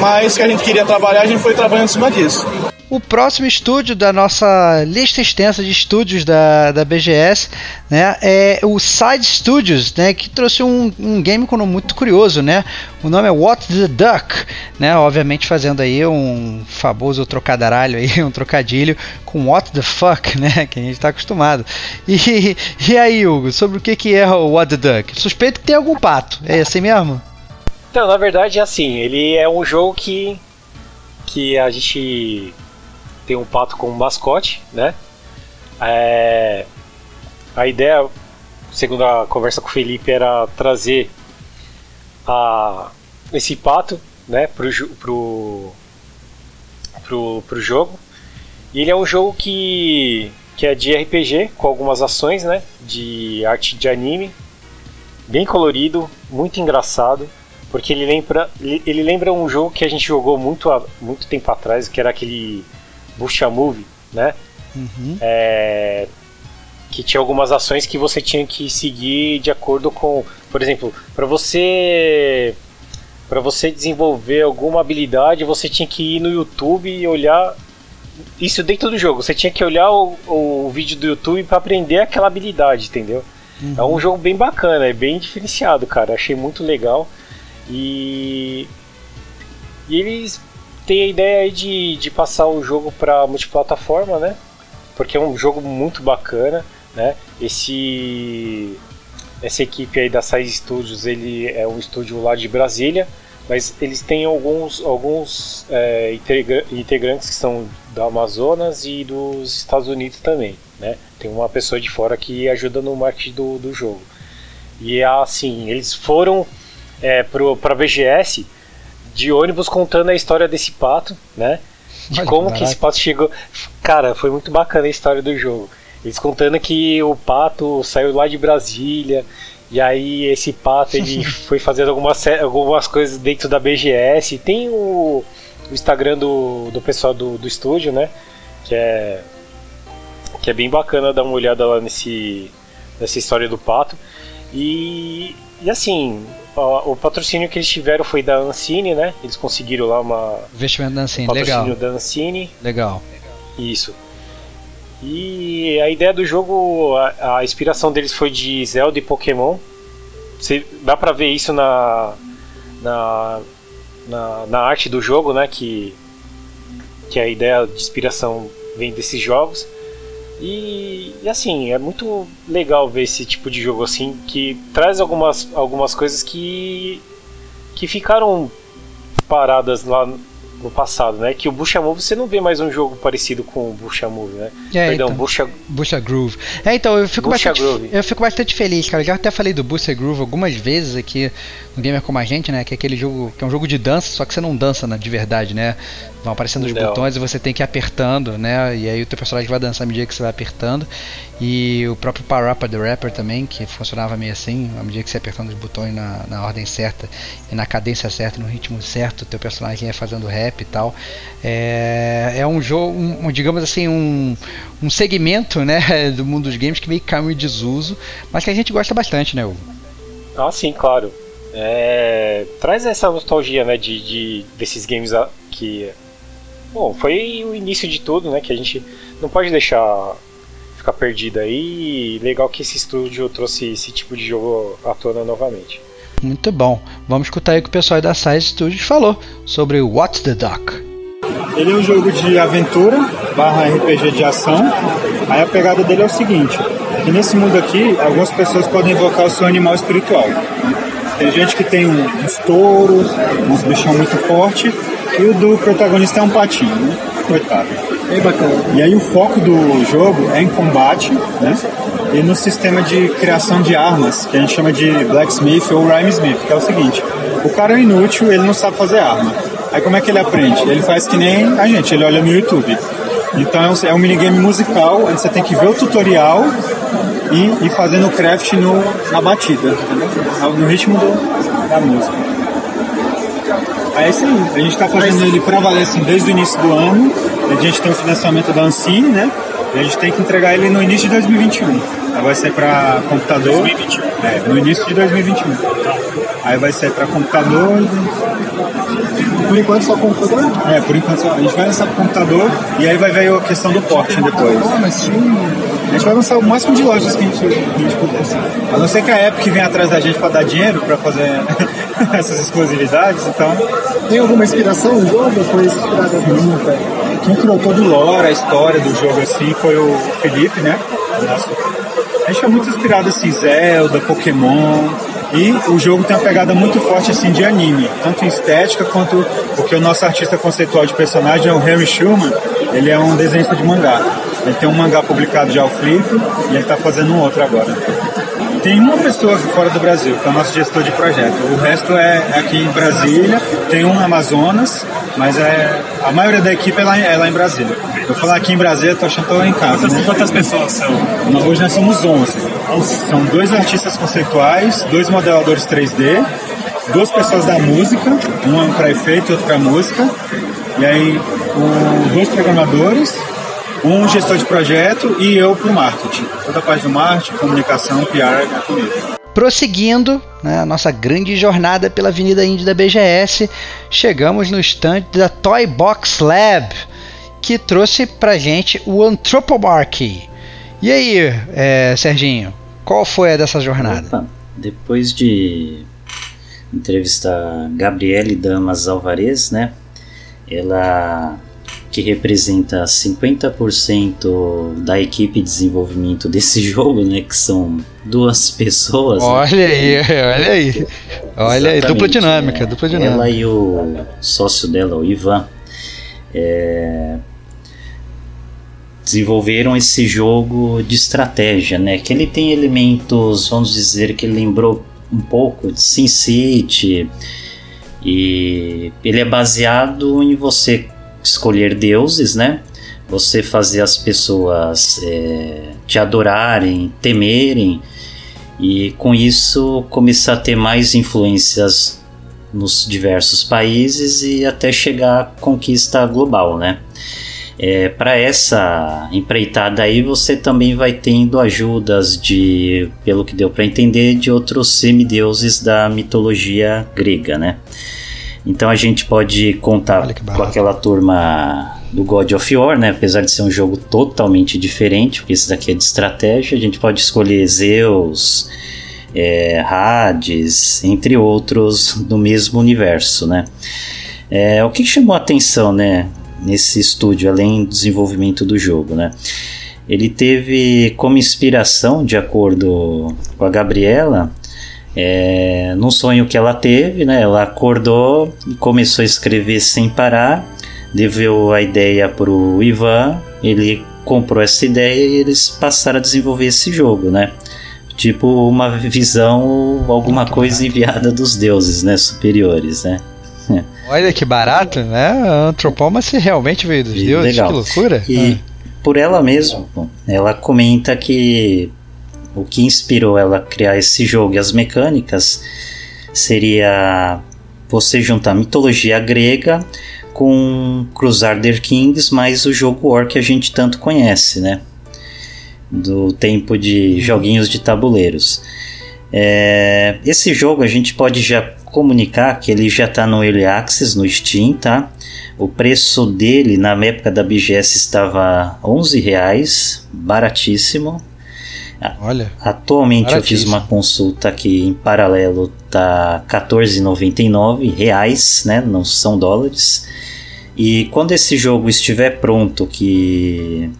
mais que a gente queria trabalhar, a gente foi trabalhando em cima disso. O próximo estúdio da nossa lista extensa de estúdios da, da BGS né, é o Side Studios, né, que trouxe um, um game com um nome muito curioso. Né? O nome é What the Duck, né, obviamente fazendo aí um famoso trocadaralho, aí, um trocadilho com What the Fuck, né, que a gente está acostumado. E, e aí, Hugo, sobre o que, que é o What the Duck? Suspeito que tem algum pato, é assim mesmo? Então, na verdade é assim, ele é um jogo que, que a gente tem um pato como mascote, né? É, a ideia, segundo a conversa com o Felipe, era trazer a, esse pato, né, pro, pro, pro, pro jogo. E ele é um jogo que, que é de RPG, com algumas ações, né, de arte de anime, bem colorido, muito engraçado porque ele lembra ele lembra um jogo que a gente jogou muito muito tempo atrás que era aquele Busha Move, né? Uhum. É, que tinha algumas ações que você tinha que seguir de acordo com, por exemplo, para você para você desenvolver alguma habilidade, você tinha que ir no YouTube e olhar isso dentro do jogo. Você tinha que olhar o, o vídeo do YouTube para aprender aquela habilidade, entendeu? Uhum. É um jogo bem bacana, é bem diferenciado, cara. Achei muito legal. E e eles tem a ideia aí de, de passar o jogo para multiplataforma, né? Porque é um jogo muito bacana, né? Esse essa equipe aí da Size Studios, ele é um estúdio lá de Brasília, mas eles têm alguns, alguns é, integra integrantes que são do Amazonas e dos Estados Unidos também, né? Tem uma pessoa de fora que ajuda no marketing do, do jogo. E assim, eles foram é, para a BGS de ônibus contando a história desse pato, né? De como que que esse pato chegou. Cara, foi muito bacana a história do jogo. Eles contando que o pato saiu lá de Brasília. E aí esse pato ele foi fazendo algumas, algumas coisas dentro da BGS. Tem o, o Instagram do, do pessoal do, do estúdio, né? Que é, que é bem bacana dar uma olhada lá nesse, nessa história do pato. E, e assim, o patrocínio que eles tiveram foi da Ancine, né? Eles conseguiram lá uma Investimento da Ancine, patrocínio legal. da Ancine. Legal. Isso. E a ideia do jogo, a, a inspiração deles foi de Zelda e Pokémon. Você, dá pra ver isso na, na, na, na arte do jogo, né? Que, que a ideia de inspiração vem desses jogos. E, e assim, é muito legal ver esse tipo de jogo assim, que traz algumas, algumas coisas que, que ficaram paradas lá no passado, né? Que o Busha Move você não vê mais um jogo parecido com o Busha Move, né? É, Perdão, então. Busha Busta Groove. É, então, eu fico, bastante, Groove. eu fico bastante feliz, cara. Eu já até falei do Busta Groove algumas vezes aqui no Gamer Como a Gente, né? Que é aquele jogo que é um jogo de dança, só que você não dança né, de verdade, né? Vão aparecendo os Não. botões e você tem que ir apertando, né? E aí o teu personagem vai dançar à medida que você vai apertando. E o próprio Parappa the Rapper também, que funcionava meio assim, à medida que você ia apertando os botões na, na ordem certa e na cadência certa, no ritmo certo, o teu personagem ia fazendo rap e tal. É, é um jogo, um, digamos assim, um, um segmento né, do mundo dos games que meio que caiu em desuso, mas que a gente gosta bastante, né, Hugo? Ah, sim, claro. É, traz essa nostalgia, né, de, de desses games a- que, bom, foi o início de tudo, né, que a gente não pode deixar ficar perdido aí. E legal que esse estúdio trouxe esse tipo de jogo à tona novamente. Muito bom. Vamos escutar aí o que o pessoal da Size Studios falou sobre What's the Duck. Ele é um jogo de aventura barra RPG de ação. Aí a pegada dele é o seguinte, que nesse mundo aqui, algumas pessoas podem invocar o seu animal espiritual. Tem gente que tem um- uns touros, uns bichão muito forte, e o do protagonista é um patinho, né? Coitado. É bacana. E aí o foco do jogo é em combate, né? E no sistema de criação de armas, que a gente chama de blacksmith ou rhymesmith, que é o seguinte, o cara é inútil, ele não sabe fazer arma. Aí como é que ele aprende? Ele faz que nem a gente, ele olha no YouTube. Então é um, é um minigame musical, onde você tem que ver o tutorial e ir fazendo o craft no, na batida, entendeu? no ritmo do, da música. É isso aí. A gente está fazendo ele pra valer assim, desde o início do ano. A gente tem o financiamento da Ancine, né? E a gente tem que entregar ele no início de 2021. Aí vai ser para computador. 2021. É, no início de 2021. Aí vai ser para computador. Por enquanto só computador? É, por enquanto só. A gente vai lançar pro computador e aí vai ver a questão do porte depois. Ah, mas tinha. A gente vai lançar o máximo de lojas que a gente, que a gente puder. assim. A não ser que a Epic venha atrás da gente para dar dinheiro para fazer essas exclusividades, então. Tem alguma inspiração no jogo? Foi inspirado Nunca. Quem criou todo o lore, a história do jogo assim, foi o Felipe, né? Nosso. A gente é muito inspirado assim, Zelda, Pokémon. E o jogo tem uma pegada muito forte assim de anime, tanto em estética quanto porque o nosso artista conceitual de personagem é o Henry Schumann, ele é um desenhista de mangá. Ele tem um mangá publicado já, o Flip, e ele está fazendo um outro agora. Tem uma pessoa fora do Brasil, que é o nosso gestor de projeto. O resto é aqui em Brasília, tem um no Amazonas, mas é, a maioria da equipe é lá, em- é lá em Brasília. Eu falar aqui em Brasília, tô achando que tô em casa. Quantas, né? quantas pessoas são? Hoje nós somos 11. São dois artistas conceituais, dois modeladores 3D, duas pessoas da música, um para efeito e outro para música, e aí um- dois programadores, um gestor de projeto e eu pro marketing. Toda a parte do marketing, comunicação, PR é comigo. Prosseguindo né, a nossa grande jornada pela Avenida Indy da BGS, chegamos no stand da Toy Box Lab, que trouxe pra gente o Anthropomarchy. E aí, é, Serginho, qual foi a dessa jornada? Opa, depois de entrevistar Gabriele Damas Alvarez, né? Ela que representa 50% da equipe de desenvolvimento desse jogo, né? Que são duas pessoas. né? Olha aí, olha aí. Olha aí, dupla dinâmica, é. dupla dinâmica. Ela e o sócio dela, o Ivan, é, desenvolveram esse jogo de estratégia, né? Que ele tem elementos, vamos dizer, que ele lembrou um pouco de Sin City e ele é baseado em você escolher deuses, né? Você fazer as pessoas é, te adorarem, temerem e com isso começar a ter mais influências nos diversos países e até chegar à conquista global, né? É, para essa empreitada aí você também vai tendo ajudas de, pelo que deu para entender, de outros semideuses da mitologia grega, né? Então a gente pode contar com aquela turma do God of War, né? Apesar de ser um jogo totalmente diferente, porque esse daqui é de estratégia, a gente pode escolher Zeus, é, Hades, entre outros do mesmo universo, né? É, o que chamou a atenção, né? Nesse estúdio, além do desenvolvimento do jogo, né? Ele teve como inspiração, de acordo com a Gabriela, é, num sonho que ela teve, né? Ela acordou e começou a escrever sem parar, deveu a ideia para o Ivan, ele comprou essa ideia e eles passaram a desenvolver esse jogo, né? Tipo uma visão, alguma coisa enviada dos deuses, né? Superiores, né? Olha que barato, né? A Anthropómacy realmente veio dos deuses, Legal. que loucura. E por ela mesma, ela comenta que o que inspirou ela a criar esse jogo e as mecânicas seria você juntar mitologia grega com Crusader Kings mais o jogo War que a gente tanto conhece, né? Do tempo de joguinhos de tabuleiros. É, esse jogo a gente pode já comunicar que ele já está no Early Access no Steam, tá? O preço dele na época da BGS estava 11 reais, baratíssimo. Olha. Atualmente eu fiz uma consulta aqui em paralelo tá 14,99 reais, né? Não são dólares. E quando esse jogo estiver pronto, que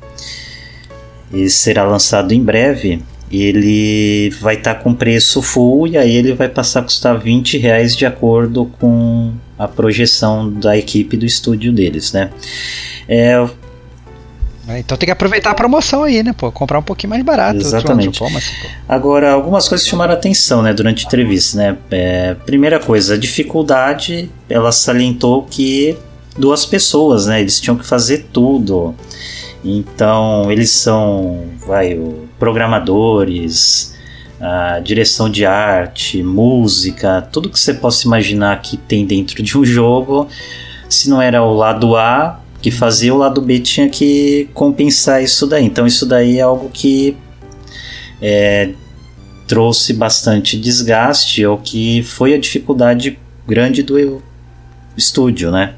ele será lançado em breve, ele vai estar com preço full e aí ele vai passar a custar 20 reais de acordo com a projeção da equipe do estúdio deles, né? É, Então tem que aproveitar a promoção aí, né, pô? Comprar um pouquinho mais barato. Exatamente. Agora, algumas coisas chamaram a atenção né, durante a entrevista. Né? É, primeira coisa, a dificuldade, ela salientou que duas pessoas, né? Eles tinham que fazer tudo. Então, eles são vai, programadores, a direção de arte, música, tudo que você possa imaginar que tem dentro de um jogo. Se não era o lado A que fazia, o lado B tinha que compensar isso daí. Então, isso daí é algo que é, trouxe bastante desgaste, ou que foi a dificuldade grande do estúdio, né?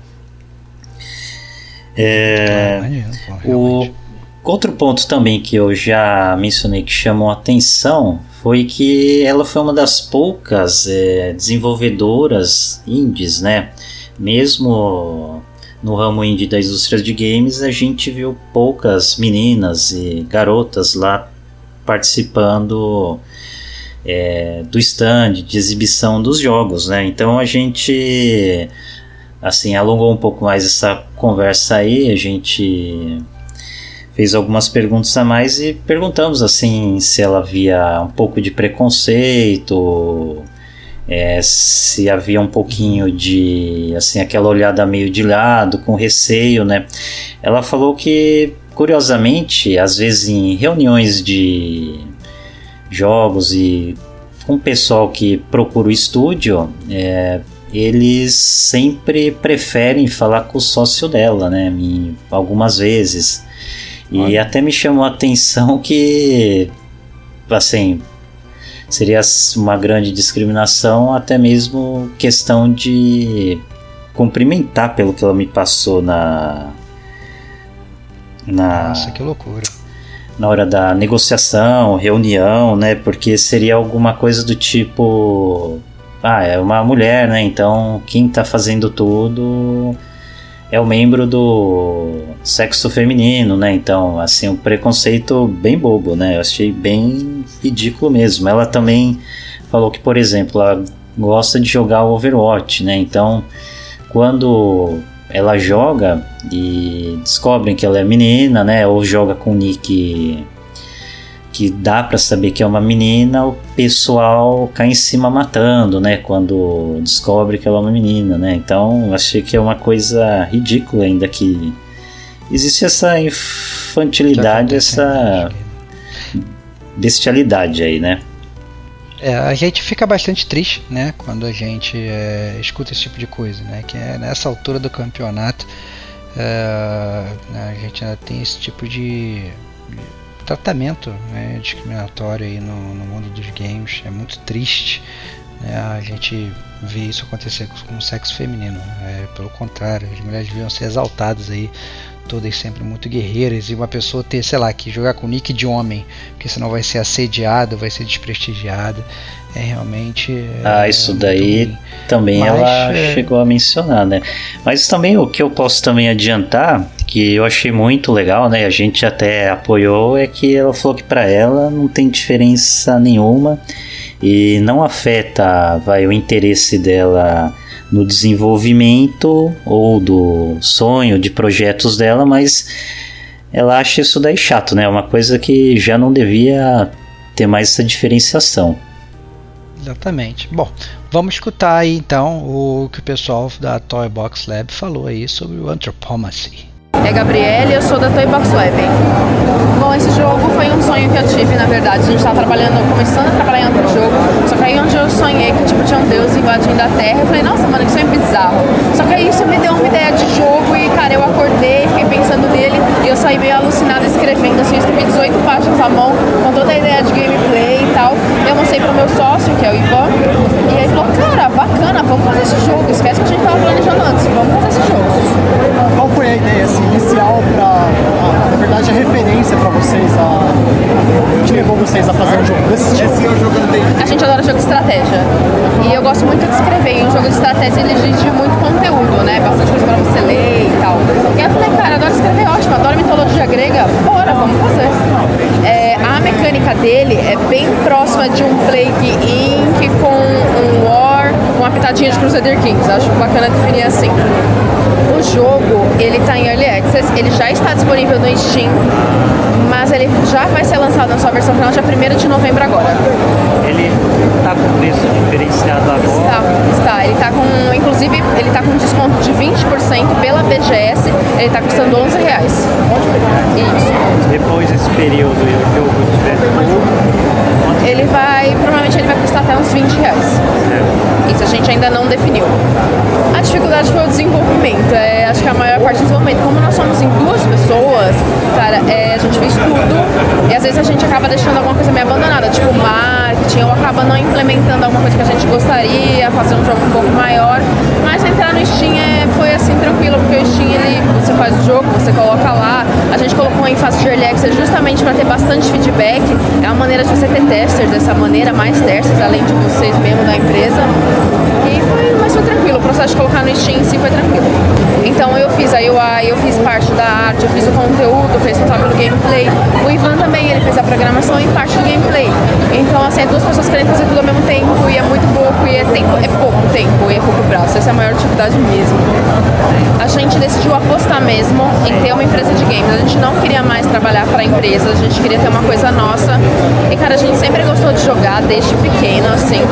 É, o outro ponto também que eu já mencionei que chamou a atenção foi que ela foi uma das poucas é, desenvolvedoras indies, né? Mesmo no ramo indie da indústria de games, a gente viu poucas meninas e garotas lá participando é, do stand de exibição dos jogos, né? Então a gente assim alongou um pouco mais essa conversa aí, a gente fez algumas perguntas a mais e perguntamos assim se ela via um pouco de preconceito, é, se havia um pouquinho de assim aquela olhada meio de lado, com receio, né? Ela falou que curiosamente, às vezes em reuniões de jogos e com o pessoal que procura o estúdio, é, eles sempre preferem falar com o sócio dela, né? Em- algumas vezes. E até me chamou a atenção que, assim, seria uma grande discriminação, até mesmo questão de cumprimentar pelo que ela me passou na. Na, Nossa, que loucura. na hora da negociação, reunião, né? Porque seria alguma coisa do tipo. Ah, é uma mulher, né? Então quem tá fazendo tudo é o membro do sexo feminino, né? Então, assim, um preconceito bem bobo, né? Eu achei bem ridículo mesmo. Ela também falou que, por exemplo, ela gosta de jogar o Overwatch, né? Então, quando ela joga e descobrem que ela é menina, né? Ou joga com nick que dá para saber que é uma menina, o pessoal cai em cima matando, né? Quando descobre que ela é uma menina, né? Então achei que é uma coisa ridícula ainda que existe essa infantilidade, essa bestialidade aí, né? É, a gente fica bastante triste, né, quando a gente é, escuta esse tipo de coisa, né, que é nessa altura do campeonato é, né, a gente ainda tem esse tipo de tratamento né, discriminatório aí no, no, mundo dos games, é muito triste né, a gente ver isso acontecer com o sexo feminino, é, pelo contrário, as mulheres deviam ser exaltadas aí todas sempre muito guerreiras e uma pessoa ter, sei lá, que jogar com nick de homem, porque senão vai ser assediada, vai ser desprestigiada. É realmente. É, ah, isso daí também Mas, ela é... chegou a mencionar, né? Mas também o que eu posso também adiantar, que eu achei muito legal, né? A gente até apoiou, é que ela falou que para ela não tem diferença nenhuma e não afeta vai, o interesse dela no desenvolvimento ou do sonho de projetos dela, mas ela acha isso daí chato, né? É uma coisa que já não devia ter mais essa diferenciação. Exatamente. Bom, vamos escutar aí então o que o pessoal da Toy Box Lab falou aí sobre o Anthropomacy. É Gabriele, eu sou da Toy Box Web. Bom, esse jogo foi um sonho que eu tive, na verdade. A gente estava trabalhando, começando a trabalhar em outro jogo. Só que aí onde eu sonhei que tipo, tinha um deus invadindo a Terra, eu falei, nossa, mano, que sonho bizarro. Só que aí isso me deu uma ideia de jogo e, cara, eu acordei, fiquei pensando nele e eu saí meio alucinada escrevendo. Assim, eu escrevi 18 páginas à mão, com toda a ideia de gameplay e tal. Eu mostrei pro meu sócio, que é o Ivan, e aí falou, cara, bacana, vamos fazer esse jogo. Esquece que a gente tava planejando antes, vamos fazer esse jogo. Qual foi a ideia, assim? Inicial para, na verdade, a referência para vocês, a, que levou vocês a fazer um jogo desse tipo? A gente adora jogo de estratégia. E eu gosto muito de escrever. E um jogo de estratégia ele exige muito conteúdo, né? Bastante coisa para você ler e tal. E eu falei, cara, adoro escrever, ótimo, adoro mitologia grega, bora, vamos fazer. É, a mecânica dele é bem próxima de um Plague Inc. com um War, uma pitadinha de Crusader Kings. Acho bacana definir assim o jogo ele está em Early Access, ele já está disponível no Steam, mas ele já vai ser lançado na sua versão final dia 1 de novembro agora. Ele está com preço diferenciado agora? Está, está. Ele está com, inclusive, ele está com desconto de 20% pela BGS, ele está custando 11 reais. Isso. Depois desse período e o jogo tiver ele vai, provavelmente ele vai custar até uns 20 reais. É. Isso gente ainda não definiu. A dificuldade foi o desenvolvimento. É, acho que a maior parte do desenvolvimento, como nós somos em duas pessoas, cara, é, a gente fez tudo e às vezes a gente acaba deixando alguma coisa meio abandonada, tipo marketing, ou acaba não implementando alguma coisa que a gente gostaria, fazer um jogo um pouco maior. Mas entrar no Steam é, foi assim tranquilo, porque o Steam ele, você faz o jogo, você coloca lá. A gente colocou em fase de early access justamente para ter bastante feedback. É uma maneira de você ter testers dessa maneira, mais testers, além de vocês mesmo da empresa. E foi, mas foi tranquilo, o processo de colocar no Steam em si foi tranquilo. Então eu fiz a UI, eu fiz parte da arte, eu fiz o conteúdo, fiz responsável pelo gameplay. O Ivan também, ele fez a programação e parte do gameplay. Então, assim, é duas pessoas querem fazer tudo ao mesmo tempo e é muito pouco, e é, tempo, é pouco tempo, e é pouco braço. Essa é a maior dificuldade mesmo. A gente decidiu apostar mesmo em ter uma empresa de games. A gente não queria mais trabalhar para empresa, a gente queria ter uma coisa nossa. E, cara, a gente sempre gostou de jogar desde pequeno, assim.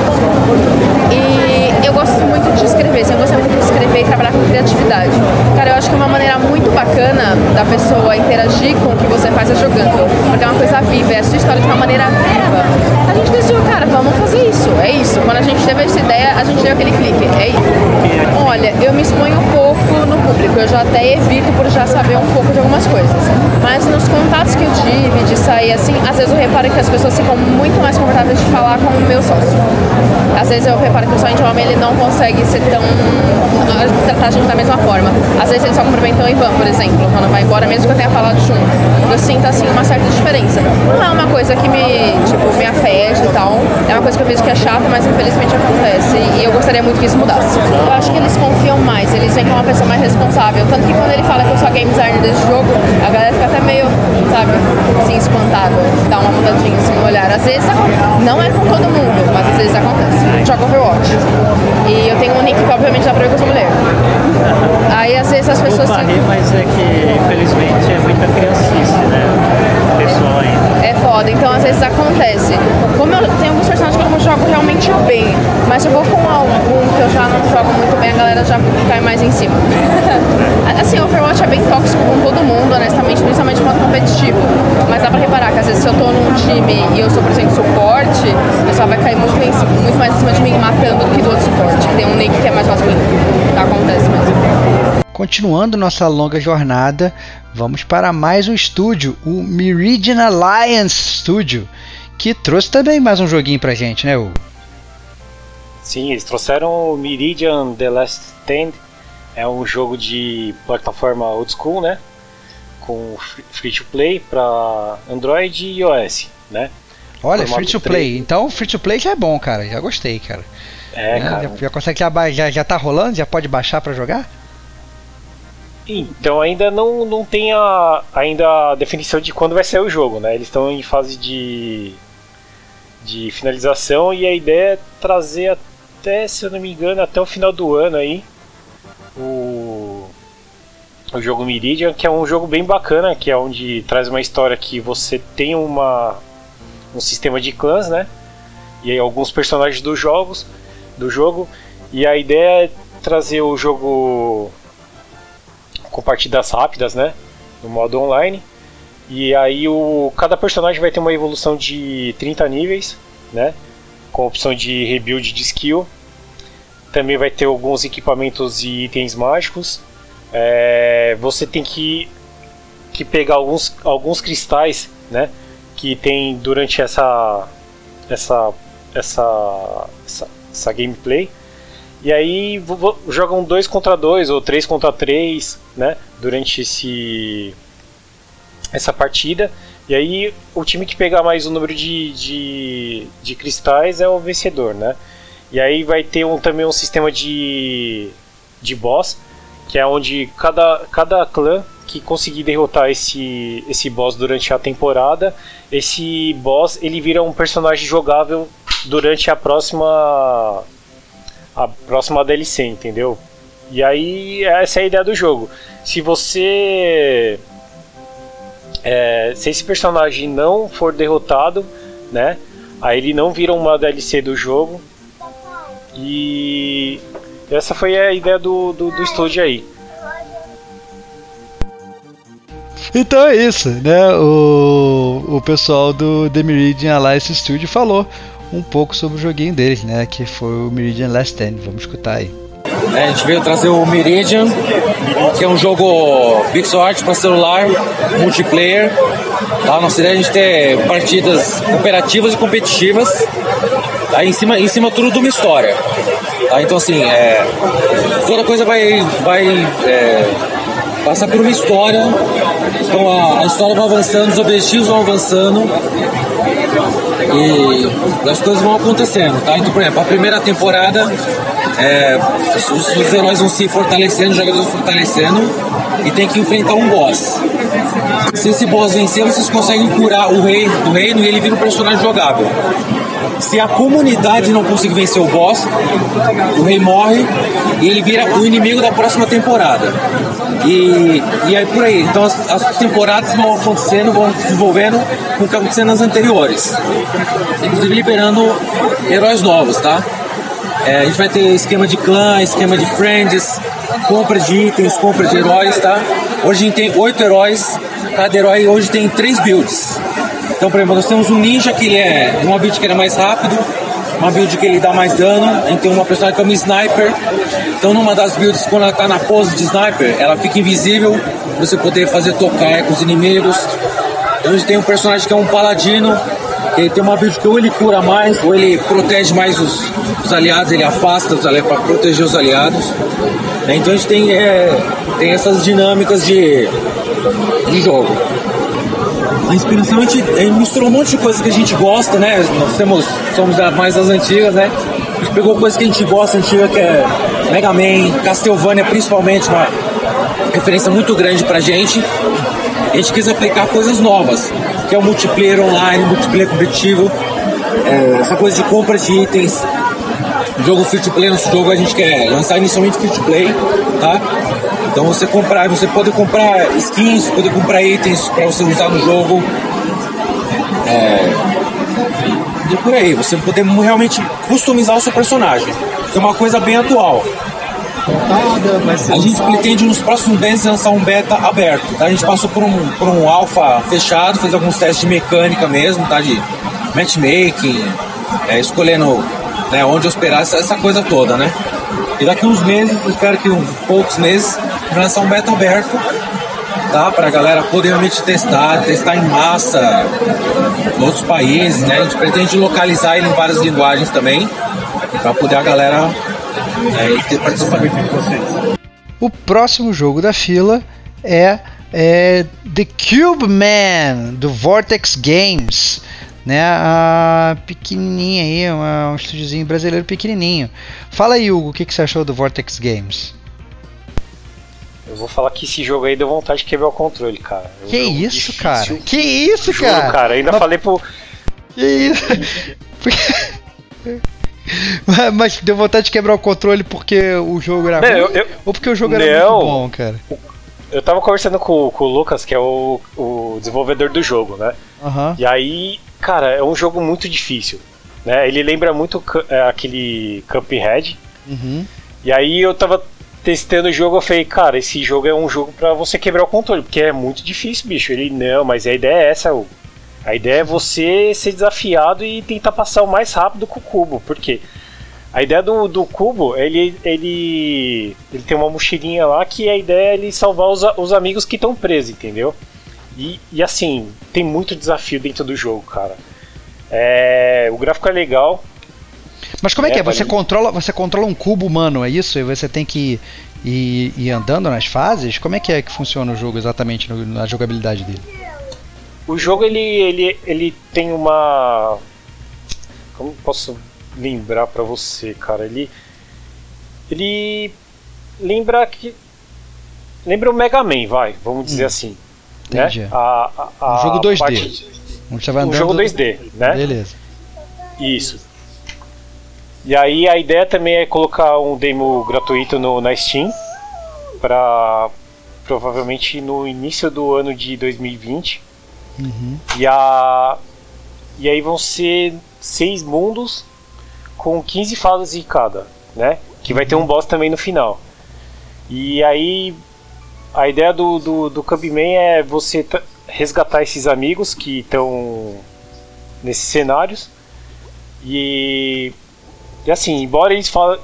E eu gosto muito de escrever, assim, eu gosto muito de escrever e trabalhar com criatividade. Cara, eu acho que é uma maneira muito bacana da pessoa interagir com o que você faz é jogando. Porque é uma coisa viva, é a sua história de uma maneira viva. A gente decidiu, cara, vamos fazer isso, é isso. Quando a gente teve essa ideia, a gente deu aquele clique, é isso. Olha, eu me exponho um pouco no público, eu já até evito por já saber um pouco de algumas coisas. Mas nos contatos que eu tive, de sair assim, às vezes eu reparo que as pessoas ficam muito mais confortáveis de falar com o meu sócio. Às vezes eu reparo que o sócio de homem não consegue ser tão. tratar a da mesma forma. Às vezes ele só cumprimenta o Ivan, por exemplo, quando vai embora, mesmo que eu tenha falado junto. Eu sinto assim uma certa diferença. Não é uma coisa que me, tipo, me afeta e tal. É uma coisa que eu vejo que é chata, mas infelizmente acontece. E eu gostaria muito que isso mudasse. Eu acho que eles confiam mais, eles veem como uma pessoa mais responsável. Tanto que quando ele fala que eu sou a game designer desse jogo, a galera fica até meio, sabe, assim, espantada. Dá uma mudadinha assim no olhar. Às vezes não é com todo mundo, mas às vezes acontece. Joga Overwatch. E eu tenho um nick que obviamente dá pra ver que eu sou mulher. Aí às vezes as pessoas. Desculpa, rir, mas é que infelizmente é muita criancice, né? Pessoal ainda. É foda, então às vezes acontece. Como eu tenho alguns personagens que eu jogo realmente bem, mas eu vou com algum que eu já não jogo muito bem, a galera já cai mais em cima. assim, o Overwatch é bem tóxico com todo mundo, honestamente, principalmente quanto competitivo. Mas dá pra reparar que às vezes se eu tô num time e eu sou, por exemplo, suporte, o pessoal vai cair muito, muito mais em cima de mim matando do que do outro suporte que tem um nick que é mais masculino. Acontece mesmo. Continuando nossa longa jornada, vamos para mais um estúdio, o Meridian Alliance Studio, que trouxe também mais um joguinho pra gente, né, Hugo? Sim, eles trouxeram o Meridian The Last Stand. É um jogo de plataforma old school, né? Com free- to play para Android e iOS, né? Olha, Formato free to 3. play. Então, free to play já é bom, cara. Já gostei, cara. É, Né? cara. Já, já consegue já, já, já tá rolando? Já pode baixar pra jogar? Então ainda não, não tem a, ainda a definição de quando vai sair o jogo, né? Eles estão em fase de, de finalização e a ideia é trazer até, se eu não me engano, até o final do ano aí o, o jogo Meridian, que é um jogo bem bacana, que é onde traz uma história que você tem uma, um sistema de clãs, né? E aí alguns personagens dos jogos, do jogo, e a ideia é trazer o jogo com partidas rápidas, né? No modo online. E aí o cada personagem vai ter uma evolução de 30 níveis, né? Com opção de rebuild de skill. Também vai ter alguns equipamentos e itens mágicos. É, você tem que, que pegar alguns, alguns cristais, né? Que tem durante essa essa essa essa, essa gameplay. E aí jogam dois contra dois ou três contra três, né? Durante esse essa partida. E aí o time que pegar mais o número de, de, de cristais é o vencedor, né? E aí vai ter um, também um sistema de, de boss, que é onde cada, cada clã que conseguir derrotar esse, esse boss durante a temporada, esse boss ele vira um personagem jogável durante a próxima a próxima DLC, entendeu? E aí essa é a ideia do jogo. Se você é, se esse personagem não for derrotado, né? Aí ele não vira uma DLC do jogo. E essa foi a ideia do, do, do estúdio aí. Então é isso, né? O, o pessoal do The Meridian Alliance Studio falou um pouco sobre o joguinho deles, né? Que foi o Meridian Last Stand. Vamos escutar aí. É, a gente veio trazer o Meridian, que é um jogo pixel art para celular, multiplayer. Tá? Nossa ideia é a gente ter partidas cooperativas e competitivas. Tá? Em, cima, em cima tudo de uma história. Tá? Então assim, é, toda coisa vai, vai é, passar por uma história. Então a, a história vai avançando, os objetivos vão avançando e as coisas vão acontecendo, tá? Então, por exemplo, a primeira temporada é, os, os heróis vão se fortalecendo, os jogadores fortalecendo e tem que enfrentar um boss. Se esse boss vencer, vocês conseguem curar o rei do reino e ele vira um personagem jogável. Se a comunidade não conseguir vencer o boss, o rei morre e ele vira o inimigo da próxima temporada. E, e aí por aí. Então as, as temporadas vão acontecendo, vão se desenvolvendo com o que acontecendo nas anteriores. Inclusive liberando heróis novos, tá? É, a gente vai ter esquema de clã, esquema de friends, compra de itens, compra de heróis, tá? Hoje a gente tem oito heróis, cada herói hoje tem três builds. Então, por exemplo, nós temos um ninja que ele é uma build que ele é mais rápido, uma build que ele dá mais dano, tem uma personagem que é uma sniper. Então, numa das builds, quando ela tá na pose de sniper, ela fica invisível, você poder fazer tocar com os inimigos. Então, a gente tem um personagem que é um paladino, ele tem uma build que ou ele cura mais, ou ele protege mais os, os aliados, ele afasta os aliados para proteger os aliados. Então a gente tem, é, tem essas dinâmicas de, de jogo. A inspiração a gente, a gente misturou um monte de coisas que a gente gosta, né? Nós temos, somos mais das antigas, né? A gente pegou coisas que a gente gosta antiga, que é Mega Man, Castlevania principalmente, uma referência muito grande pra gente. A gente quis aplicar coisas novas, que é o multiplayer online, multiplayer competitivo, é, essa coisa de compra de itens, jogo free to play, nosso jogo a gente quer lançar inicialmente free to play, tá? Então você comprar, você pode comprar skins, pode comprar itens para você usar no jogo. É, e por aí. Você poder realmente customizar o seu personagem. Que é uma coisa bem atual. A gente pretende nos próximos meses lançar um beta aberto. Tá? A gente passou por um, por um alpha fechado, fez alguns testes de mecânica mesmo, tá? De matchmaking, é, escolhendo né, onde hospedar, essa, essa coisa toda, né? E daqui uns meses, espero que uns poucos meses, lançar um beta aberto, tá? Pra galera poder realmente testar, testar em massa outros países, né? A gente pretende localizar ele em várias linguagens também, pra poder a galera é, ter vocês. O próximo jogo da fila é, é The Cube Man, do Vortex Games né? A pequenininha aí, uma, um estúdiozinho brasileiro pequenininho. Fala aí, Hugo, o que, que você achou do Vortex Games? Eu vou falar que esse jogo aí deu vontade de quebrar o controle, cara. É um que isso, difícil. cara? Que isso, Juro, cara? cara, ainda Mas... falei pro. Que isso? Mas deu vontade de quebrar o controle porque o jogo era não, ruim? Eu, ou porque o jogo era não, muito bom, cara? Eu tava conversando com, com o Lucas, que é o, o desenvolvedor do jogo, né? Uhum. E aí Cara, é um jogo muito difícil. Né? Ele lembra muito é, aquele Cuphead. Uhum. E aí eu tava testando o jogo, eu falei, cara, esse jogo é um jogo para você quebrar o controle, porque é muito difícil, bicho. Ele, não, mas a ideia é essa, Hugo. A ideia é você ser desafiado e tentar passar o mais rápido com o cubo. Por quê? A ideia do, do cubo, ele, ele, ele tem uma mochilinha lá que a ideia é ele salvar os, os amigos que estão presos, entendeu? E, e assim, tem muito desafio dentro do jogo, cara. É, o gráfico é legal. Mas como é, é que é? Você controla, você controla um cubo humano, é isso? E você tem que ir, ir, andando nas fases? Como é que é que funciona o jogo exatamente na jogabilidade dele? O jogo ele, ele, ele tem uma. Como posso lembrar para você, cara? Ele. Ele lembra que. Lembra o Mega Man, vai, vamos dizer hum. assim. Entendi. Né? A, a, a um jogo 2D. Parte... Um jogo 2D, né? Beleza. Isso. E aí a ideia também é colocar um demo gratuito no, na Steam para provavelmente no início do ano de 2020. Uhum. E a e aí vão ser seis mundos com 15 fases em cada, né? Que vai ter um boss também no final. E aí a ideia do, do, do Cubman é você resgatar esses amigos que estão nesses cenários. E, e assim, embora eles falem,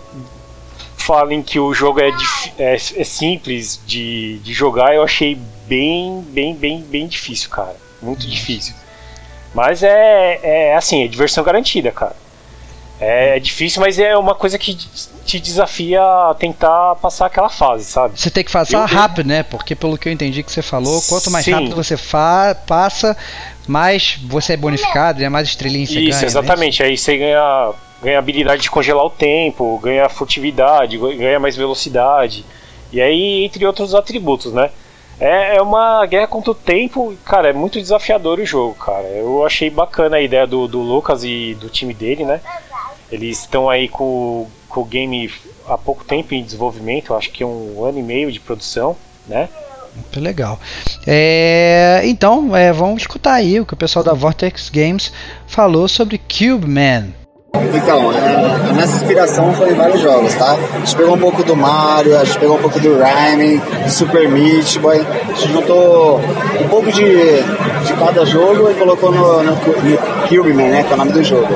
falem que o jogo é, é, é, simples de, de jogar, eu achei bem, bem, bem, bem difícil, cara. Muito difícil. Mas é, é assim, é diversão garantida, cara. É, é difícil, mas é uma coisa que te desafia a tentar passar aquela fase, sabe? Você tem que passar eu, rápido, né? Porque pelo que eu entendi que você falou, quanto mais sim. rápido você passa, mais você é bonificado, né? mais estrelinha você Isso, ganha. Isso, exatamente. Né? Aí você ganha, ganha habilidade de congelar o tempo, ganha furtividade, ganha mais velocidade. E aí, entre outros atributos, né? É, é uma guerra contra o tempo, cara, é muito desafiador o jogo, cara. Eu achei bacana a ideia do, do Lucas e do time dele, né? Eles estão aí com, com o game há pouco tempo em desenvolvimento, acho que um ano e meio de produção, né? Muito legal. É, então, é, vamos escutar aí o que o pessoal da Vortex Games falou sobre Cube Man. Então, é, a nossa inspiração foi em vários jogos, tá? A gente pegou um pouco do Mario, a gente pegou um pouco do Rhyme, do Super Meat Boy. A gente juntou um pouco de, de cada jogo e colocou no, no, no Cubeman, né? Que é o nome do jogo.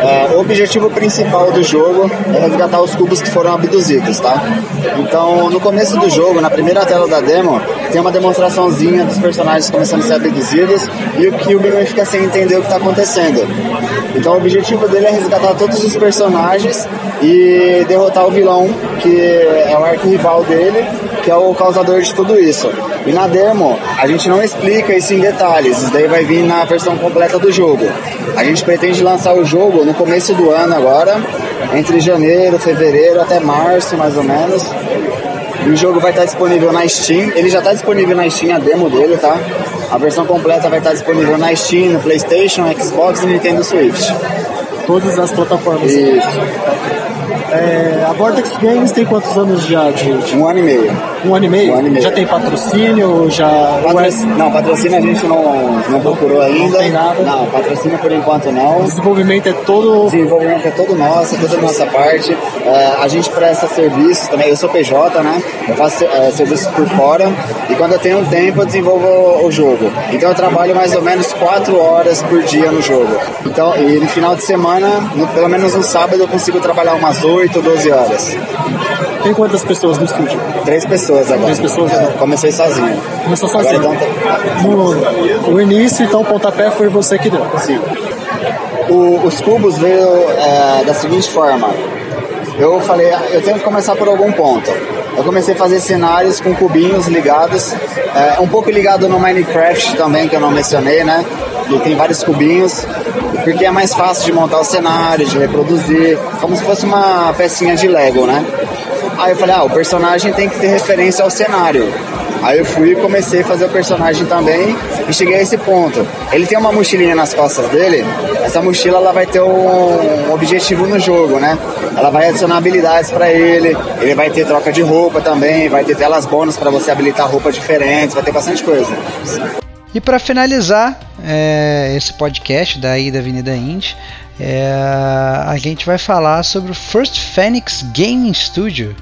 É, o objetivo principal do jogo é resgatar os cubos que foram abduzidos, tá? Então, no começo do jogo, na primeira tela da demo, tem uma demonstraçãozinha dos personagens começando a ser abduzidos e o Cubeman fica sem entender o que está acontecendo. Então, o objetivo dele é resgatar todos os personagens e derrotar o vilão, que é o arco-rival dele, que é o causador de tudo isso. E na demo, a gente não explica isso em detalhes, isso daí vai vir na versão completa do jogo. A gente pretende lançar o jogo no começo do ano agora, entre janeiro, fevereiro até março, mais ou menos. E o jogo vai estar disponível na Steam. Ele já está disponível na Steam, a demo dele, tá? A versão completa vai estar disponível na Steam, no PlayStation, Xbox e Nintendo Switch todas as plataformas. Isso. É, a Vortex Games tem quantos anos já de, de... Um ano e meio. Um ano e meio? Um ano e meio. Já tem patrocínio? Já. Patroc... Não, patrocínio a gente não, não procurou ainda. Não tem nada. Não, patrocínio por enquanto não. O desenvolvimento é todo. O desenvolvimento é todo nosso, é toda a nossa parte. É, a gente presta serviço também. Eu sou PJ, né? Eu faço é, serviço por fora. E quando eu tenho um tempo, eu desenvolvo o jogo. Então eu trabalho mais ou menos 4 horas por dia no jogo. Então, e no final de semana, no, pelo menos no sábado, eu consigo trabalhar umas 8, 12 horas. Tem quantas pessoas no estúdio? Três pessoas agora. Três pessoas? Eu comecei sozinho. Começou sozinho? Agora, então, no, no início, então, o pontapé foi você que deu? Sim. O, os cubos veio é, da seguinte forma. Eu falei, eu tenho que começar por algum ponto. Eu comecei a fazer cenários com cubinhos ligados, é, um pouco ligado no Minecraft também, que eu não mencionei, né? E tem vários cubinhos, porque é mais fácil de montar o cenário, de reproduzir, como se fosse uma pecinha de Lego, né? Aí eu falei, ah, o personagem tem que ter referência ao cenário. Aí eu fui e comecei a fazer o personagem também e cheguei a esse ponto. Ele tem uma mochilinha nas costas dele, essa mochila ela vai ter um objetivo no jogo, né? Ela vai adicionar habilidades para ele, ele vai ter troca de roupa também, vai ter telas bônus para você habilitar roupas diferentes, vai ter bastante coisa. E para finalizar é, esse podcast daí da Avenida Indy, é, a gente vai falar sobre o First Phoenix Gaming Studio,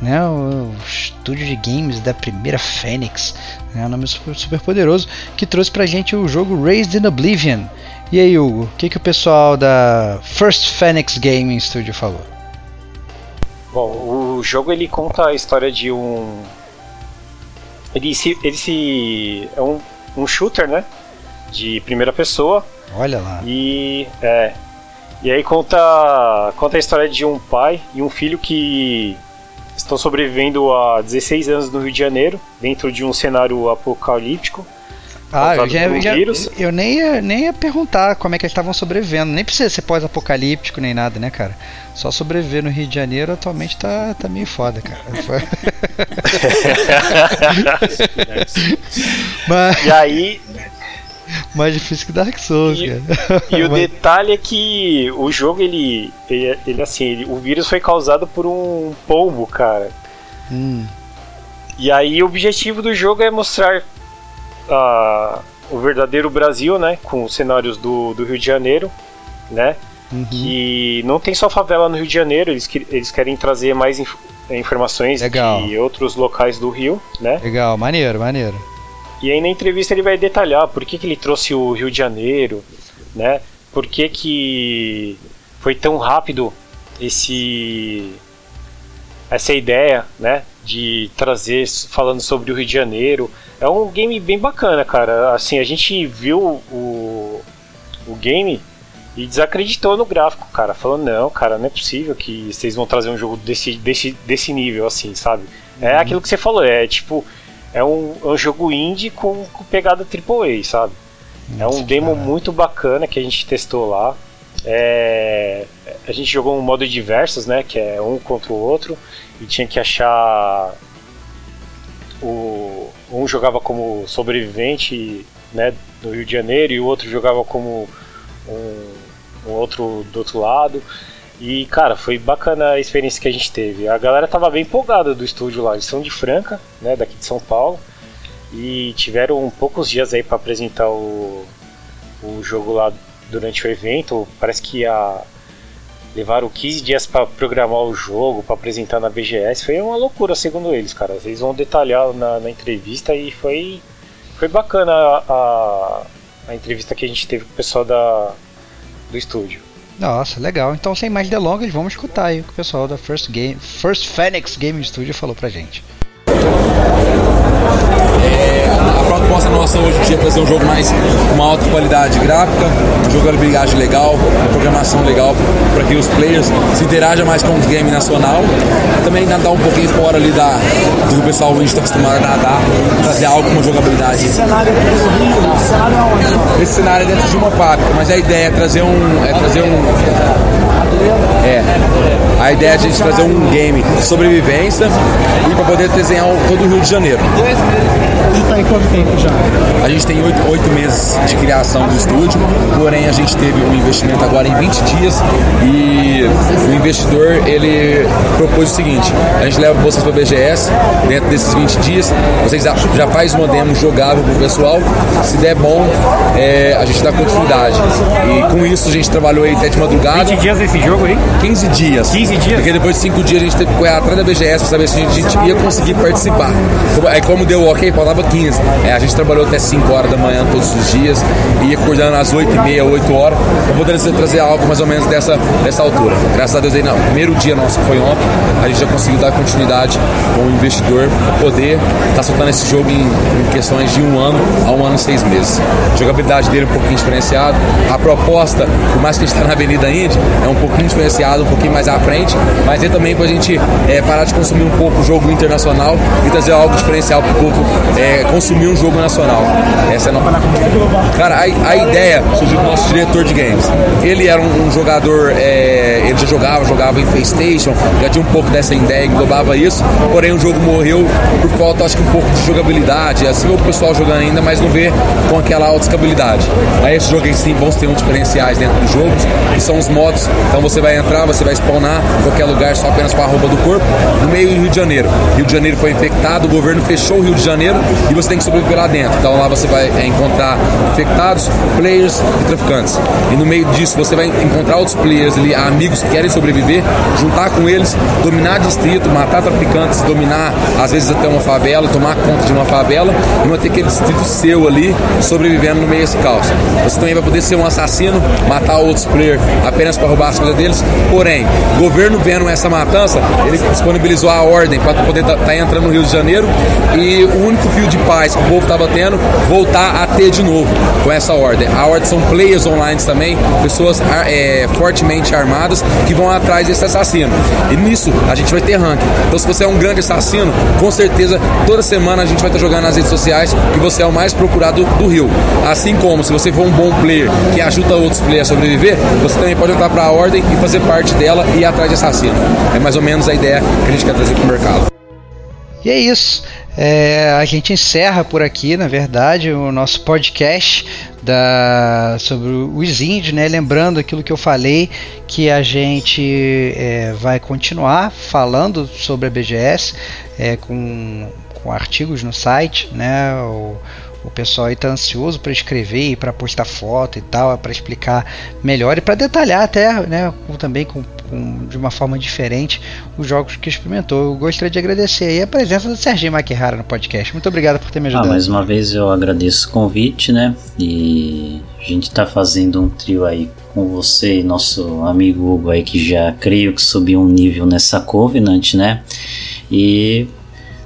né, o, o estúdio de games da primeira Phoenix, né, um nome super, super poderoso, que trouxe pra gente o jogo Raised in Oblivion. E aí, Hugo, o que, que o pessoal da First Phoenix Gaming Studio falou? Bom, o jogo ele conta a história de um. Ele se. Ele se. É um, um shooter, né? De primeira pessoa. Olha lá. E. É. E aí conta. Conta a história de um pai e um filho que estão sobrevivendo há 16 anos no Rio de Janeiro, dentro de um cenário apocalíptico. Ah, eu, já, já, eu nem, ia, nem ia perguntar como é que eles estavam sobrevivendo. Nem precisa ser pós-apocalíptico nem nada, né, cara? Só sobreviver no Rio de Janeiro atualmente tá, tá meio foda, cara. Mas, e aí. Mais difícil que Dark Souls, e, cara. E o detalhe é que o jogo, ele. Ele, ele assim, ele, o vírus foi causado por um pombo, cara. Hum. E aí o objetivo do jogo é mostrar uh, o verdadeiro Brasil, né? Com os cenários do, do Rio de Janeiro, né? Uhum. Que não tem só favela no Rio de Janeiro, eles, eles querem trazer mais inf informações Legal. de outros locais do Rio, né? Legal, maneiro, maneiro. E aí na entrevista ele vai detalhar por que, que ele trouxe o Rio de Janeiro, né? Por que, que foi tão rápido esse essa ideia, né, de trazer falando sobre o Rio de Janeiro. É um game bem bacana, cara. Assim, a gente viu o, o game e desacreditou no gráfico, cara. Falou, não, cara, não é possível que vocês vão trazer um jogo desse, desse, desse nível, assim, sabe? É Uhum. aquilo que você falou, é tipo, é um, é um jogo indie com, com pegada AAA, sabe? é um demo muito bacana que a gente testou lá. É, a gente jogou um modo diversos, né? Que é um contra o outro. E tinha que achar. O, um jogava como sobrevivente né, do Rio de Janeiro e o outro jogava como um, um outro do outro lado. E cara, foi bacana a experiência que a gente teve. A galera tava bem empolgada do estúdio lá. Eles são de Franca, né, daqui de São Paulo. E tiveram poucos dias aí para apresentar o, o jogo lá durante o evento. Parece que ia levaram 15 dias para programar o jogo, para apresentar na BGS. Foi uma loucura, segundo eles, cara. Eles vão detalhar na, na entrevista e foi, foi bacana a, a, a entrevista que a gente teve com o pessoal da, do estúdio. Nossa, legal. Então, sem mais delongas, vamos escutar aí o que o pessoal da First, Game, First Phoenix Game Studio falou pra gente. A proposta nossa hoje em dia é trazer um jogo mais com uma alta qualidade gráfica, jogabilidade legal, uma programação legal para que os players se interajam mais com o game nacional. Também nadar um pouquinho fora ali da, do que o pessoal a gente está acostumado a nadar, trazer algo com jogabilidade. Esse cenário aqui do Rio, esse cenário é onde? Esse cenário é dentro de uma fábrica, mas a ideia é trazer um. É trazer um. É. A ideia é a gente trazer um game de sobrevivência e para poder desenhar todo o Rio de Janeiro. Ele tá em quanto tempo já? A gente tem oito, oito meses de criação do estúdio, porém a gente teve um investimento agora em 20 dias e investidor ele propôs o seguinte: a gente leva vocês para a BGS dentro desses 20 dias, vocês já, já faz uma demo jogável pro pessoal, se der bom, é, a gente dá continuidade. E com isso a gente trabalhou aí até de madrugada. 20 dias esse jogo aí? 15 dias. 15 dias? Porque depois de 5 dias a gente teve que correr atrás da BGS para saber se a gente, ia conseguir participar. Aí como deu ok, faltava 15. É, a gente trabalhou até 5 horas da manhã todos os dias, ia acordando às 8 e meia, 8 horas, para poder trazer algo mais ou menos dessa, dessa altura. Graças a Deus aí, não. Primeiro dia nosso que foi ontem, a gente já conseguiu dar continuidade com o investidor para poder estar tá soltando esse jogo em, em, questões de um ano a um ano e seis meses. A jogabilidade dele é um pouquinho diferenciada. A proposta, por mais que a gente está na Avenida Indy, é um pouquinho diferenciado, um pouquinho mais à frente, mas é também para a gente é, parar de consumir um pouco o jogo internacional e trazer algo diferencial para o público é, consumir um jogo nacional. Essa é a nossa. Cara, a, a ideia surgiu do nosso diretor de games. Ele era um, um jogador, é, ele já jogava, jogava em PlayStation, já tinha um pouco dessa ideia, englobava isso, porém o jogo morreu por falta, acho que um pouco de jogabilidade. Assim o pessoal jogando ainda, mas não vê com aquela alta escabilidade. Aí esses jogos sim vão ter um diferenciais dentro dos jogos, que são os modos. Então você vai entrar, você vai spawnar qualquer lugar só apenas com a roupa do corpo, no meio do Rio de Janeiro. Rio de Janeiro foi infectado, o governo fechou o Rio de Janeiro e você tem que sobreviver lá dentro. Então lá você vai é, encontrar infectados, players e traficantes. E no meio disso você vai encontrar outros players ali, amigos que querem sobreviver, juntar com eles, dominar distrito, matar traficantes, dominar às vezes até uma favela, tomar conta de uma favela e manter aquele distrito seu ali sobrevivendo no meio desse caos. Você também vai poder ser um assassino, matar outros players apenas para roubar as coisas deles. Porém, o governo vendo essa matança, ele disponibilizou a ordem para poder estar tá, tá entrando no Rio de Janeiro e o único fio de paz que o povo estava tendo voltar a ter de novo com essa ordem. A ordem são players online também, pessoas é, fortemente armadas que vão atrás desse assassino. E nisso a gente vai ter ranking. Então se você é um grande assassino, com certeza toda semana a gente vai estar jogando nas redes sociais que você é o mais procurado do Rio. Assim como se você for um bom player que ajuda outros players a sobreviver, você também pode entrar para a ordem e fazer parte dela e atrás de assassino. É mais ou menos a ideia que a gente quer trazer para o mercado. E é isso. É, a gente encerra por aqui, na verdade, o nosso podcast da, sobre os índios, né? Lembrando aquilo que eu falei, que a gente é, vai continuar falando sobre a BGS é, com, com artigos no site, né? O, o pessoal está ansioso para escrever e para postar foto e tal, para explicar melhor e para detalhar até, né, também com, com, de uma forma diferente os jogos que experimentou. Eu gostaria de agradecer aí a presença do Serginho Maquihara no podcast. Muito obrigado por ter me ajudado. Ah, mais uma vez eu agradeço o convite, né? E a gente está fazendo um trio aí com você e nosso amigo Hugo aí que já creio que subiu um nível nessa Covenant, né? E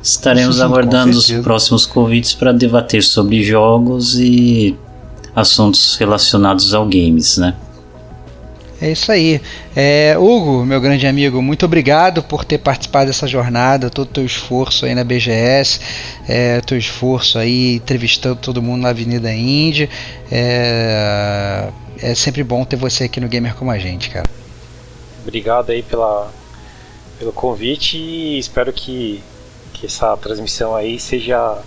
Estaremos Sim, aguardando os próximos convites para debater sobre jogos e assuntos relacionados ao games, né? É isso aí. É, Hugo, meu grande amigo, muito obrigado por ter participado dessa jornada, todo o teu esforço aí na BGS, é, teu esforço aí entrevistando todo mundo na Avenida Indy. É, é sempre bom ter você aqui no Gamer como a gente, cara. Obrigado aí pela, pelo convite e espero que que essa transmissão aí seja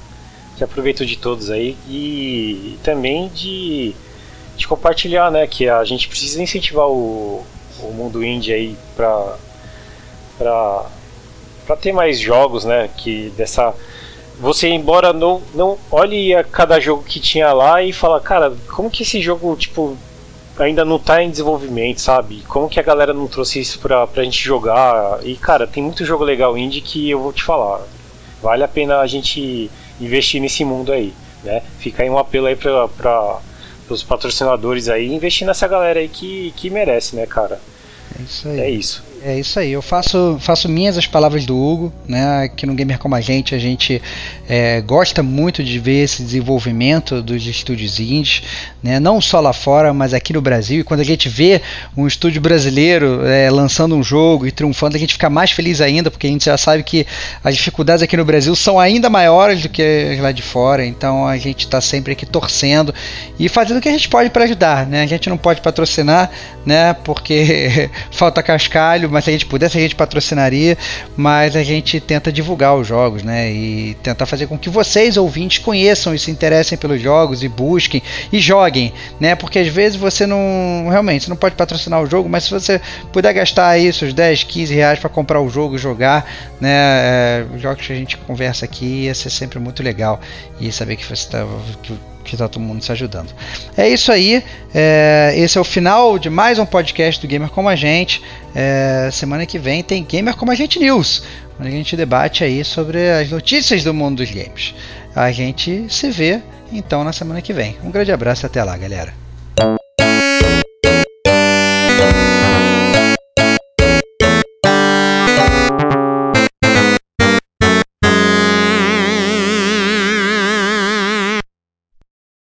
de aproveito de todos aí e, e também de, de compartilhar, né? Que a gente precisa incentivar o, o mundo indie aí para para para ter mais jogos, né? Que dessa você embora não não olhe a cada jogo que tinha lá e fala, cara, como que esse jogo tipo ainda não está em desenvolvimento, sabe? Como que a galera não trouxe isso pra, pra gente jogar? E cara, tem muito jogo legal indie que eu vou te falar vale a pena a gente investir nesse mundo aí, né? Fica aí um apelo aí para os patrocinadores aí, investir nessa galera aí que, que merece, né, cara? É isso aí. É isso. É isso aí, eu faço, faço minhas as palavras do Hugo, né? Aqui no Gamer Como a Gente, a gente é, gosta muito de ver esse desenvolvimento dos estúdios indies, né? Não só lá fora, mas aqui no Brasil. E quando a gente vê um estúdio brasileiro é, lançando um jogo e triunfando, a gente fica mais feliz ainda, porque a gente já sabe que as dificuldades aqui no Brasil são ainda maiores do que lá de fora. Então a gente está sempre aqui torcendo e fazendo o que a gente pode para ajudar, né? A gente não pode patrocinar, né? Porque falta cascalho, mas se a gente pudesse a gente patrocinaria, mas a gente tenta divulgar os jogos, né? E tentar fazer com que vocês ouvintes conheçam e se interessem pelos jogos e busquem e joguem, né? Porque às vezes você não realmente você não pode patrocinar o jogo, mas se você puder gastar aí seus 10, 15 reais para comprar o jogo e jogar, né? É, os jogos que a gente conversa aqui ia ser sempre muito legal e saber que você tá, que que está todo mundo se ajudando. É isso aí. É, esse é o final de mais um podcast do Gamer Como a Gente. É, semana que vem tem Gamer Como a Gente News, onde a gente debate aí sobre as notícias do mundo dos games. A gente se vê então na semana que vem. Um grande abraço e até lá, galera.